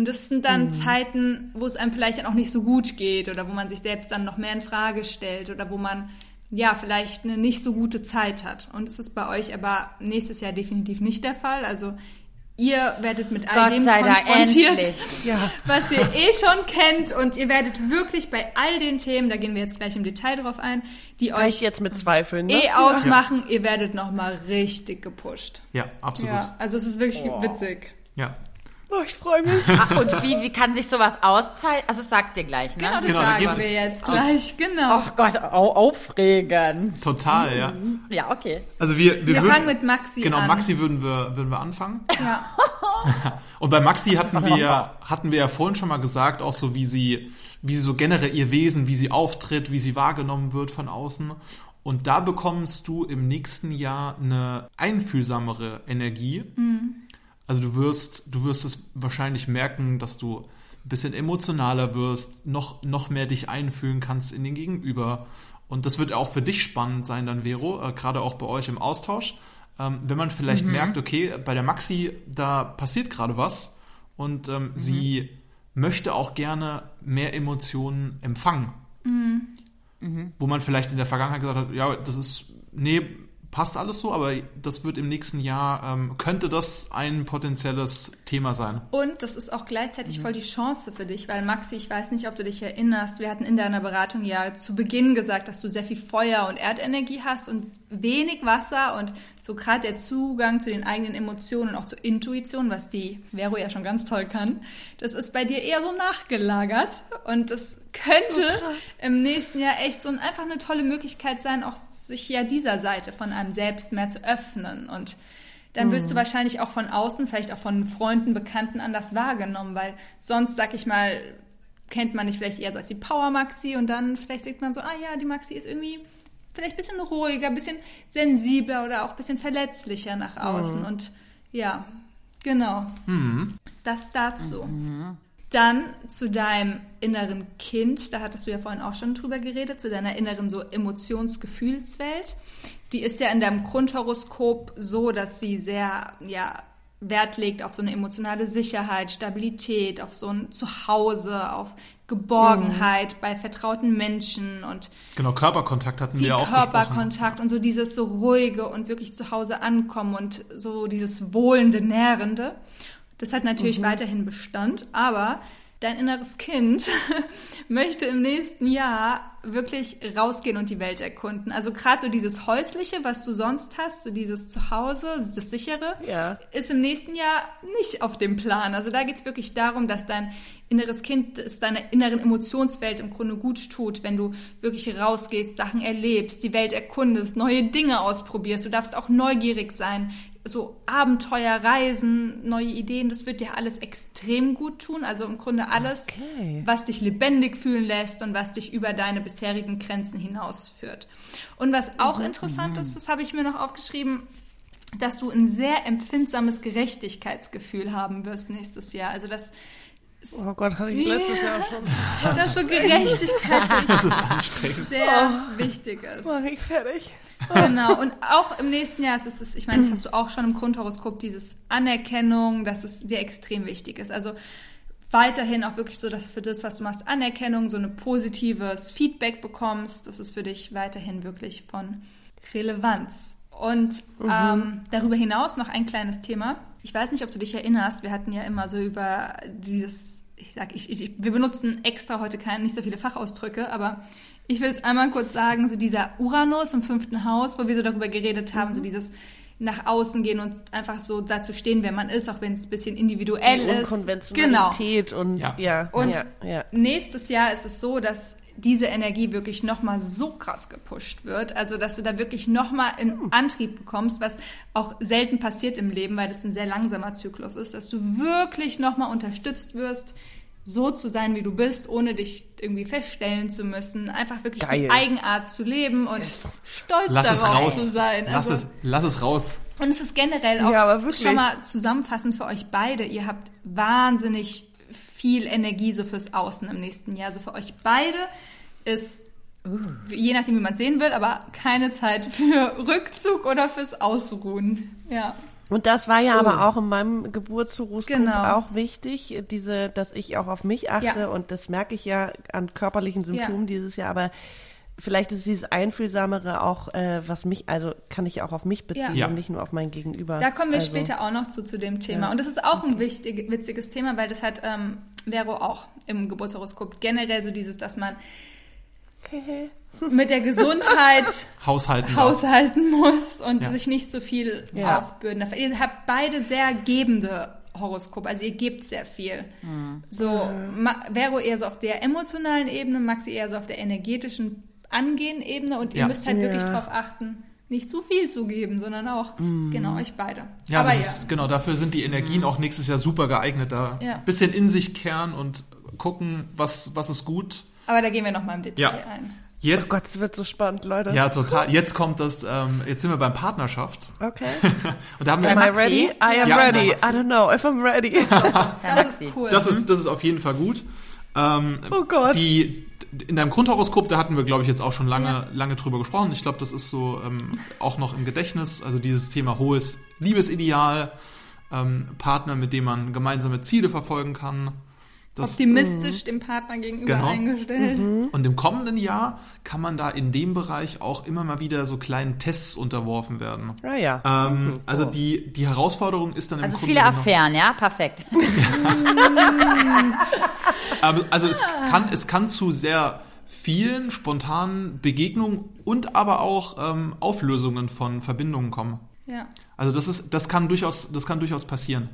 Und das sind dann mhm. Zeiten, wo es einem vielleicht dann auch nicht so gut geht oder wo man sich selbst dann noch mehr in Frage stellt oder wo man ja vielleicht eine nicht so gute Zeit hat. Und es ist bei euch aber nächstes Jahr definitiv nicht der Fall. Also ihr werdet mit all Gott dem sei konfrontiert, ja. was ihr eh schon kennt und ihr werdet wirklich bei all den Themen, da gehen wir jetzt gleich im Detail drauf ein, die Reicht euch jetzt mit Zweifeln, ne? eh ausmachen, ja. ihr werdet nochmal richtig gepusht. Ja, absolut. Ja, also es ist wirklich oh. witzig. Ja, Oh, ich freue mich. Ah, und wie, wie kann sich sowas auszahlen? Also, das sagt ihr gleich, ne? Genau, das genau, sagen wir jetzt gleich, genau. Oh Gott, au aufregend. Total, ja. Ja, okay. Also wir, wir, wir würden, fangen mit Maxi genau, an. Genau, Maxi würden wir, würden wir anfangen. Ja. und bei Maxi hatten wir, hatten wir ja vorhin schon mal gesagt, auch so wie sie, wie sie so generell ihr Wesen, wie sie auftritt, wie sie wahrgenommen wird von außen. Und da bekommst du im nächsten Jahr eine einfühlsamere Energie. Mhm also du wirst, du wirst es wahrscheinlich merken, dass du ein bisschen emotionaler wirst, noch, noch mehr dich einfühlen kannst in den Gegenüber. Und das wird auch für dich spannend sein, dann, Vero, äh, gerade auch bei euch im Austausch. Ähm, wenn man vielleicht mhm. merkt, okay, bei der Maxi, da passiert gerade was und ähm, mhm. sie möchte auch gerne mehr Emotionen empfangen. Mhm. mhm. Wo man vielleicht in der Vergangenheit gesagt hat, ja, das ist, nee, passt alles so, aber das wird im nächsten Jahr, ähm, könnte das ein potenzielles Thema sein. Und das ist auch gleichzeitig mhm. voll die Chance für dich, weil Maxi, ich weiß nicht, ob du dich erinnerst, wir hatten in deiner Beratung ja zu Beginn gesagt, dass du sehr viel Feuer und Erdenergie hast und wenig Wasser und so gerade der Zugang zu den eigenen Emotionen und auch zur Intuition, was die Vero ja schon ganz toll kann, das ist bei dir eher so nachgelagert und das könnte so im nächsten Jahr echt so ein, einfach eine tolle Möglichkeit sein, auch sich ja dieser Seite von einem selbst mehr zu öffnen. Und dann wirst mhm. du wahrscheinlich auch von außen, vielleicht auch von Freunden, Bekannten anders wahrgenommen, weil sonst, sag ich mal, kennt man nicht vielleicht eher so als die Power-Maxi und dann vielleicht sieht man so, ah ja, die Maxi ist irgendwie vielleicht ein bisschen ruhiger, ein bisschen sensibler oder auch ein bisschen verletzlicher nach außen. Mhm. Und ja, genau. Mhm. Das dazu. Mhm. Dann zu deinem inneren Kind, da hattest du ja vorhin auch schon drüber geredet, zu deiner inneren so Emotionsgefühlswelt. Die ist ja in deinem Grundhoroskop so, dass sie sehr, ja, Wert legt auf so eine emotionale Sicherheit, Stabilität, auf so ein Zuhause, auf Geborgenheit mhm. bei vertrauten Menschen und genau Körperkontakt hatten wir auch Körperkontakt und so dieses so ruhige und wirklich zu Hause ankommen und so dieses wohlende nährende. Das hat natürlich mhm. weiterhin Bestand, aber dein inneres Kind möchte im nächsten Jahr wirklich rausgehen und die Welt erkunden. Also gerade so dieses Häusliche, was du sonst hast, so dieses Zuhause, das sichere, ja. ist im nächsten Jahr nicht auf dem Plan. Also da geht es wirklich darum, dass dein inneres Kind es deiner inneren Emotionswelt im Grunde gut tut, wenn du wirklich rausgehst, Sachen erlebst, die Welt erkundest, neue Dinge ausprobierst. Du darfst auch neugierig sein, so Abenteuer, Reisen, neue Ideen, das wird dir alles extrem gut tun. Also im Grunde alles, okay. was dich lebendig fühlen lässt und was dich über deine bisherigen Grenzen hinausführt. Und was auch mhm. interessant ist, das habe ich mir noch aufgeschrieben, dass du ein sehr empfindsames Gerechtigkeitsgefühl haben wirst nächstes Jahr. Also das Oh Gott, hatte ich letztes Jahr schon. Dass so Gerechtigkeit das ist anstrengend. sehr oh. wichtig ist. Mach ich fertig. Genau, und auch im nächsten Jahr ist es, ich meine, das hast du auch schon im Grundhoroskop, dieses Anerkennung, dass es dir extrem wichtig ist. Also weiterhin auch wirklich so, dass für das, was du machst, Anerkennung, so ein positives Feedback bekommst. Das ist für dich weiterhin wirklich von Relevanz. Und mhm. ähm, darüber hinaus noch ein kleines Thema. Ich weiß nicht, ob du dich erinnerst, wir hatten ja immer so über dieses, ich sag, ich, ich, wir benutzen extra heute keine, nicht so viele Fachausdrücke, aber ich will es einmal kurz sagen, so dieser Uranus im fünften Haus, wo wir so darüber geredet haben, mhm. so dieses nach außen gehen und einfach so dazu stehen, wer man ist, auch wenn es ein bisschen individuell Die ist. Unkonventionalität genau. und ja. ja und ja, ja. nächstes Jahr ist es so, dass diese Energie wirklich nochmal so krass gepusht wird, also dass du da wirklich nochmal einen hm. Antrieb bekommst, was auch selten passiert im Leben, weil das ein sehr langsamer Zyklus ist, dass du wirklich nochmal unterstützt wirst, so zu sein, wie du bist, ohne dich irgendwie feststellen zu müssen, einfach wirklich Geil. Eigenart zu leben und yes. stolz lass darauf zu sein. Lass, also, es, lass es raus. Und es ist generell auch ja, schon mal zusammenfassend für euch beide. Ihr habt wahnsinnig viel Energie so fürs Außen im nächsten Jahr. Also für euch beide ist Uh. Je nachdem, wie man es sehen will, aber keine Zeit für Rückzug oder fürs Ausruhen. Ja. Und das war ja oh. aber auch in meinem Geburtshoroskop genau. auch wichtig, diese, dass ich auch auf mich achte ja. und das merke ich ja an körperlichen Symptomen ja. dieses Jahr, aber vielleicht ist dieses Einfühlsamere auch, äh, was mich, also kann ich auch auf mich beziehen ja. und nicht nur auf mein Gegenüber. Da kommen wir also. später auch noch zu, zu dem Thema. Und das ist auch ein wichtig, witziges Thema, weil das hat ähm, Vero auch im Geburtshoroskop generell so dieses, dass man mit der Gesundheit haushalten, haushalten muss und ja. sich nicht so viel ja. aufbürden darf. Ihr habt beide sehr gebende Horoskop, also ihr gebt sehr viel. Mhm. So, Vero eher so auf der emotionalen Ebene, Maxi eher so auf der energetischen angehen Ebene und ihr ja. müsst halt wirklich darauf achten, nicht zu viel zu geben, sondern auch, mm. genau, euch beide. Ja, Aber ja. Ist, genau, dafür sind die Energien mm. auch nächstes Jahr super geeignet, da ja. ein bisschen in sich kehren und gucken, was, was ist gut aber da gehen wir nochmal im Detail ja. ein. Jetzt, oh Gott, es wird so spannend, Leute. Ja, total. Jetzt kommt das, ähm, jetzt sind wir beim Partnerschaft. Okay. und da haben wir am I ready? I am ja, ready. I don't know if I'm ready. das ist cool. Das ist, das ist auf jeden Fall gut. Ähm, oh Gott. Die, in deinem Grundhoroskop, da hatten wir, glaube ich, jetzt auch schon lange, ja. lange drüber gesprochen. Ich glaube, das ist so ähm, auch noch im Gedächtnis. Also dieses Thema hohes Liebesideal, ähm, Partner, mit dem man gemeinsame Ziele verfolgen kann. Das, Optimistisch mh. dem Partner gegenüber genau. eingestellt. Mhm. Und im kommenden Jahr kann man da in dem Bereich auch immer mal wieder so kleinen Tests unterworfen werden. Ah ja. Ähm, mhm. Also die, die Herausforderung ist dann im Also Grunde viele Affären, ja? Perfekt. also es kann, es kann zu sehr vielen spontanen Begegnungen und aber auch ähm, Auflösungen von Verbindungen kommen. Ja. Also das ist, das kann durchaus, das kann durchaus passieren.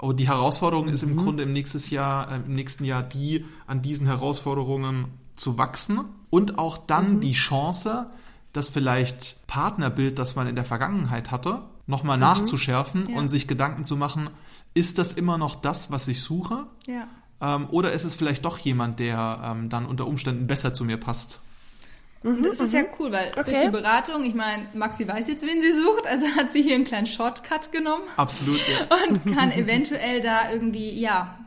Und die Herausforderung ist im mhm. Grunde im, nächstes Jahr, äh, im nächsten Jahr die, an diesen Herausforderungen zu wachsen und auch dann mhm. die Chance, das vielleicht Partnerbild, das man in der Vergangenheit hatte, nochmal mhm. nachzuschärfen ja. und sich Gedanken zu machen, ist das immer noch das, was ich suche? Ja. Ähm, oder ist es vielleicht doch jemand, der ähm, dann unter Umständen besser zu mir passt? Und das ist ja cool, weil durch die Beratung, ich meine, Maxi weiß jetzt, wen sie sucht, also hat sie hier einen kleinen Shortcut genommen Absolut, ja. und kann eventuell da irgendwie, ja,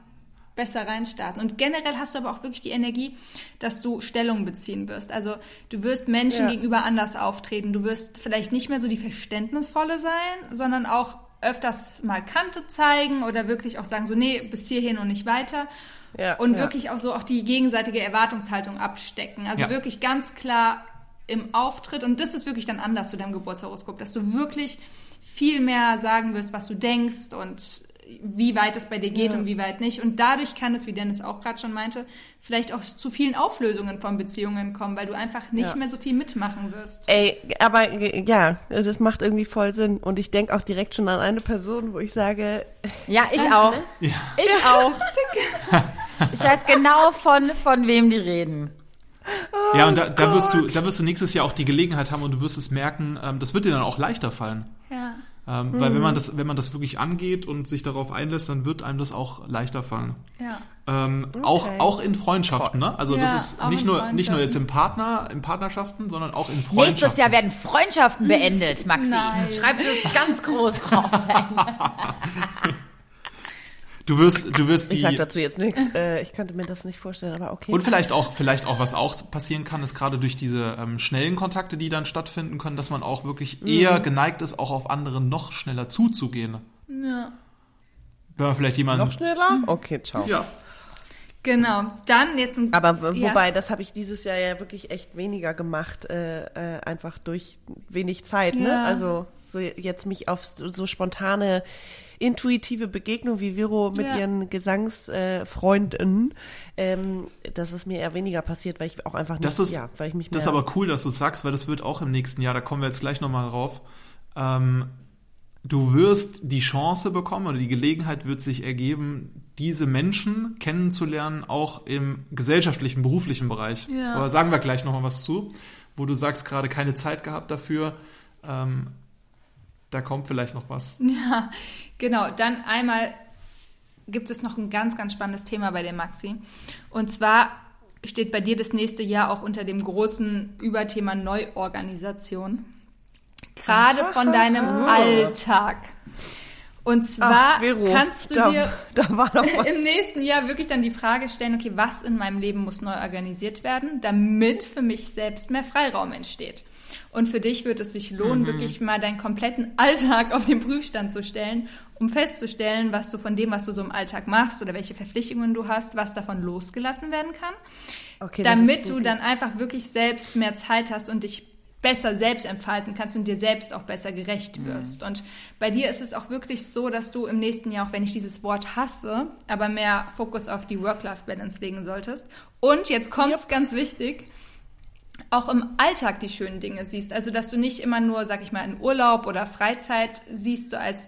besser reinstarten. Und generell hast du aber auch wirklich die Energie, dass du Stellung beziehen wirst. Also du wirst Menschen Ja. gegenüber anders auftreten. Du wirst vielleicht nicht mehr so die Verständnisvolle sein, sondern auch öfters mal Kante zeigen oder wirklich auch sagen so, nee, bis hierhin und nicht weiter. Ja, und ja. wirklich auch so auch die gegenseitige Erwartungshaltung abstecken. Also Ja. wirklich ganz klar im Auftritt. Und das ist wirklich dann anders zu deinem Geburtshoroskop, dass du wirklich viel mehr sagen wirst, was du denkst und wie weit es bei dir geht und wie weit nicht. Und dadurch kann es, wie Dennis auch gerade schon meinte, vielleicht auch zu vielen Auflösungen von Beziehungen kommen, weil du einfach nicht Ja. mehr so viel mitmachen wirst. Ey, aber ja, das macht irgendwie voll Sinn. Und ich denke auch direkt schon an eine Person, wo ich sage, Ja, ich auch. Ich auch. Ich weiß genau von, von wem die reden. Ja, und da, da, wirst du, da wirst du nächstes Jahr auch die Gelegenheit haben und du wirst es merken, ähm, das wird dir dann auch leichter fallen. Ja. Ähm, Weil wenn man, das, wenn man das wirklich angeht und sich darauf einlässt, dann wird einem das auch leichter fallen. Ja. Ähm, auch, auch in Freundschaften, ne? Also Ja, das ist nicht nur, nicht nur jetzt im Partner, in Partnerschaften, sondern auch in Freundschaften. Nächstes Jahr werden Freundschaften beendet, Maxi. Nein. Schreib das ganz groß drauf. Du wirst, du wirst ich die. sag dazu jetzt nichts. Äh, ich könnte mir das nicht vorstellen, aber okay. Und vielleicht auch, vielleicht auch, was auch passieren kann, ist gerade durch diese ähm, schnellen Kontakte, die dann stattfinden können, dass man auch wirklich Mhm. eher geneigt ist, auch auf andere noch schneller zuzugehen. ja. Wenn man vielleicht jemanden. Noch schneller? Okay, ciao. Ja. Genau. Dann jetzt ein. Aber w- Ja. wobei, das habe ich dieses Jahr ja wirklich echt weniger gemacht, äh, äh, einfach durch wenig Zeit. Ne? Ja. Also so jetzt mich auf so, so spontane, intuitive Begegnung wie Vero mit Ja. ihren Gesangsfreunden, äh, ähm, das ist mir eher weniger passiert, weil ich auch einfach nicht, Das ist, ja, weil ich mich das ist aber cool, dass du es sagst, weil das wird auch im nächsten Jahr, da kommen wir jetzt gleich nochmal drauf. Ähm, du wirst die Chance bekommen oder die Gelegenheit wird sich ergeben, diese Menschen kennenzulernen, auch im gesellschaftlichen, beruflichen Bereich. Ja. Aber sagen wir gleich nochmal was zu, wo du sagst, gerade keine Zeit gehabt dafür. Ähm, da kommt vielleicht noch was. Ja, genau. Dann einmal gibt es noch ein ganz, ganz spannendes Thema bei der Maxi. Und zwar steht bei dir das nächste Jahr auch unter dem großen Überthema Neuorganisation. Gerade von deinem Alltag. Und zwar Ach, Vero, kannst du da, dir da war noch was. im nächsten Jahr wirklich dann die Frage stellen, okay, was in meinem Leben muss neu organisiert werden, damit für mich selbst mehr Freiraum entsteht. Und für dich wird es sich lohnen, wirklich mal deinen kompletten Alltag auf den Prüfstand zu stellen, um festzustellen, was du von dem, was du so im Alltag machst oder welche Verpflichtungen du hast, was davon losgelassen werden kann, Okay, das ist damit du dann einfach wirklich selbst mehr Zeit hast und dich besser selbst entfalten kannst und dir selbst auch besser gerecht wirst. Und bei dir ist es auch wirklich so, dass du im nächsten Jahr, auch wenn ich dieses Wort hasse, aber mehr Fokus auf die Work-Life-Balance legen solltest. Und jetzt kommt's ganz wichtig, auch im Alltag die schönen Dinge siehst. Also, dass du nicht immer nur, sag ich mal, in Urlaub oder Freizeit siehst, so als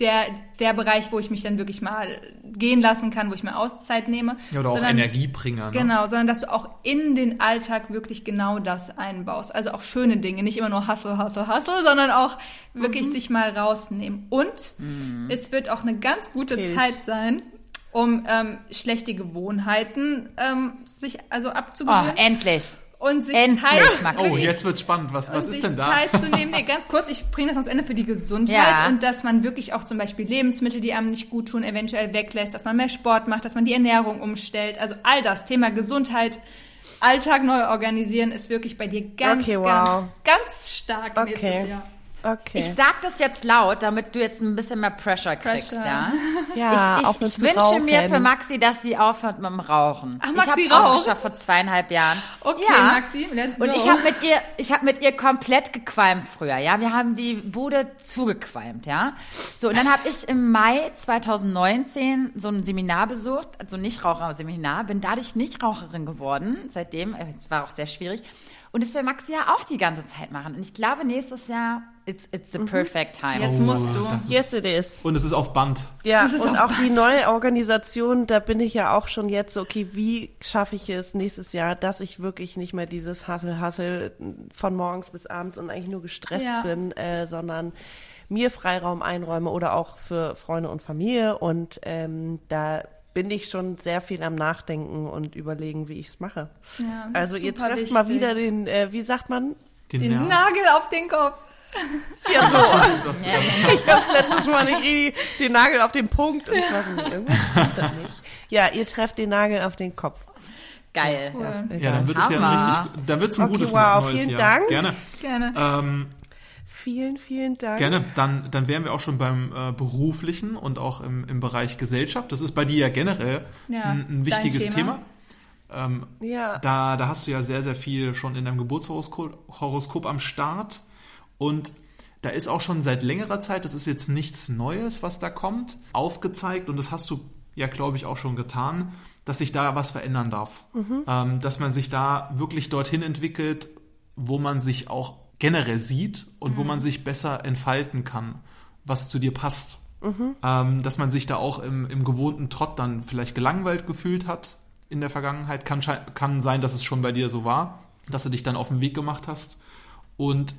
der, der Bereich, wo ich mich dann wirklich mal gehen lassen kann, wo ich mir Auszeit nehme. Ja, oder auch sondern- Energiebringer. Ne? Genau, sondern dass du auch in den Alltag wirklich genau das einbaust. Also auch schöne Dinge, nicht immer nur Hustle, Hustle, Hustle, sondern auch wirklich sich mal rausnehmen. Und es wird auch eine ganz gute Okay. Zeit sein, um ähm, schlechte Gewohnheiten ähm, sich also Oh, abzugewöhnen endlich. Und sich endlich, Zeit Maxi. Oh, jetzt wird's spannend. Was, was ist denn da? Zeit zu nehmen. Nee, ganz kurz, ich bringe das ans Ende für die Gesundheit Ja. und dass man wirklich auch zum Beispiel Lebensmittel, die einem nicht gut tun, eventuell weglässt, dass man mehr Sport macht, dass man die Ernährung umstellt. Also all das Thema Gesundheit, Alltag neu organisieren ist wirklich bei dir ganz, Okay, wow. ganz, ganz stark nächstes Okay. Jahr. Okay. Ich sag das jetzt laut, damit du jetzt ein bisschen mehr Pressure kriegst, Pressure. ja? ja, ich auch ich, ich wünsche rauchen. mir für Maxi, dass sie aufhört mit dem Rauchen. Ach, ich Maxi hab's auch raucht? geschafft vor zweieinhalb Jahren. Okay, ja. Maxi, let's go. Und ich habe mit ihr, ich habe mit ihr komplett gequalmt früher, ja. Wir haben die Bude zugequalmt, ja. So und dann habe ich im Mai 2019 so ein Seminar besucht, also Nichtraucher-Seminar, bin dadurch Nichtraucherin geworden. Seitdem, äh, es war auch sehr schwierig. Und das will Maxi ja auch die ganze Zeit machen. Und ich glaube, nächstes Jahr it's it's the perfect time. Jetzt musst du. Yes, it is. Und es ist auf Band. Ja, Das ist und auch auch die neue Organisation, da bin ich ja auch schon jetzt so, okay, wie schaffe ich es nächstes Jahr, dass ich wirklich nicht mehr dieses Hassel, Hassel von morgens bis abends und eigentlich nur gestresst Ja. bin, äh, sondern mir Freiraum einräume oder auch für Freunde und Familie und ähm, da bin ich schon sehr viel am Nachdenken und überlegen, wie ich es mache. Ja, also ihr trefft mal wichtig. wieder den, äh, wie sagt man? Den, Den. Nagel auf den Kopf. Ja, so. Das, ich hab's letztes Mal nicht richtig den Nagel auf den Punkt und nicht, irgendwas stimmt da nicht. Ja, ihr trefft den Nagel auf den Kopf. Geil. Cool. ja, dann wird es ja ein richtig, dann wird's ein Okay, gutes wow, neues vielen Jahr. Dank. Gerne. Gerne. Ähm, Vielen, vielen Dank. Gerne, dann, dann wären wir auch schon beim äh, beruflichen und auch im, im Bereich Gesellschaft. Das ist bei dir ja generell Ja, ein, ein wichtiges Thema. Thema. Ähm, Ja. da, da hast du ja sehr, sehr viel schon in deinem Geburtshoroskop Horoskop am Start. Und da ist auch schon seit längerer Zeit, das ist jetzt nichts Neues, was da kommt, aufgezeigt. Und das hast du ja, glaube ich, auch schon getan, dass sich da was verändern darf. Ähm, dass man sich da wirklich dorthin entwickelt, wo man sich auch generell sieht und wo man sich besser entfalten kann, was zu dir passt. Ähm, dass man sich da auch im, im gewohnten Trott dann vielleicht gelangweilt gefühlt hat in der Vergangenheit. Kann, kann sein, dass es schon bei dir so war, dass du dich dann auf den Weg gemacht hast. Und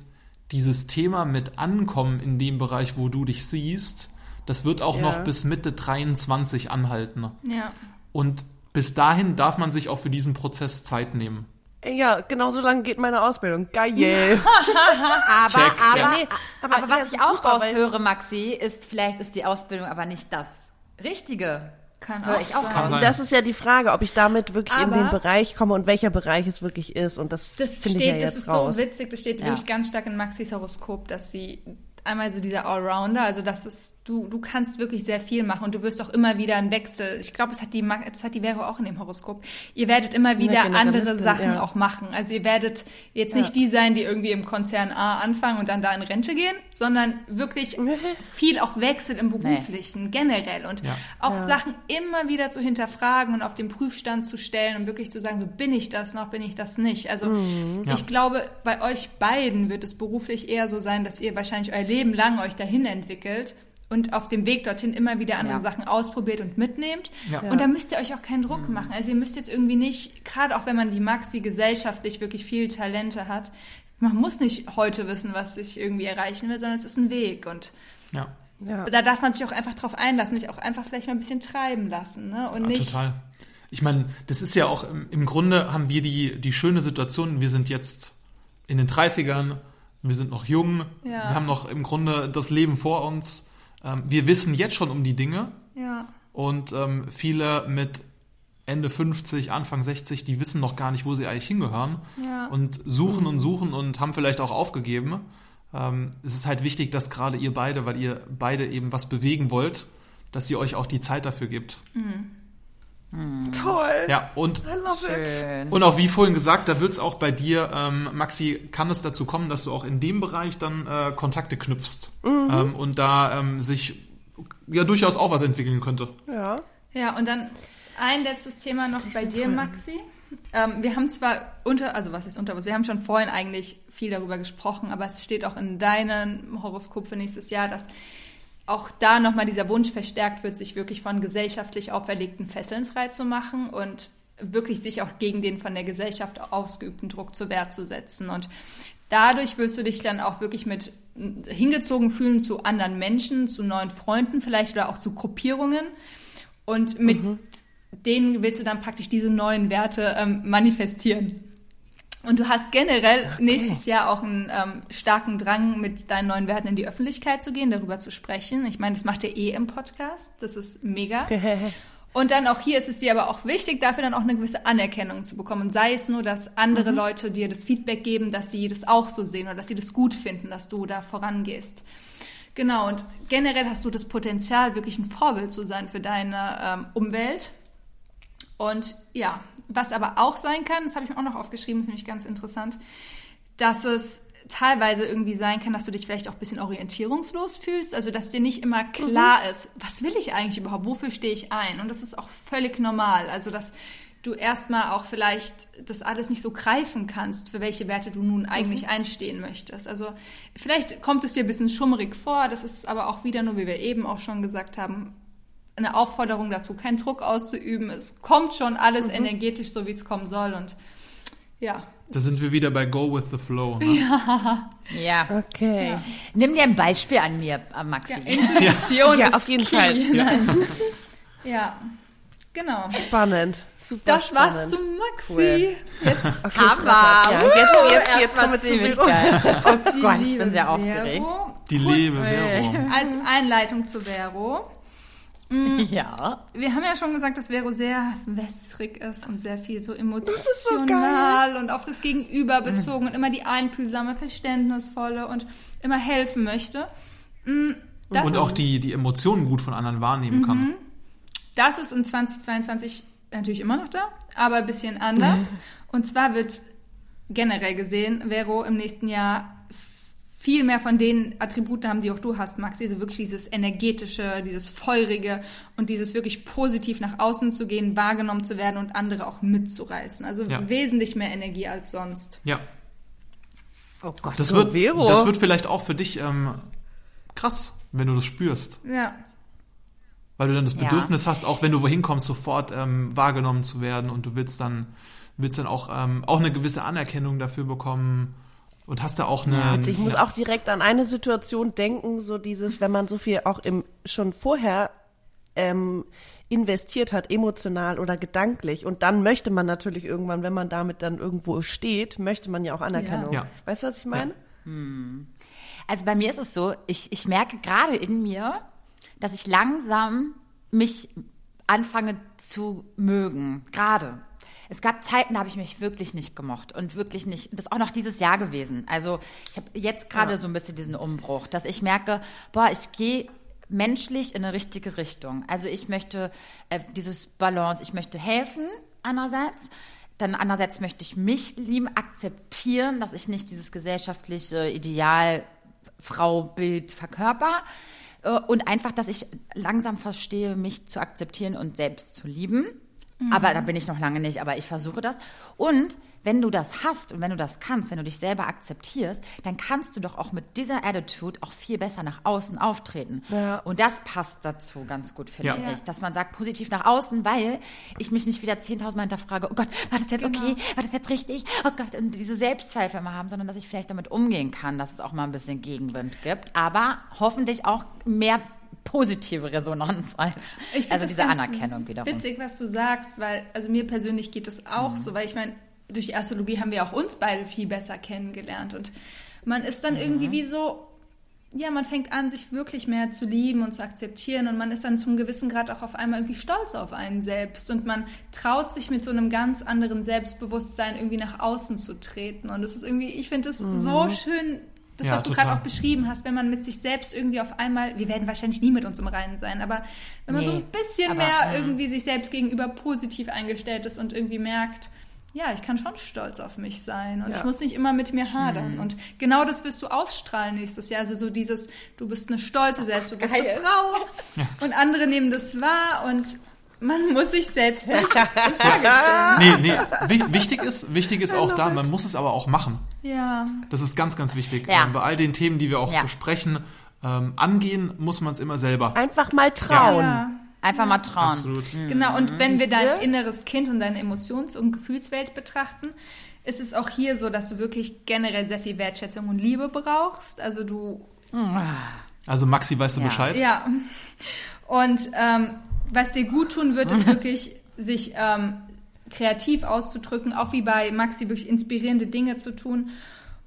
dieses Thema mit Ankommen in dem Bereich, wo du dich siehst, das wird auch Ja. noch bis Mitte 23 anhalten. Ja. Und bis dahin darf man sich auch für diesen Prozess Zeit nehmen. Ja, genau so lange geht meine Ausbildung. Geil. Aber, Check. aber, Ja, nee, aber, aber was ich auch super, raushöre, Maxi, ist, vielleicht ist die Ausbildung aber nicht das Richtige. Kann Hör auch ich auch sein. Das ist ja die Frage, ob ich damit wirklich in Aber- den Bereich komme und welcher Bereich es wirklich ist. Und das, Das finde steht, ich ja das ist raus. so witzig, das steht Ja. wirklich ganz stark in Maxis Horoskop, dass sie einmal so dieser Allrounder, also das ist, du, du kannst wirklich sehr viel machen und du wirst auch immer wieder einen Wechsel. Ich glaube, es hat die, das hat die Vero auch in dem Horoskop. Ihr werdet immer wieder andere Sachen ja. auch machen. Also ihr werdet jetzt Ja. nicht die sein, die irgendwie im Konzern A anfangen und dann da in Rente gehen, sondern wirklich viel auch wechselt im Beruflichen, generell und Ja. auch Ja. Sachen immer wieder zu hinterfragen und auf den Prüfstand zu stellen und wirklich zu sagen, so bin ich das noch, bin ich das nicht. Also Ja. ich glaube, bei euch beiden wird es beruflich eher so sein, dass ihr wahrscheinlich euer Leben lang euch dahin entwickelt und auf dem Weg dorthin immer wieder andere Ja. Sachen ausprobiert und mitnehmt. Ja. Und da müsst ihr euch auch keinen Druck machen. Also ihr müsst jetzt irgendwie nicht, gerade auch wenn man wie Maxi gesellschaftlich wirklich viel Talente hat, man muss nicht heute wissen, was ich irgendwie erreichen will, sondern es ist ein Weg und Ja, Ja. da darf man sich auch einfach drauf einlassen, sich auch einfach vielleicht mal ein bisschen treiben lassen. Ne? Und ja nicht, total. Ich meine, das ist ja auch, im, im Grunde haben wir die, die schöne Situation, wir sind jetzt in den 30ern, wir sind noch jung, Ja. wir haben noch im Grunde das Leben vor uns. Ähm, wir wissen jetzt schon um die Dinge Ja, und ähm, viele mit Ende 50, Anfang 60, die wissen noch gar nicht, wo sie eigentlich hingehören Ja. und suchen und suchen und haben vielleicht auch aufgegeben. Ähm, es ist halt wichtig, dass gerade ihr beide, weil ihr beide eben was bewegen wollt, dass ihr euch auch die Zeit dafür gibt. Toll. Ja, und, I love it. Schön. und auch wie vorhin gesagt, da wird es auch bei dir, ähm, Maxi, kann es dazu kommen, dass du auch in dem Bereich dann äh, Kontakte knüpfst ähm, und da ähm, sich ja durchaus auch was entwickeln könnte. Ja. Ja, und dann ein letztes Thema noch bei so dir. Maxi. Ähm, wir haben zwar unter, also was ist unter was? Wir haben schon vorhin eigentlich viel darüber gesprochen, aber es steht auch in deinem Horoskop für nächstes Jahr, dass auch da nochmal dieser Wunsch verstärkt wird, sich wirklich von gesellschaftlich auferlegten Fesseln frei zu machen und wirklich sich auch gegen den von der Gesellschaft ausgeübten Druck zur Wehr zu setzen. Und dadurch wirst du dich dann auch wirklich mit hingezogen fühlen zu anderen Menschen, zu neuen Freunden vielleicht oder auch zu Gruppierungen. Und mit denen willst du dann praktisch diese neuen Werte ähm, manifestieren. Und du hast generell nächstes Jahr auch einen ähm, starken Drang, mit deinen neuen Werten in die Öffentlichkeit zu gehen, darüber zu sprechen. Ich meine, das macht ihr eh im Podcast. Das ist mega. Und dann auch hier ist es dir aber auch wichtig, dafür dann auch eine gewisse Anerkennung zu bekommen. Sei es nur, dass andere Leute dir das Feedback geben, dass sie das auch so sehen oder dass sie das gut finden, dass du da vorangehst. Genau, und generell hast du das Potenzial, wirklich ein Vorbild zu sein für deine ähm, Umwelt. Und ja, was aber auch sein kann, das habe ich mir auch noch aufgeschrieben, ist nämlich ganz interessant, dass es teilweise irgendwie sein kann, dass du dich vielleicht auch ein bisschen orientierungslos fühlst, also dass dir nicht immer klar ist, was will ich eigentlich überhaupt, wofür stehe ich ein? Und das ist auch völlig normal, also dass du erstmal auch vielleicht das alles nicht so greifen kannst, für welche Werte du nun eigentlich einstehen möchtest. Also vielleicht kommt es dir ein bisschen schummrig vor, das ist aber auch wieder nur, wie wir eben auch schon gesagt haben, eine Aufforderung dazu, keinen Druck auszuüben. Es kommt schon alles energetisch, so wie es kommen soll. Und ja, Da sind wir wieder bei Go with the Flow. Ne? Ja. Okay. Nimm dir ein Beispiel an mir, äh, Maxi. ja Intuition Ja, ist auf jeden key. Fall. Ja. Genau. Spannend. Super Das spannend. war's zu Maxi. Cool. Jetzt Okay, Hammer! Ja, jetzt, jetzt, jetzt kommen wir zu Vero. Oh die Gott, ich liebe bin sehr Vero. aufgeregt. Die Kurz Lebe Vero. Als Einleitung zu Vero. Ja. Wir haben ja schon gesagt, dass Vero sehr wässrig ist und sehr viel so emotional und auf das Gegenüber bezogen und immer die einfühlsame, verständnisvolle und immer helfen möchte. Mm, Das Und auch die, die Emotionen gut von anderen wahrnehmen kann. Das ist in 2022 natürlich immer noch da, aber ein bisschen anders. Und zwar wird generell gesehen, Vero im nächsten Jahr viel mehr von den Attributen haben, die auch du hast, Maxi. Also wirklich dieses energetische, dieses feurige und dieses wirklich positiv nach außen zu gehen, wahrgenommen zu werden und andere auch mitzureißen. Also Ja. wesentlich mehr Energie als sonst. Ja. Oh Gott. Das, So, wird, Vero. das wird vielleicht auch für dich ähm, krass, wenn du das spürst. Ja. Weil du dann das Ja. Bedürfnis hast, auch wenn du wohin kommst, sofort ähm, wahrgenommen zu werden und du willst dann, willst dann auch, ähm, auch eine gewisse Anerkennung dafür bekommen und hast da auch eine. Also ich muss auch direkt an eine Situation denken, so dieses, wenn man so viel auch im schon vorher ähm, investiert hat, emotional oder gedanklich, und dann möchte man natürlich irgendwann, wenn man damit dann irgendwo steht, möchte man ja auch Anerkennung. Ja. Weißt du, was ich meine? Also bei mir ist es so, ich, ich merke gerade in mir, dass ich langsam mich anfange zu mögen. Gerade. Es gab Zeiten, da habe ich mich wirklich nicht gemocht und wirklich nicht. Das ist auch noch dieses Jahr gewesen. Also ich habe jetzt gerade Ja. so ein bisschen diesen Umbruch, dass ich merke, boah, ich gehe menschlich in eine richtige Richtung. Also ich möchte äh, dieses Balance, ich möchte helfen einerseits, dann andererseits möchte ich mich lieben, akzeptieren, dass ich nicht dieses gesellschaftliche Ideal Fraubild verkörper äh, und einfach, dass ich langsam verstehe, mich zu akzeptieren und selbst zu lieben. Aber da bin ich noch lange nicht, aber ich versuche das. Und wenn du das hast und wenn du das kannst, wenn du dich selber akzeptierst, dann kannst du doch auch mit dieser Attitude auch viel besser nach außen auftreten. Ja. Und das passt dazu ganz gut, finde Ja. ich. Dass man sagt, positiv nach außen, weil ich mich nicht wieder 10.000 Mal hinterfrage, oh Gott, war das jetzt okay? War das jetzt richtig? Oh Gott, und diese Selbstzweifel immer haben, sondern dass ich vielleicht damit umgehen kann, dass es auch mal ein bisschen Gegenwind gibt. Aber hoffentlich auch mehr positive Resonanz als also das diese Anerkennung wiederum. Witzig, was du sagst, weil, also mir persönlich geht es auch Mhm. so, weil ich meine, durch die Astrologie haben wir auch uns beide viel besser kennengelernt und man ist dann Mhm. irgendwie wie so, ja, man fängt an, sich wirklich mehr zu lieben und zu akzeptieren und man ist dann zum gewissen Grad auch auf einmal irgendwie stolz auf einen selbst und man traut sich mit so einem ganz anderen Selbstbewusstsein irgendwie nach außen zu treten und das ist irgendwie, ich finde es so schön, das, Ja, was du gerade auch beschrieben hast, wenn man mit sich selbst irgendwie auf einmal, wir werden wahrscheinlich nie mit uns im Reinen sein, aber wenn man so Nee, ein bisschen aber, mehr mm. irgendwie sich selbst gegenüber positiv eingestellt ist und irgendwie merkt, ja, ich kann schon stolz auf mich sein und Ja. ich muss nicht immer mit mir hadern. Mm. Und genau das wirst du ausstrahlen nächstes Jahr. Also so dieses, du bist eine stolze, selbstbewusste. Frau und andere nehmen das wahr und man muss sich selbst nicht in Frage stellen. Nee, nee. Wi- Wichtig ist, wichtig ist auch da, man muss es aber auch machen. Ja, Das ist ganz, ganz wichtig. Ja. Ähm, bei all den Themen, die wir auch Ja. besprechen, ähm, angehen muss man es immer selber. Einfach mal trauen. ja. Einfach mal trauen. Absolut. Genau, und wenn wir dein inneres Kind und deine Emotions- und Gefühlswelt betrachten, ist es auch hier so, dass du wirklich generell sehr viel Wertschätzung und Liebe brauchst. Also du Also Maxi, weißt du Ja. Bescheid? Ja. Und ähm, was dir gut tun wird, ist wirklich, sich ähm, kreativ auszudrücken, auch wie bei Maxi, wirklich inspirierende Dinge zu tun.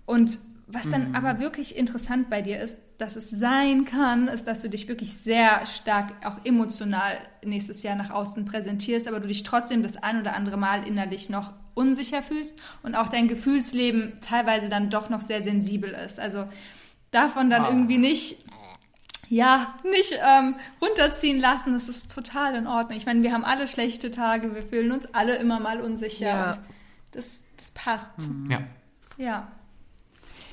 Und was dann aber wirklich interessant bei dir ist, dass es sein kann, ist, dass du dich wirklich sehr stark auch emotional nächstes Jahr nach außen präsentierst, aber du dich trotzdem das ein oder andere Mal innerlich noch unsicher fühlst und auch dein Gefühlsleben teilweise dann doch noch sehr sensibel ist. Also davon dann irgendwie nicht ja, nicht ähm, runterziehen lassen, das ist total in Ordnung. Ich meine, wir haben alle schlechte Tage, wir fühlen uns alle immer mal unsicher Ja. und das, das passt. Ja. Ja.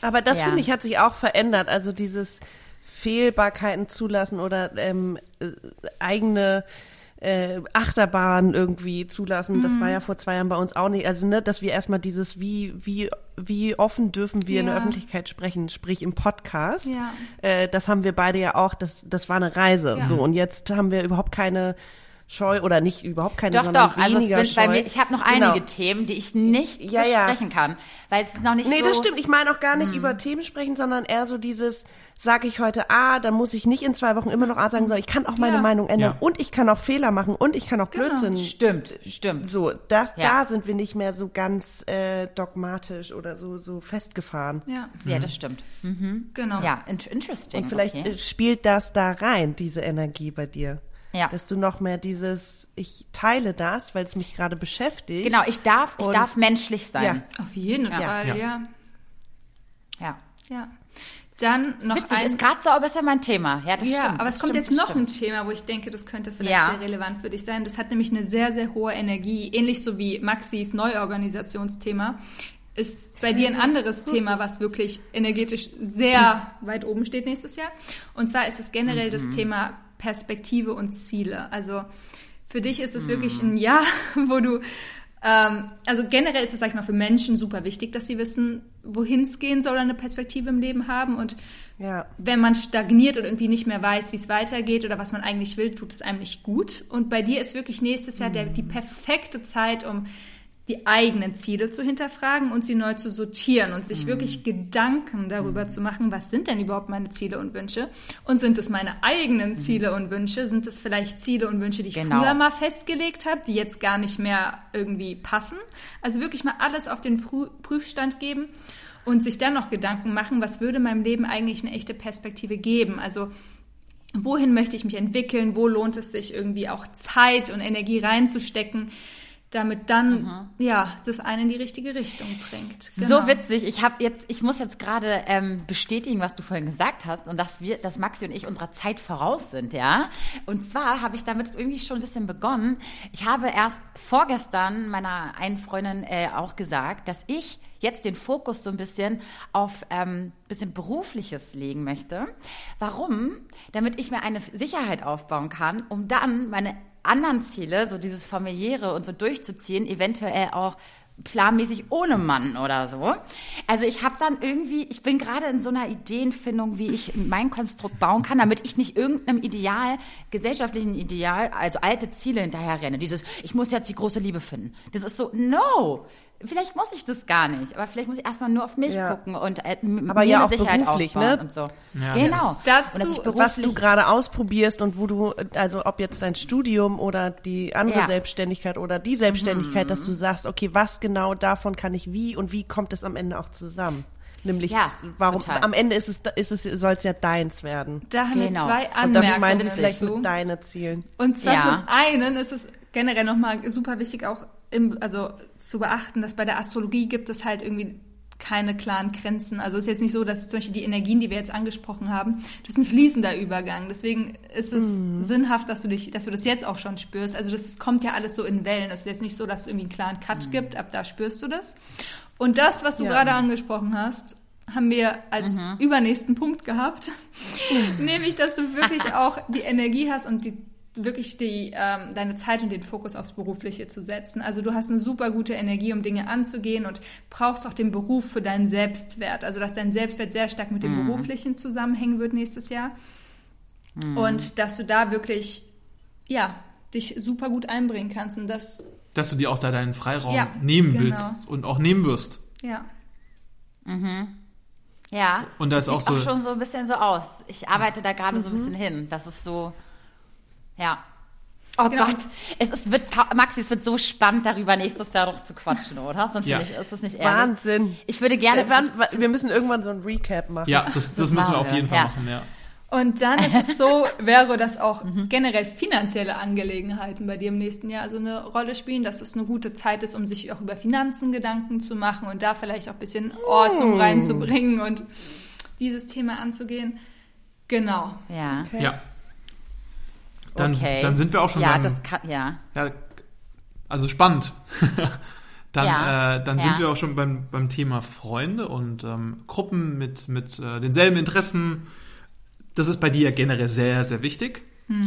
Aber das Ja. finde ich hat sich auch verändert. Also dieses Fehlbarkeiten zulassen oder ähm, äh, eigene äh, Achterbahn irgendwie zulassen. Das Mhm. war ja vor zwei Jahren bei uns auch nicht. Also ne, dass wir erstmal dieses wie wie wie offen dürfen wir in der Ja. Öffentlichkeit sprechen, sprich im Podcast. Ja. Äh, das haben wir beide ja auch. Das das war eine Reise. Ja. So und jetzt haben wir überhaupt keine scheu oder nicht überhaupt keine, Doch, sondern doch. Also es weniger bin, scheu. bei mir, ich habe noch Genau. einige Themen, die ich nicht Ja, ja. besprechen kann, weil es ist noch nicht Nee, so. das stimmt. Ich meine auch gar nicht über Themen sprechen, sondern eher so dieses, sage ich heute A, dann muss ich nicht in zwei Wochen immer noch A sagen, sondern ich kann auch meine Ja. Meinung ändern Ja. und ich kann auch Fehler machen und ich kann auch Blödsinn. Stimmt, stimmt. So, das, Ja. da sind wir nicht mehr so ganz äh, dogmatisch oder so, so festgefahren. Ja, Ja, das stimmt. genau. Ja, in interesting. Und vielleicht okay. äh, spielt das da rein, diese Energie bei dir. Ja. Dass du noch mehr dieses, ich teile das, weil es mich gerade beschäftigt. Genau, ich darf, ich darf menschlich sein. Ja. Auf jeden. Fall, Ja. ja. Ja. ja. Dann noch Witzig, ein... ist gerade so, aber ist ja mein Thema. Ja, das ja, stimmt. aber es kommt stimmt, jetzt noch ein stimmt. Thema, wo ich denke, das könnte vielleicht Ja. sehr relevant für dich sein. Das hat nämlich eine sehr, sehr hohe Energie, ähnlich so wie Maxis Neuorganisationsthema. Ist bei dir ein anderes Thema, was wirklich energetisch sehr weit oben steht nächstes Jahr. Und zwar ist es generell das Thema Perspektive und Ziele. Also für dich ist es wirklich ein Jahr, wo du ähm, also generell ist es, sag ich mal, für Menschen super wichtig, dass sie wissen, wohin es gehen soll, eine Perspektive im Leben haben. Und Ja. wenn man stagniert und irgendwie nicht mehr weiß, wie es weitergeht oder was man eigentlich will, tut es einem nicht gut. Und bei dir ist wirklich nächstes Jahr der, die perfekte Zeit, um die eigenen Ziele zu hinterfragen und sie neu zu sortieren und sich wirklich Gedanken darüber zu machen, was sind denn überhaupt meine Ziele und Wünsche? Und sind es meine eigenen Ziele und Wünsche? Sind es vielleicht Ziele und Wünsche, die ich Genau. früher mal festgelegt habe, die jetzt gar nicht mehr irgendwie passen? Also wirklich mal alles auf den Frü- Prüfstand geben und sich dann noch Gedanken machen, was würde meinem Leben eigentlich eine echte Perspektive geben? Also wohin möchte ich mich entwickeln? Wo lohnt es sich irgendwie auch Zeit und Energie reinzustecken, damit dann ja das eine in die richtige Richtung bringt? Genau. So witzig. Ich habe jetzt, ich muss jetzt gerade ähm, bestätigen, was du vorhin gesagt hast und dass wir, dass Maxi und ich unserer Zeit voraus sind, ja. Und zwar habe ich damit irgendwie schon ein bisschen begonnen. Ich habe erst vorgestern meiner einen Freundin äh, auch gesagt, dass ich jetzt den Fokus so ein bisschen auf ähm, bisschen berufliches legen möchte. Warum? Damit ich mir eine Sicherheit aufbauen kann, um dann meine anderen Ziele, so dieses familiäre und so durchzuziehen, eventuell auch planmäßig ohne Mann oder so. Also ich habe dann irgendwie, ich bin gerade in so einer Ideenfindung, wie ich mein Konstrukt bauen kann, damit ich nicht irgendeinem Ideal, gesellschaftlichen Ideal, also alte Ziele hinterher renne. Dieses, ich muss jetzt die große Liebe finden. Das ist so, no! Vielleicht muss ich das gar nicht, aber vielleicht muss ich erstmal nur auf mich Ja. gucken und äh, Aber mir ja auch Sicherheit beruflich, aufbauen ne? und so. Ja, genau. Dazu, was du gerade ausprobierst und wo du, also ob jetzt dein Studium oder die andere Ja. Mhm. Selbstständigkeit oder die Selbstständigkeit, dass du sagst, okay, was genau davon kann ich wie und wie kommt es am Ende auch zusammen? Nämlich, Ja, warum, total. am Ende ist es, ist es, soll es ja deins werden. da haben Genau. wir zwei Und das Anmerkungen meinen sie vielleicht mit deinen Zielen. Und zwar Ja. zum einen ist es generell nochmal super wichtig auch im, also zu beachten, dass bei der Astrologie gibt es halt irgendwie keine klaren Grenzen. Also es ist jetzt nicht so, dass zum Beispiel die Energien, die wir jetzt angesprochen haben, das ist ein fließender Übergang. Deswegen ist es sinnhaft, dass du dich, dass du das jetzt auch schon spürst. Also das, das kommt ja alles so in Wellen. Es ist jetzt nicht so, dass es irgendwie einen klaren Cut gibt, ab da spürst du das. Und das, was du Ja. gerade angesprochen hast, haben wir als übernächsten Punkt gehabt. Nämlich, dass du wirklich auch die Energie hast und die wirklich die, ähm, deine Zeit und den Fokus aufs Berufliche zu setzen. Also du hast eine super gute Energie, um Dinge anzugehen und brauchst auch den Beruf für deinen Selbstwert. Also dass dein Selbstwert sehr stark mit dem Beruflichen zusammenhängen wird nächstes Jahr. Und dass du da wirklich, ja, dich super gut einbringen kannst. Und das, Dass du dir auch da deinen Freiraum Ja, nehmen genau. willst und auch nehmen wirst. ja. Ja. Und das auch sieht so- auch schon so ein bisschen so aus. Ich arbeite da gerade so ein bisschen hin. Das ist so, ja. Oh Genau. Gott, es ist, wird, Maxi, es wird so spannend, darüber nächstes Jahr noch zu quatschen, oder? Sonst Ja. ich, ist das nicht ehrlich. Wahnsinn. Ich würde gerne, Äh, wa- wir müssen irgendwann so ein Recap machen. Ja, das, das, Das müssen wir auf wir, jeden Fall ja. machen, ja. Und dann ist es so, Vero, dass auch generell finanzielle Angelegenheiten bei dir im nächsten Jahr also eine Rolle spielen, dass es eine gute Zeit ist, um sich auch über Finanzen Gedanken zu machen und da vielleicht auch ein bisschen Ordnung reinzubringen und dieses Thema anzugehen. Genau. ja. Okay. Ja. Dann, okay. dann sind wir auch schon Ja, beim, das kann, ja. ja, also spannend. dann Ja, äh, dann ja. sind wir auch schon beim, beim Thema Freunde und ähm, Gruppen mit, mit äh, denselben Interessen. Das ist bei dir ja generell sehr, sehr wichtig.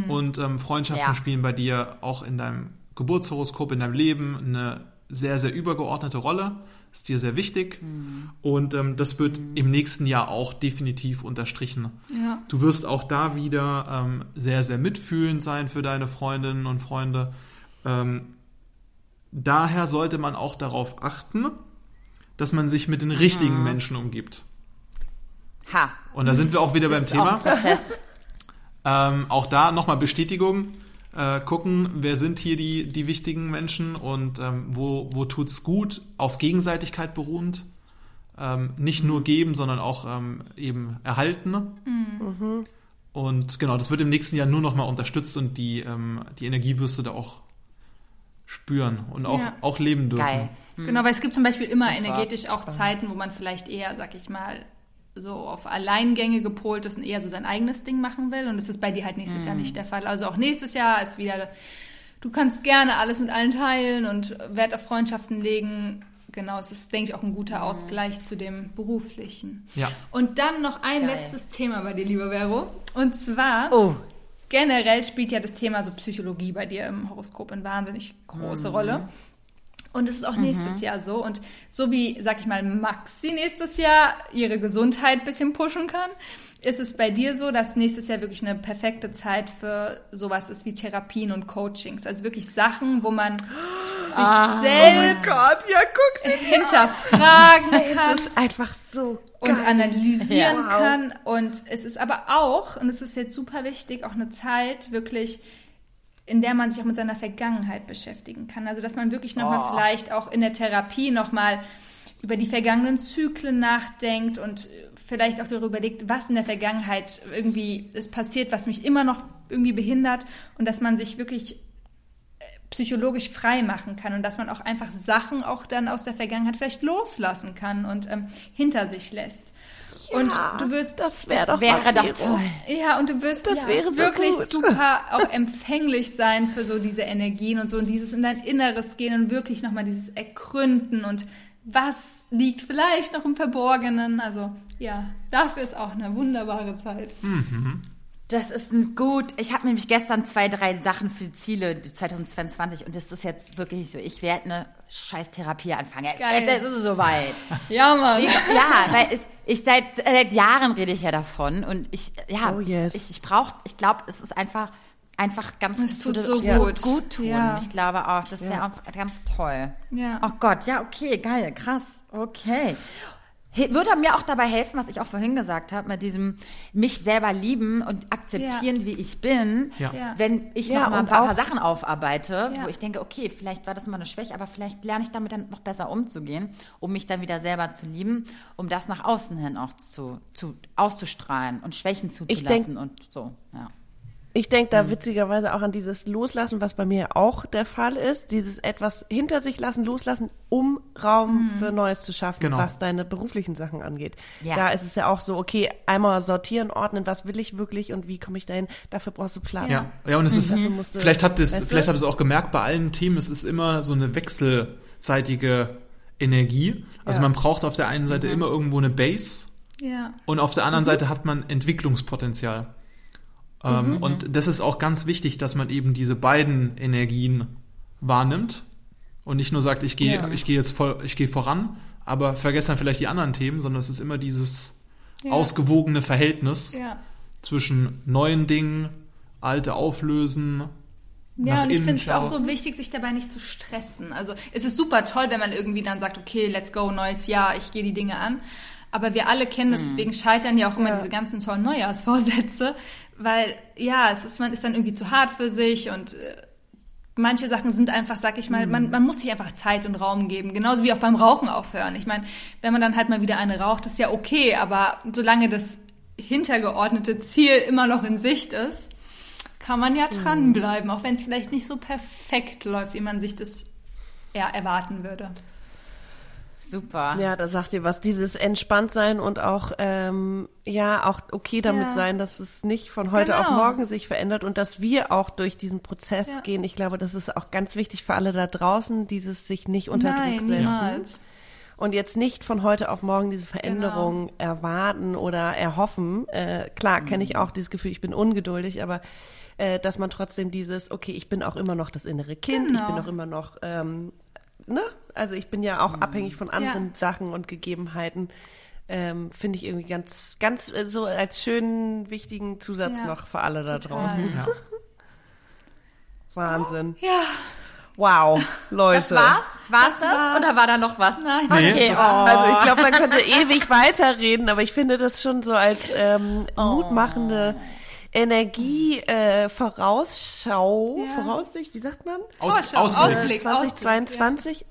Und ähm, Freundschaften Ja. spielen bei dir auch in deinem Geburtshoroskop, in deinem Leben eine sehr, sehr übergeordnete Rolle. Ist dir sehr wichtig. Und ähm, das wird im nächsten Jahr auch definitiv unterstrichen. Ja. Du wirst auch da wieder ähm, sehr, sehr mitfühlend sein für deine Freundinnen und Freunde. Ähm, daher sollte man auch darauf achten, dass man sich mit den richtigen Menschen umgibt. Ha. Und da sind wir auch wieder beim Ist auch Thema. Prozess. Ähm, auch da nochmal Bestätigung. Äh, gucken, wer sind hier die, die wichtigen Menschen und ähm, wo, wo tut's gut, auf Gegenseitigkeit beruhend. Ähm, nicht nur geben, sondern auch ähm, eben erhalten. Und genau, das wird im nächsten Jahr nur nochmal unterstützt und die, ähm, die Energie wirst du da auch spüren und auch, Ja. auch leben dürfen. Geil. Genau, weil es gibt zum Beispiel immer Super. energetisch auch Zeiten, wo man vielleicht eher, sag ich mal, so auf Alleingänge gepolt ist und eher so sein eigenes Ding machen will. Und das ist bei dir halt nächstes Jahr nicht der Fall. Also auch nächstes Jahr ist wieder, du kannst gerne alles mit allen teilen und Wert auf Freundschaften legen. Genau, es ist, denke ich, auch ein guter Ausgleich zu dem beruflichen. Ja. Und dann noch ein Geil. letztes Thema bei dir, lieber Vero. Und zwar, Oh, generell spielt ja das Thema so Psychologie bei dir im Horoskop eine wahnsinnig große Rolle. Und es ist auch nächstes Jahr so. Und so wie, sag ich mal, Maxi nächstes Jahr ihre Gesundheit ein bisschen pushen kann, ist es bei dir so, dass nächstes Jahr wirklich eine perfekte Zeit für sowas ist wie Therapien und Coachings. Also wirklich Sachen, wo man sich selbst Gott, ja, hinterfragen kann Das ist einfach so und geil. analysieren Ja. Kann. Und es ist aber auch, und es ist jetzt super wichtig, auch eine Zeit wirklich, in der man sich auch mit seiner Vergangenheit beschäftigen kann. Also dass man wirklich nochmal Oh. vielleicht auch in der Therapie nochmal über die vergangenen Zyklen nachdenkt und vielleicht auch darüber überlegt, was in der Vergangenheit irgendwie ist passiert, was mich immer noch irgendwie behindert und dass man sich wirklich äh, psychologisch frei machen kann und dass man auch einfach Sachen auch dann aus der Vergangenheit vielleicht loslassen kann und ähm, hinter sich lässt. Und du wirst das wäre Das doch wäre was, doch toll. ja, und du wirst Das ja, wäre so wirklich gut. super auch empfänglich sein für so diese Energien und so und dieses in dein Inneres gehen und wirklich nochmal dieses Ergründen und was liegt vielleicht noch im Verborgenen. Also ja, dafür ist auch eine wunderbare Zeit. Das ist ein gut. Ich habe nämlich gestern zwei, drei Sachen für Ziele 2022 und das ist jetzt wirklich so. Ich werde eine scheiß Therapie anfangen. Jetzt, Geil. ist es soweit. Ja, Mann. ja, weil es, ich seit, seit Jahren rede ich ja davon und ich, ja, Oh, yes. ich, ich brauche, ich glaube, es ist einfach, einfach ganz, Es tut so gut. gut tun. Ja. Ich glaube auch, das wäre auch ganz toll. Ja. Oh Gott, ja, okay, geil, krass, okay. Würde mir auch dabei helfen, was ich auch vorhin gesagt habe, mit diesem mich selber lieben und akzeptieren, wie ich bin, Ja. Ja. wenn ich Ja, noch mal ein paar, paar Sachen aufarbeite, Ja. wo ich denke, okay, vielleicht war das immer eine Schwäche, aber vielleicht lerne ich damit dann noch besser umzugehen, um mich dann wieder selber zu lieben, um das nach außen hin auch zu, zu auszustrahlen und Schwächen zuzulassen denk- und so, ja. Ich denke Mhm. da witzigerweise auch an dieses Loslassen, was bei mir auch der Fall ist. Dieses etwas hinter sich lassen, loslassen, um Raum für Neues zu schaffen, Genau. was deine beruflichen Sachen angeht. Ja. Da ist es ja auch so, okay, einmal sortieren, ordnen, was will ich wirklich und wie komme ich dahin? Dafür brauchst du Platz. Ja, ja und es ist, musst du- vielleicht habt ihr es, weißt du? vielleicht habt ihr es auch gemerkt, bei allen Themen, es ist immer so eine wechselseitige Energie. Also Ja. man braucht auf der einen Seite immer irgendwo eine Base Ja. und auf der Mhm. anderen Seite hat man Entwicklungspotenzial. Ähm, Mhm. Und das ist auch ganz wichtig, dass man eben diese beiden Energien wahrnimmt und nicht nur sagt, ich gehe, Ja. ich gehe jetzt voll, ich gehe voran, aber vergesse dann vielleicht die anderen Themen, sondern es ist immer dieses Ja. ausgewogene Verhältnis Ja. zwischen neuen Dingen, alte auflösen. Ja, und ich finde es auch so wichtig, sich dabei nicht zu stressen. Also es ist super toll, wenn man irgendwie dann sagt, okay, let's go, neues Jahr, ich gehe die Dinge an. Aber wir alle kennen das, deswegen scheitern ja auch immer Ja. diese ganzen tollen Neujahrsvorsätze, weil ja, es ist, man ist dann irgendwie zu hart für sich und äh, manche Sachen sind einfach, sag ich mal, man, man muss sich einfach Zeit und Raum geben. Genauso wie auch beim Rauchen aufhören. Ich meine, wenn man dann halt mal wieder eine raucht, ist ja okay, aber solange das hintergeordnete Ziel immer noch in Sicht ist, kann man ja dranbleiben, auch wenn es vielleicht nicht so perfekt läuft, wie man sich das ja, erwarten würde. Super. Ja, da sagt ihr was. Dieses entspannt sein und auch, ähm, ja, auch okay damit Ja. sein, dass es nicht von heute auf Genau. morgen sich verändert und dass wir auch durch diesen Prozess Ja. gehen. Ich glaube, das ist auch ganz wichtig für alle da draußen, dieses sich nicht unter Nein, Druck setzen. niemals. Und jetzt nicht von heute auf morgen diese Veränderung Genau. erwarten oder erhoffen. Äh, klar, kenne ich auch dieses Gefühl, ich bin ungeduldig, aber äh, dass man trotzdem dieses, okay, ich bin auch immer noch das innere Kind, ich Genau. bin auch immer noch ähm, ne? Also ich bin ja auch Mhm. abhängig von anderen Ja. Sachen und Gegebenheiten. Ähm, Finde ich irgendwie ganz, ganz äh, so als schönen, wichtigen Zusatz Ja. noch für alle da Total. draußen. Ja. Wahnsinn. Ja, Wow, Leute. Das war's? War's das? war's. Oder war da noch was? Nein. Nee. Okay, oh. Also ich glaube, man könnte ewig weiterreden, aber ich finde das schon so als ähm, mutmachende Energie äh, Vorausschau, Ja. Voraussicht, wie sagt man? Aus, Vorschau, Ausblick. Ausblick. 2022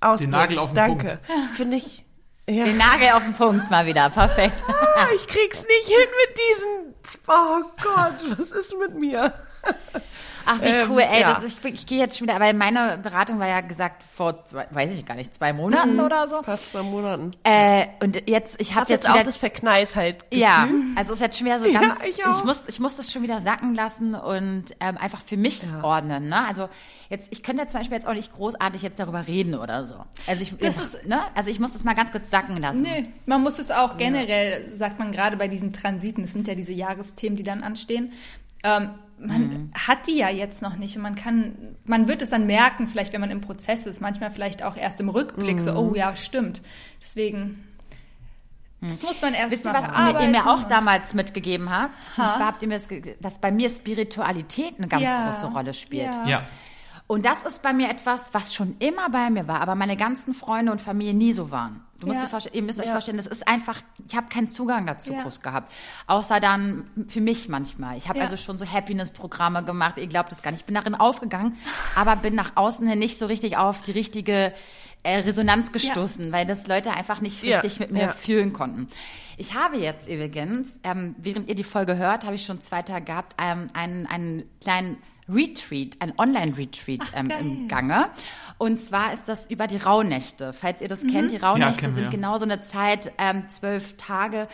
Ausblick. Nagel auf den Danke. Finde ich. Ja. Den Nagel auf den Punkt mal wieder. Perfekt. Ah, ich krieg's nicht hin mit diesen. Oh Gott, was ist mit mir? Ach, wie Ähm, cool, ey. ja. Das, ich ich gehe jetzt schon wieder, weil meine Beratung war ja gesagt vor, zwei, weiß ich gar nicht, zwei Monaten oder so. Fast zwei Monaten. Äh, und jetzt, ich habe jetzt jetzt auch wieder... das Verknalltheit. Ja, also es ist jetzt schon wieder so Ja, ganz, ich ich, auch. muss, ich muss das schon wieder sacken lassen und ähm, einfach für mich ordnen. Ne? Also jetzt, ich könnte zum Beispiel jetzt auch nicht großartig jetzt darüber reden oder so. Also ich, Das ich- ist- ne? also ich muss das mal ganz kurz sacken lassen. Nee, man muss es auch generell, sagt man gerade bei diesen Transiten, das sind ja diese Jahresthemen, die dann anstehen. Ähm, man Mhm. hat die ja jetzt noch nicht und man kann, man wird es dann merken, vielleicht wenn man im Prozess ist, manchmal vielleicht auch erst im Rückblick so, Mhm. oh ja, stimmt. Deswegen, das muss man erst. Wisst ihr, mal was ihr, mir auch und- damals mitgegeben habt? Und Ha? zwar habt ihr mir das, dass bei mir Spiritualität eine ganz Ja. große Rolle spielt. Ja. Ja. Und das ist bei mir etwas, was schon immer bei mir war, aber meine ganzen Freunde und Familie nie so waren. Du musst Ja. ihr müsst euch vorstellen, das ist einfach, ich habe keinen Zugang dazu Ja. groß gehabt. Außer dann für mich manchmal. Ich habe also schon so Happiness-Programme gemacht, ihr glaubt es gar nicht. Ich bin darin aufgegangen, aber bin nach außen hin nicht so richtig auf die richtige äh, Resonanz gestoßen, weil das Leute einfach nicht richtig mit mir fühlen konnten. Ich habe jetzt übrigens, ähm, während ihr die Folge hört, habe ich schon zwei Tage gehabt, ähm, einen, einen kleinen Retreat, ein Online-Retreat ähm, im Gange. Und zwar ist das über die Rauhnächte. Falls ihr das kennt, die Rauhnächte wir, sind ja. genau so eine Zeit, ähm, zwölf Tage,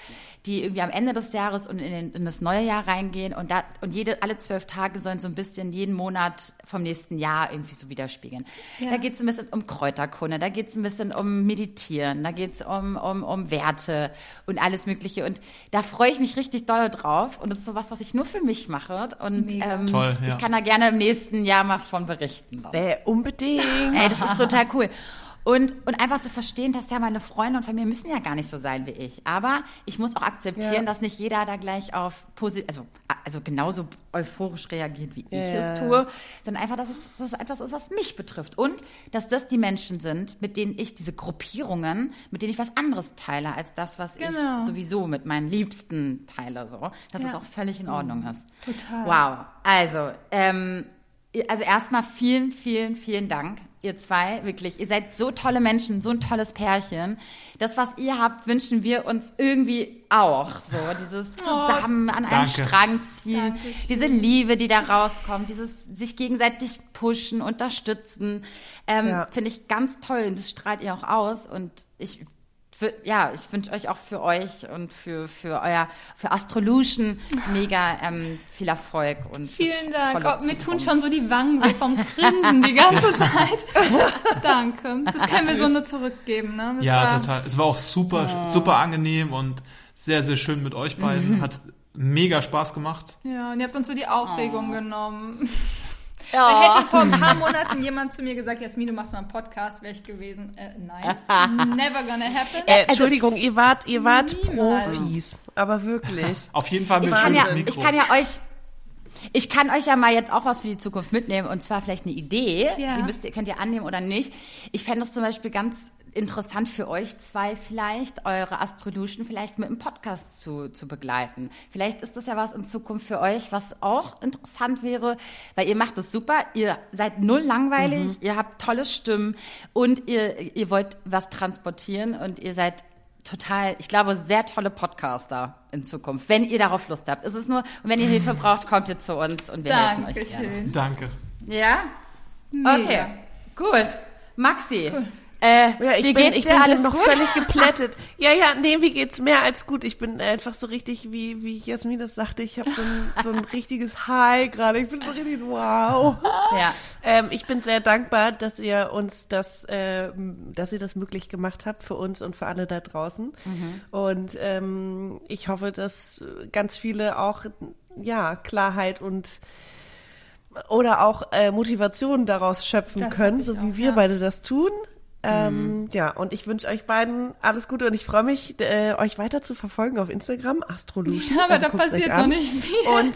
die irgendwie am Ende des Jahres und in, den, in das neue Jahr reingehen. Und, da, und jede, alle zwölf Tage sollen so ein bisschen jeden Monat vom nächsten Jahr irgendwie so widerspiegeln. Ja. Da geht es ein bisschen um Kräuterkunde, da geht es ein bisschen um Meditieren, da geht es um, um, um Werte und alles Mögliche. Und da freue ich mich richtig doll drauf. Und das ist sowas, was ich nur für mich mache. Und Mega. ähm, Toll, ja. ich kann da gerne im nächsten Jahr mal von berichten. Äh, unbedingt. Ey, das ist total cool. Und, und einfach zu verstehen, dass ja meine Freunde und Familie müssen ja gar nicht so sein wie ich. Aber ich muss auch akzeptieren, Ja. dass nicht jeder da gleich auf posi also, also genauso euphorisch reagiert, wie ich Ja. es tue, sondern einfach, dass es, dass es etwas ist, was mich betrifft. Und dass das die Menschen sind, mit denen ich diese Gruppierungen, mit denen ich was anderes teile, als das, was Genau. ich sowieso mit meinen Liebsten teile, so. Dass Ja. es auch völlig in Ordnung ist. Total. Wow. Also, ähm, also erstmal vielen, vielen, vielen Dank, ihr zwei, wirklich. Ihr seid so tolle Menschen, so ein tolles Pärchen. Das, was ihr habt, wünschen wir uns irgendwie auch. So, dieses zusammen an einem Danke. Strang ziehen, Dankeschön. diese Liebe, die da rauskommt, dieses sich gegenseitig pushen, unterstützen, ähm, Ja. finde ich ganz toll. Und das strahlt ihr auch aus. Und ich für, ja, ich wünsche euch auch für euch und für, für euer, für Astrolution mega ähm, viel Erfolg und Vielen Dank. Oh, mir tun schon so die Wangen weh vom Grinsen die ganze Zeit. Danke. Das können wir so nur zurückgeben. Ne? Das Ja, war- total. Es war auch super, super angenehm und sehr, sehr schön mit euch beiden. Hat mega Spaß gemacht. Ja, und ihr habt uns so die Aufregung genommen. Ja. Hätte vor ein paar Monaten jemand zu mir gesagt, Jasmin, du machst mal einen Podcast, wäre ich gewesen. Äh, nein. Never gonna happen. Äh, Entschuldigung, ihr wart, ihr wart Niemals. Profis. Aber wirklich. Auf jeden Fall mit ich kann, schönes ja, Mikro. ich kann ja euch, ich kann euch ja mal jetzt auch was für die Zukunft mitnehmen und zwar vielleicht eine Idee. Ja. Die müsst ihr, könnt ihr annehmen oder nicht. Ich fände es zum Beispiel ganz interessant für euch zwei vielleicht, eure Astrolution vielleicht mit einem Podcast zu, zu begleiten. Vielleicht ist das ja was in Zukunft für euch, was auch interessant wäre, weil ihr macht es super, ihr seid null langweilig, ihr habt tolle Stimmen und ihr, ihr wollt was transportieren und ihr seid total, ich glaube, sehr tolle Podcaster in Zukunft, wenn ihr darauf Lust habt. Es ist nur, und wenn ihr Hilfe braucht, kommt ihr zu uns und wir helfen euch gerne. Dankeschön. Danke. Ja? Mega. Okay, gut. Maxi, äh, Ja, ich wie bin, geht's ich dir? bin Alles noch gut? völlig geplättet. Ja, ja, nee, mir geht's mehr als gut. Ich bin einfach so richtig, wie, wie Jasmin das sagte, ich habe so ein, so ein richtiges High gerade. Ich bin so richtig, wow. Ja. Ähm, ich bin sehr dankbar, dass ihr uns das, ähm, dass ihr das möglich gemacht habt für uns und für alle da draußen. Und ähm, ich hoffe, dass ganz viele auch ja Klarheit und oder auch äh, Motivation daraus schöpfen Das können, so wie auch, wir ja. beide das tun. Ähm, Ja, und ich wünsche euch beiden alles Gute und ich freue mich, äh, euch weiter zu verfolgen auf Instagram, Astrolution. Ja, aber Also da passiert noch nicht viel. Und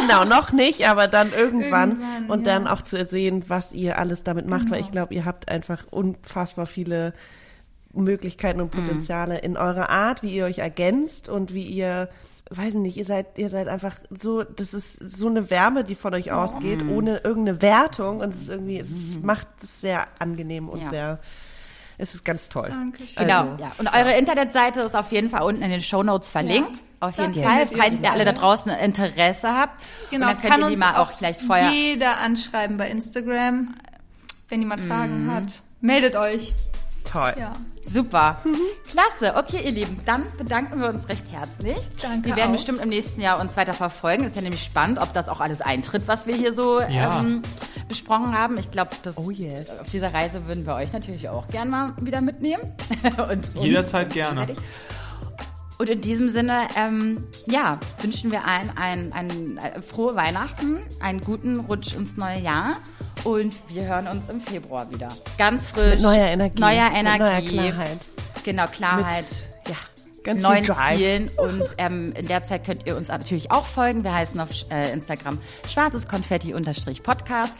genau, noch nicht, aber dann irgendwann, Irgendwann, und ja. dann auch zu sehen, was ihr alles damit macht, weil ich glaube, ihr habt einfach unfassbar viele Möglichkeiten und Potenziale in eurer Art, wie ihr euch ergänzt und wie ihr weiß nicht, ihr seid, ihr seid einfach so, das ist so eine Wärme, die von euch ausgeht, ohne irgendeine Wertung und es ist irgendwie, es macht es sehr angenehm und Ja. sehr, es ist ganz toll. Dankeschön. Genau, Also, ja. Und eure Internetseite ist auf jeden Fall unten in den Shownotes verlinkt. Ja. Auf jeden. Fall, Yes. falls ihr alle da draußen Interesse habt. Genau, und dann kann könnt ihr die uns mal auch vielleicht vorher. jeder anschreiben bei Instagram. Wenn jemand Mhm. Fragen hat, meldet euch. Toll. Ja. Super. Klasse. Okay, ihr Lieben, dann bedanken wir uns recht herzlich. Danke Wir werden auch. bestimmt im nächsten Jahr uns weiter verfolgen. Ist ja nämlich spannend, ob das auch alles eintritt, was wir hier so Ja. ähm, besprochen haben. Ich glaube, Oh yes. auf dieser Reise würden wir euch natürlich auch gern mal wieder mitnehmen. Und. Jederzeit gerne. Und in diesem Sinne, ähm, ja, wünschen wir allen ein, ein, äh, frohe Weihnachten, einen guten Rutsch ins neue Jahr und wir hören uns im Februar wieder. Ganz frisch. Mit neuer Energie. Neuer Energie. neuer Klarheit. Genau, Klarheit. Mit, ja, ganz neuen. Zielen und ähm, in der Zeit könnt ihr uns natürlich auch folgen. Wir heißen auf äh, Instagram schwarzes Konfetti-Podcast.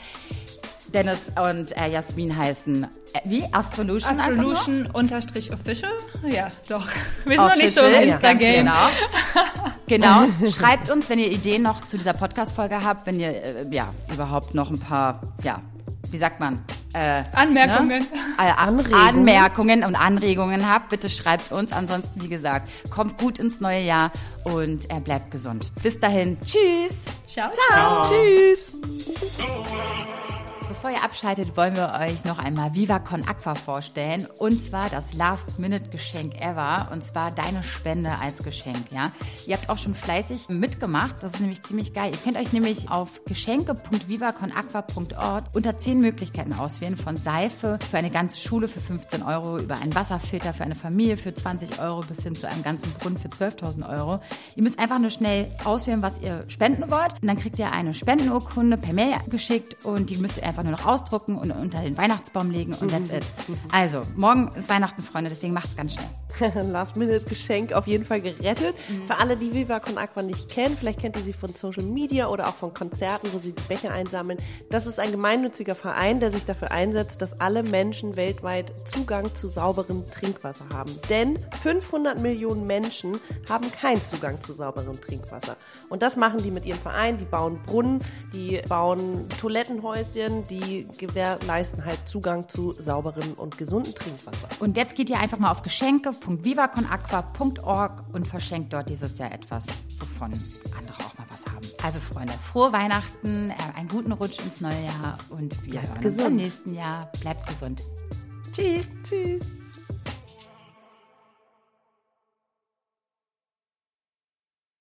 Dennis und äh, Jasmin heißen, äh, wie? Astrolution? Astrolution unterstrich official? Ja, doch. Wir sind noch nicht so Official, im ja, Insta-Game. Genau. genau. Schreibt uns, wenn ihr Ideen noch zu dieser Podcast-Folge habt, wenn ihr äh, ja überhaupt noch ein paar, ja, wie sagt man? Äh, Anmerkungen. Ne? Äh, Anregungen. Anmerkungen und Anregungen habt, bitte schreibt uns. Ansonsten, wie gesagt, kommt gut ins neue Jahr und äh, bleibt gesund. Bis dahin, tschüss. Ciao. Ciao. Tschüss. Bevor ihr abschaltet, wollen wir euch noch einmal Viva Con Aqua vorstellen. Und zwar das Last-Minute-Geschenk ever. Und zwar deine Spende als Geschenk, ja. Ihr habt auch schon fleißig mitgemacht. Das ist nämlich ziemlich geil. Ihr könnt euch nämlich auf geschenke.vivaconaqua.org unter zehn Möglichkeiten auswählen. Von Seife für eine ganze Schule für 15 Euro, über einen Wasserfilter für eine Familie für 20 Euro bis hin zu einem ganzen Brunnen für 12.000 Euro. Ihr müsst einfach nur schnell auswählen, was ihr spenden wollt. Und dann kriegt ihr eine Spendenurkunde per Mail geschickt und die müsst ihr einfach nur noch ausdrucken und unter den Weihnachtsbaum legen und that's it. Also, morgen ist Weihnachten, Freunde, deswegen macht's ganz schnell. Last-Minute-Geschenk auf jeden Fall gerettet. Für alle, die Viva Con Aqua nicht kennen, vielleicht kennt ihr sie von Social Media oder auch von Konzerten, wo sie die Becher einsammeln. Das ist ein gemeinnütziger Verein, der sich dafür einsetzt, dass alle Menschen weltweit Zugang zu sauberem Trinkwasser haben. Denn 500 Millionen Menschen haben keinen Zugang zu sauberem Trinkwasser. Und das machen die mit ihrem Verein. Die bauen Brunnen, die bauen Toilettenhäuschen, die gewährleisten halt Zugang zu sauberem und gesundem Trinkwasser. Und jetzt geht ihr einfach mal auf geschenke.vivaconaqua.org und verschenkt dort dieses Jahr etwas, wovon andere auch mal was haben. Also Freunde, frohe Weihnachten, äh, einen guten Rutsch ins neue Jahr und wir Bleibt hören uns gesund. im nächsten Jahr. Bleibt gesund. Tschüss. Tschüss.